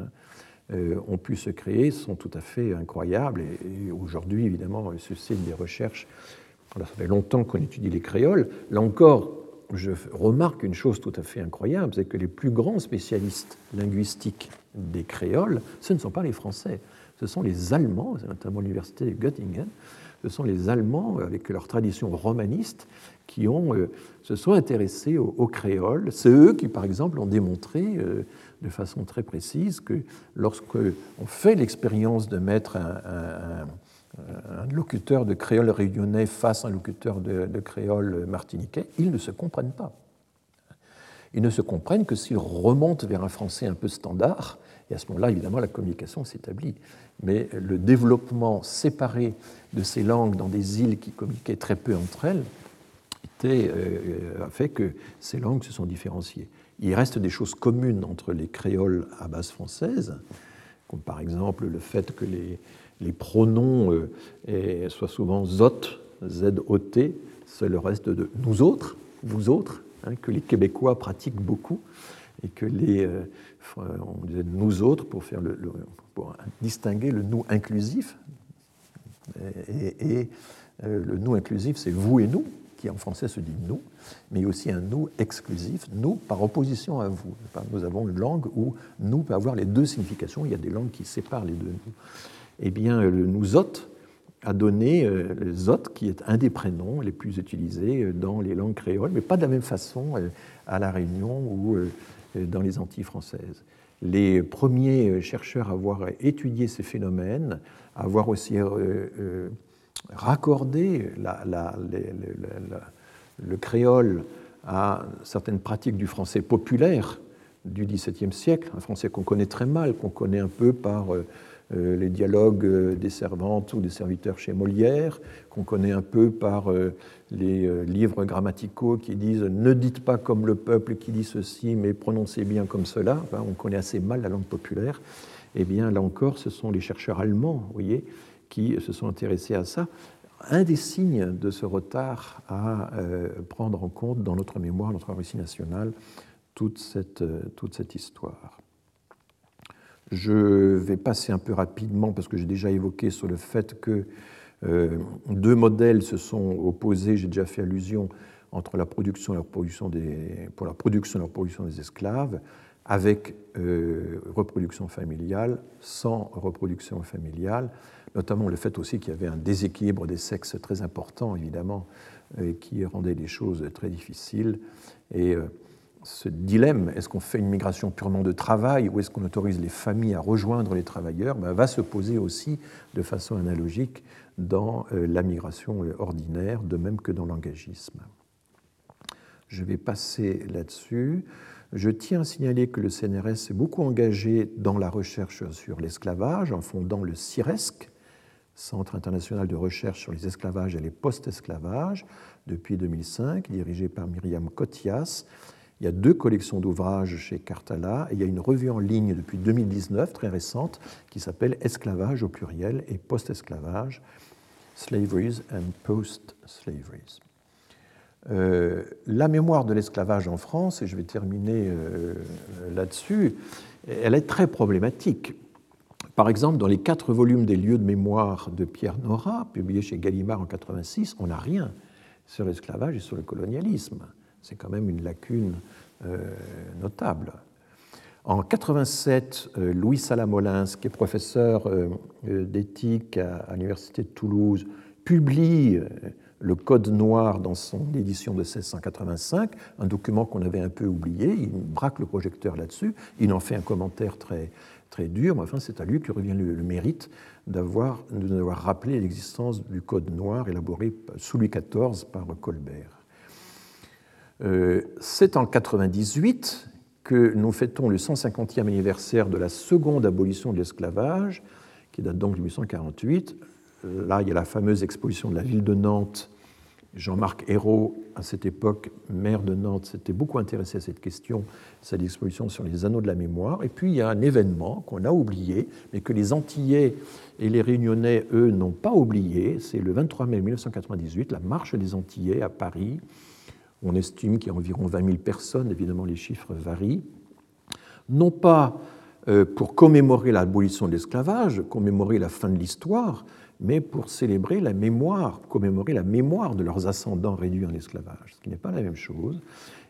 B: euh, ont pu se créer sont tout à fait incroyables. Et, aujourd'hui, évidemment, suscitent des recherches. ça fait longtemps qu'on étudie les créoles. Là encore, je remarque une chose tout à fait incroyable, c'est que les plus grands spécialistes linguistiques des créoles, ce ne sont pas les Français, ce sont les Allemands, notamment l'université de Göttingen, ce sont les Allemands, avec leur tradition romaniste, qui ont, euh, se sont intéressés aux, créoles. C'est eux qui, par exemple, ont démontré euh, de façon très précise que lorsqu'on fait l'expérience de mettre un, locuteur de créole réunionnais face à un locuteur de, de créole martiniquais, ils ne se comprennent pas. Ils ne se comprennent que s'ils remontent vers un français un peu standard, et à ce moment-là, évidemment, la communication s'établit. Mais le développement séparé de ces langues dans des îles qui communiquaient très peu entre elles euh, a fait que ces langues se sont différenciées. Il reste des choses communes entre les créoles à base française, comme par exemple le fait que les, les pronoms euh, soient souvent zot, Z-O-T, c'est le reste de nous autres, vous autres, hein, que les Québécois pratiquent beaucoup et que les, on disait nous autres pour, faire le, pour distinguer le nous inclusif, et, le nous inclusif c'est vous et nous, qui en français se dit nous, mais aussi un nous exclusif, nous par opposition à vous. Nous avons une langue où nous peut avoir les deux significations, il y a des langues qui séparent les deux nous. Eh bien, le nous autres a donné euh, le Zot, qui est un des prénoms les plus utilisés euh, dans les langues créoles, mais pas de la même façon euh, à La Réunion ou dans les Antilles françaises. Les premiers chercheurs à avoir étudié ces phénomènes, à avoir aussi raccordé le créole à certaines pratiques du français populaire du XVIIe siècle, un français qu'on connaît très mal, qu'on connaît un peu par euh, les dialogues euh, des servantes ou des serviteurs chez Molière, qu'on connaît un peu par euh, les livres grammaticaux qui disent ne dites pas comme le peuple qui dit ceci, mais prononcez bien comme cela. on connaît assez mal la langue populaire. Eh bien, là encore, ce sont les chercheurs allemands, voyez, qui se sont intéressés à ça. Un des signes de ce retard à prendre en compte dans notre mémoire, notre récit national, toute cette, toute cette histoire. Je vais passer un peu rapidement parce que j'ai déjà évoqué sur le fait que euh, deux modèles se sont opposés, j'ai déjà fait allusion, entre la production et la reproduction des, pour la production et la reproduction des esclaves, avec euh, reproduction familiale, sans reproduction familiale, notamment le fait aussi qu'il y avait un déséquilibre des sexes très important, évidemment, et qui rendait les choses très difficiles. Et euh, ce dilemme, est-ce qu'on fait une migration purement de travail ou est-ce qu'on autorise les familles à rejoindre les travailleurs, ben, va se poser aussi de façon analogique dans euh, la migration euh, ordinaire, de même que dans l'engagisme. Je vais passer là-dessus. Je tiens à signaler que le CNRS s'est beaucoup engagé dans la recherche sur l'esclavage en fondant le CIRESC, Centre international de recherche sur les esclavages et les post-esclavages, depuis 2005, dirigé par Myriam Kotias, il y a deux collections d'ouvrages chez Cartala et il y a une revue en ligne depuis 2019, très récente, qui s'appelle Esclavage au pluriel et Post-esclavage, Slaveries and Post-Slaveries. Euh, la mémoire de l'esclavage en France, et je vais terminer euh, là-dessus, elle est très problématique. Par exemple, dans les quatre volumes des lieux de mémoire de Pierre Nora, publiés chez Gallimard en 86, on n'a rien sur l'esclavage et sur le colonialisme. C'est quand même une lacune euh, notable. En 87, euh, Louis Salamolins, qui est professeur euh, d'éthique à l'Université de Toulouse, publie le Code noir dans son édition de 1685, un document qu'on avait un peu oublié. Il braque le projecteur là-dessus. Il en fait un commentaire très, très dur, mais enfin, c'est à lui que revient le, mérite d'avoir rappelé l'existence du Code noir élaboré sous Louis XIV par Colbert. Euh, c'est en 98 que nous fêtons le 150e anniversaire de la seconde abolition de l'esclavage, qui date donc de 1848. Là, il y a la fameuse exposition de la ville de Nantes. Jean-Marc Ayrault, à cette époque maire de Nantes, s'était beaucoup intéressé à cette question, sa exposition sur les anneaux de la mémoire. Et puis il y a un événement qu'on a oublié, mais que les Antillais et les Réunionnais, eux, n'ont pas oublié. C'est le 23 mai 1998, la marche des Antillais à Paris, on estime qu'il y a environ 20 000 personnes, évidemment les chiffres varient, non pas euh, pour commémorer l'abolition de l'esclavage, commémorer la fin de l'histoire, mais pour célébrer la mémoire, commémorer la mémoire de leurs ascendants réduits en esclavage, ce qui n'est pas la même chose,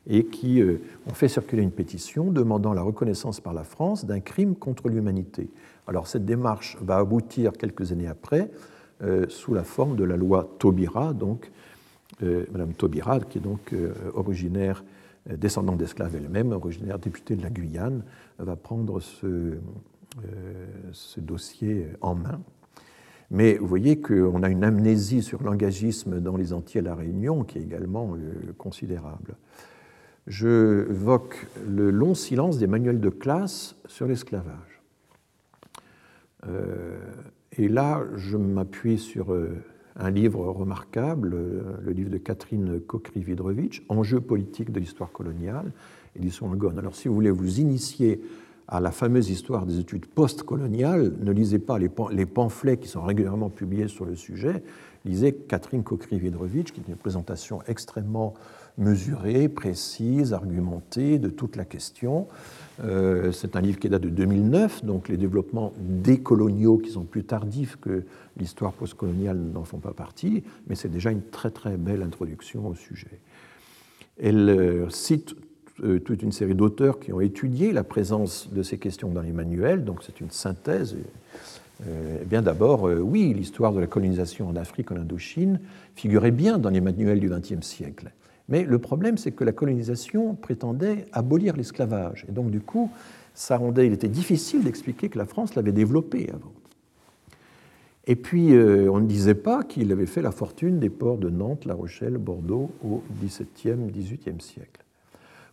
B: et qui euh, ont fait circuler une pétition demandant la reconnaissance par la France d'un crime contre l'humanité. Alors cette démarche va aboutir quelques années après euh, sous la forme de la loi Taubira, donc Madame Taubira, qui est donc euh, originaire, euh, descendante d'esclaves elle-même, originaire députée de la Guyane, va prendre euh, ce dossier en main. Mais vous voyez qu'on a une amnésie sur l'engagisme dans les Antilles à La Réunion qui est également considérable. Je évoque le long silence des manuels de classe sur l'esclavage. et là, je m'appuie sur un livre remarquable, le livre de Catherine Kokri-Vidrovitch, Enjeux politiques de l'histoire coloniale, édition Angone. Alors, si vous voulez vous initier à la fameuse histoire des études postcoloniales, ne lisez pas les pamphlets qui sont régulièrement publiés sur le sujet, lisez Catherine Kokri-Vidrovitch, qui est une présentation extrêmement mesurée, précise, argumentée de toute la question. Euh, c'est un livre qui date de 2009, donc les développements décoloniaux qui sont plus tardifs que l'histoire postcoloniale n'en font pas partie, mais c'est déjà une très très belle introduction au sujet. Elle euh, cite toute une série d'auteurs qui ont étudié la présence de ces questions dans les manuels, donc c'est une synthèse. Eh bien d'abord, oui, l'histoire de la colonisation en Afrique, en Indochine, figurait bien dans les manuels du XXe siècle. Mais le problème, c'est que la colonisation prétendait abolir l'esclavage. Et donc, du coup, ça rendait, il était difficile d'expliquer que la France l'avait développé avant. Et puis, euh, on ne disait pas qu'il avait fait la fortune des ports de Nantes, La Rochelle, Bordeaux au XVIIe, XVIIIe siècle.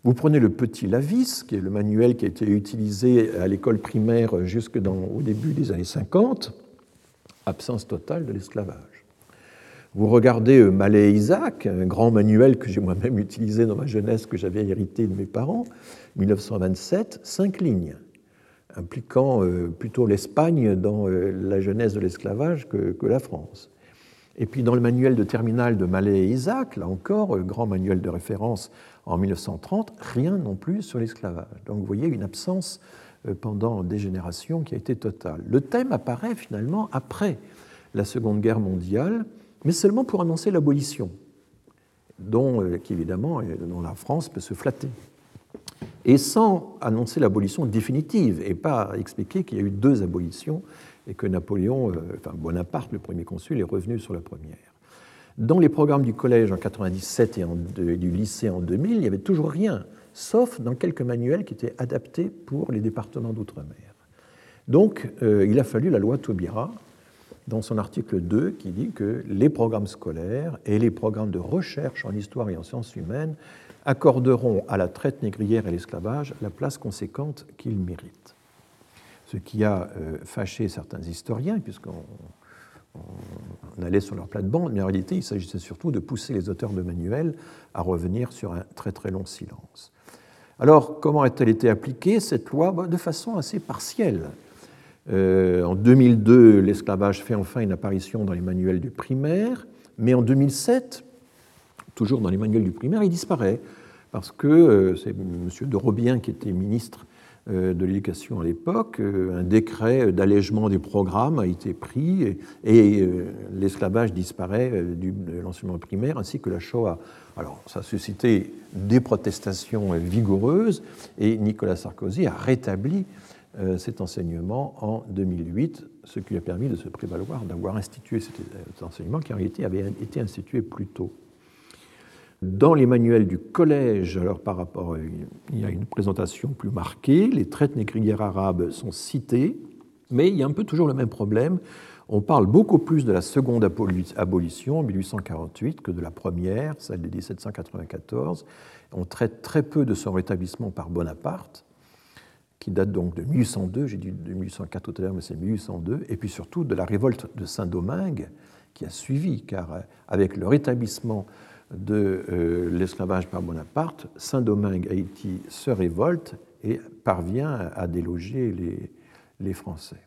B: Vous prenez le petit Lavis, qui est le manuel qui a été utilisé à l'école primaire jusque au début des années 50, absence totale de l'esclavage. Vous regardez euh, Malais et Isaac, un grand manuel que j'ai moi-même utilisé dans ma jeunesse, que j'avais hérité de mes parents, 1927, cinq lignes, impliquant euh, plutôt l'Espagne dans euh, la jeunesse de l'esclavage que, la France. Et puis dans le manuel de terminal de Malais et Isaac, là encore, grand manuel de référence en 1930, rien non plus sur l'esclavage. Donc vous voyez une absence pendant des générations qui a été totale. Le thème apparaît finalement après la Seconde Guerre mondiale, mais seulement pour annoncer l'abolition, dont, euh, évidemment, euh, dont la France peut se flatter. Et sans annoncer l'abolition définitive, et pas expliquer qu'il y a eu deux abolitions et que Napoléon, euh, enfin Bonaparte, le premier consul, est revenu sur la première. Dans les programmes du collège en 97 et du lycée en 2000, il n'y avait toujours rien, sauf dans quelques manuels qui étaient adaptés pour les départements d'outre-mer. Donc, il a fallu la loi Taubira, dans son article 2 qui dit que les programmes scolaires et les programmes de recherche en histoire et en sciences humaines accorderont à la traite négrière et l'esclavage la place conséquente qu'ils méritent. Ce qui a euh, fâché certains historiens, puisqu'on allait sur leur plate-bande, mais en réalité, il s'agissait surtout de pousser les auteurs de manuels à revenir sur un très très long silence. Alors, comment a-t-elle été appliquée, cette loi? Bah, De façon assez partielle. Euh, en 2002, l'esclavage fait enfin une apparition dans les manuels du primaire, mais en 2007, toujours dans les manuels du primaire, il disparaît, parce que euh, c'est M. de Robien qui était ministre de l'Éducation à l'époque, un décret d'allègement des programmes a été pris et, l'esclavage disparaît de l'enseignement primaire ainsi que la Shoah. Alors ça a suscité des protestations vigoureuses et Nicolas Sarkozy a rétabli euh, cet enseignement en 2008, ce qui lui a permis de se prévaloir d'avoir institué cet enseignement qui avait été institué plus tôt. Dans les manuels du collège, alors par rapport, il y a une présentation plus marquée, les traites négrières arabes sont citées, mais il y a un peu toujours le même problème. On parle beaucoup plus de la seconde abolition en 1848 que de la première, celle de 1794. On traite très peu de son rétablissement par Bonaparte qui date donc de 1802, j'ai dit de 1804 tout à l'heure, mais c'est 1802, et puis surtout de la révolte de Saint-Domingue qui a suivi, car euh, avec le rétablissement de euh, l'esclavage par Bonaparte, Saint-Domingue Haïti se révolte et parvient à déloger les, Français.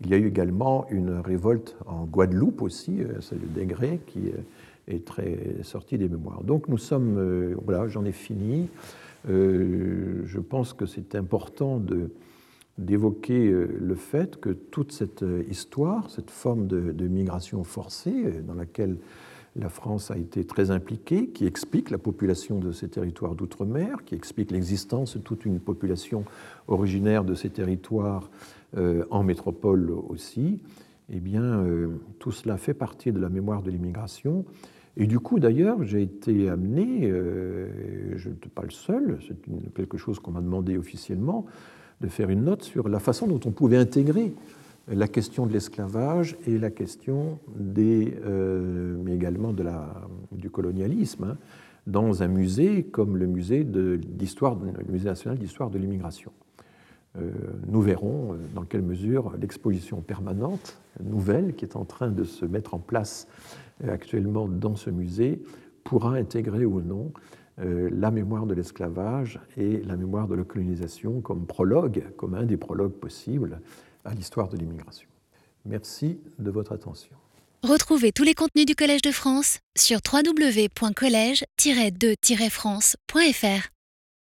B: Il y a eu également une révolte en Guadeloupe aussi, euh, celle de Degré, qui est très sortie des mémoires. Donc nous sommes, voilà, j'en ai fini. Euh, je pense que c'est important d'évoquer euh, le fait que toute cette euh, histoire, cette forme de, migration forcée dans laquelle la France a été très impliquée, qui explique la population de ces territoires d'outre-mer, qui explique l'existence de toute une population originaire de ces territoires en métropole aussi, eh bien, tout cela fait partie de la mémoire de l'immigration. Et du coup, d'ailleurs, j'ai été amené, euh, je ne suis pas le seul, c'est quelque chose qu'on m'a demandé officiellement, de faire une note sur la façon dont on pouvait intégrer la question de l'esclavage et la question des, euh, mais également du colonialisme hein, dans un musée comme le musée, d'histoire, le musée national d'histoire de l'immigration. Euh, nous verrons dans quelle mesure l'exposition permanente nouvelle qui est en train de se mettre en place actuellement dans ce musée pourra intégrer ou non euh, la mémoire de l'esclavage et la mémoire de la colonisation comme prologue, comme un des prologues possibles à l'histoire de l'immigration. Merci de votre attention.
A: Retrouvez tous les contenus du Collège de France sur www.colège-2-france.fr.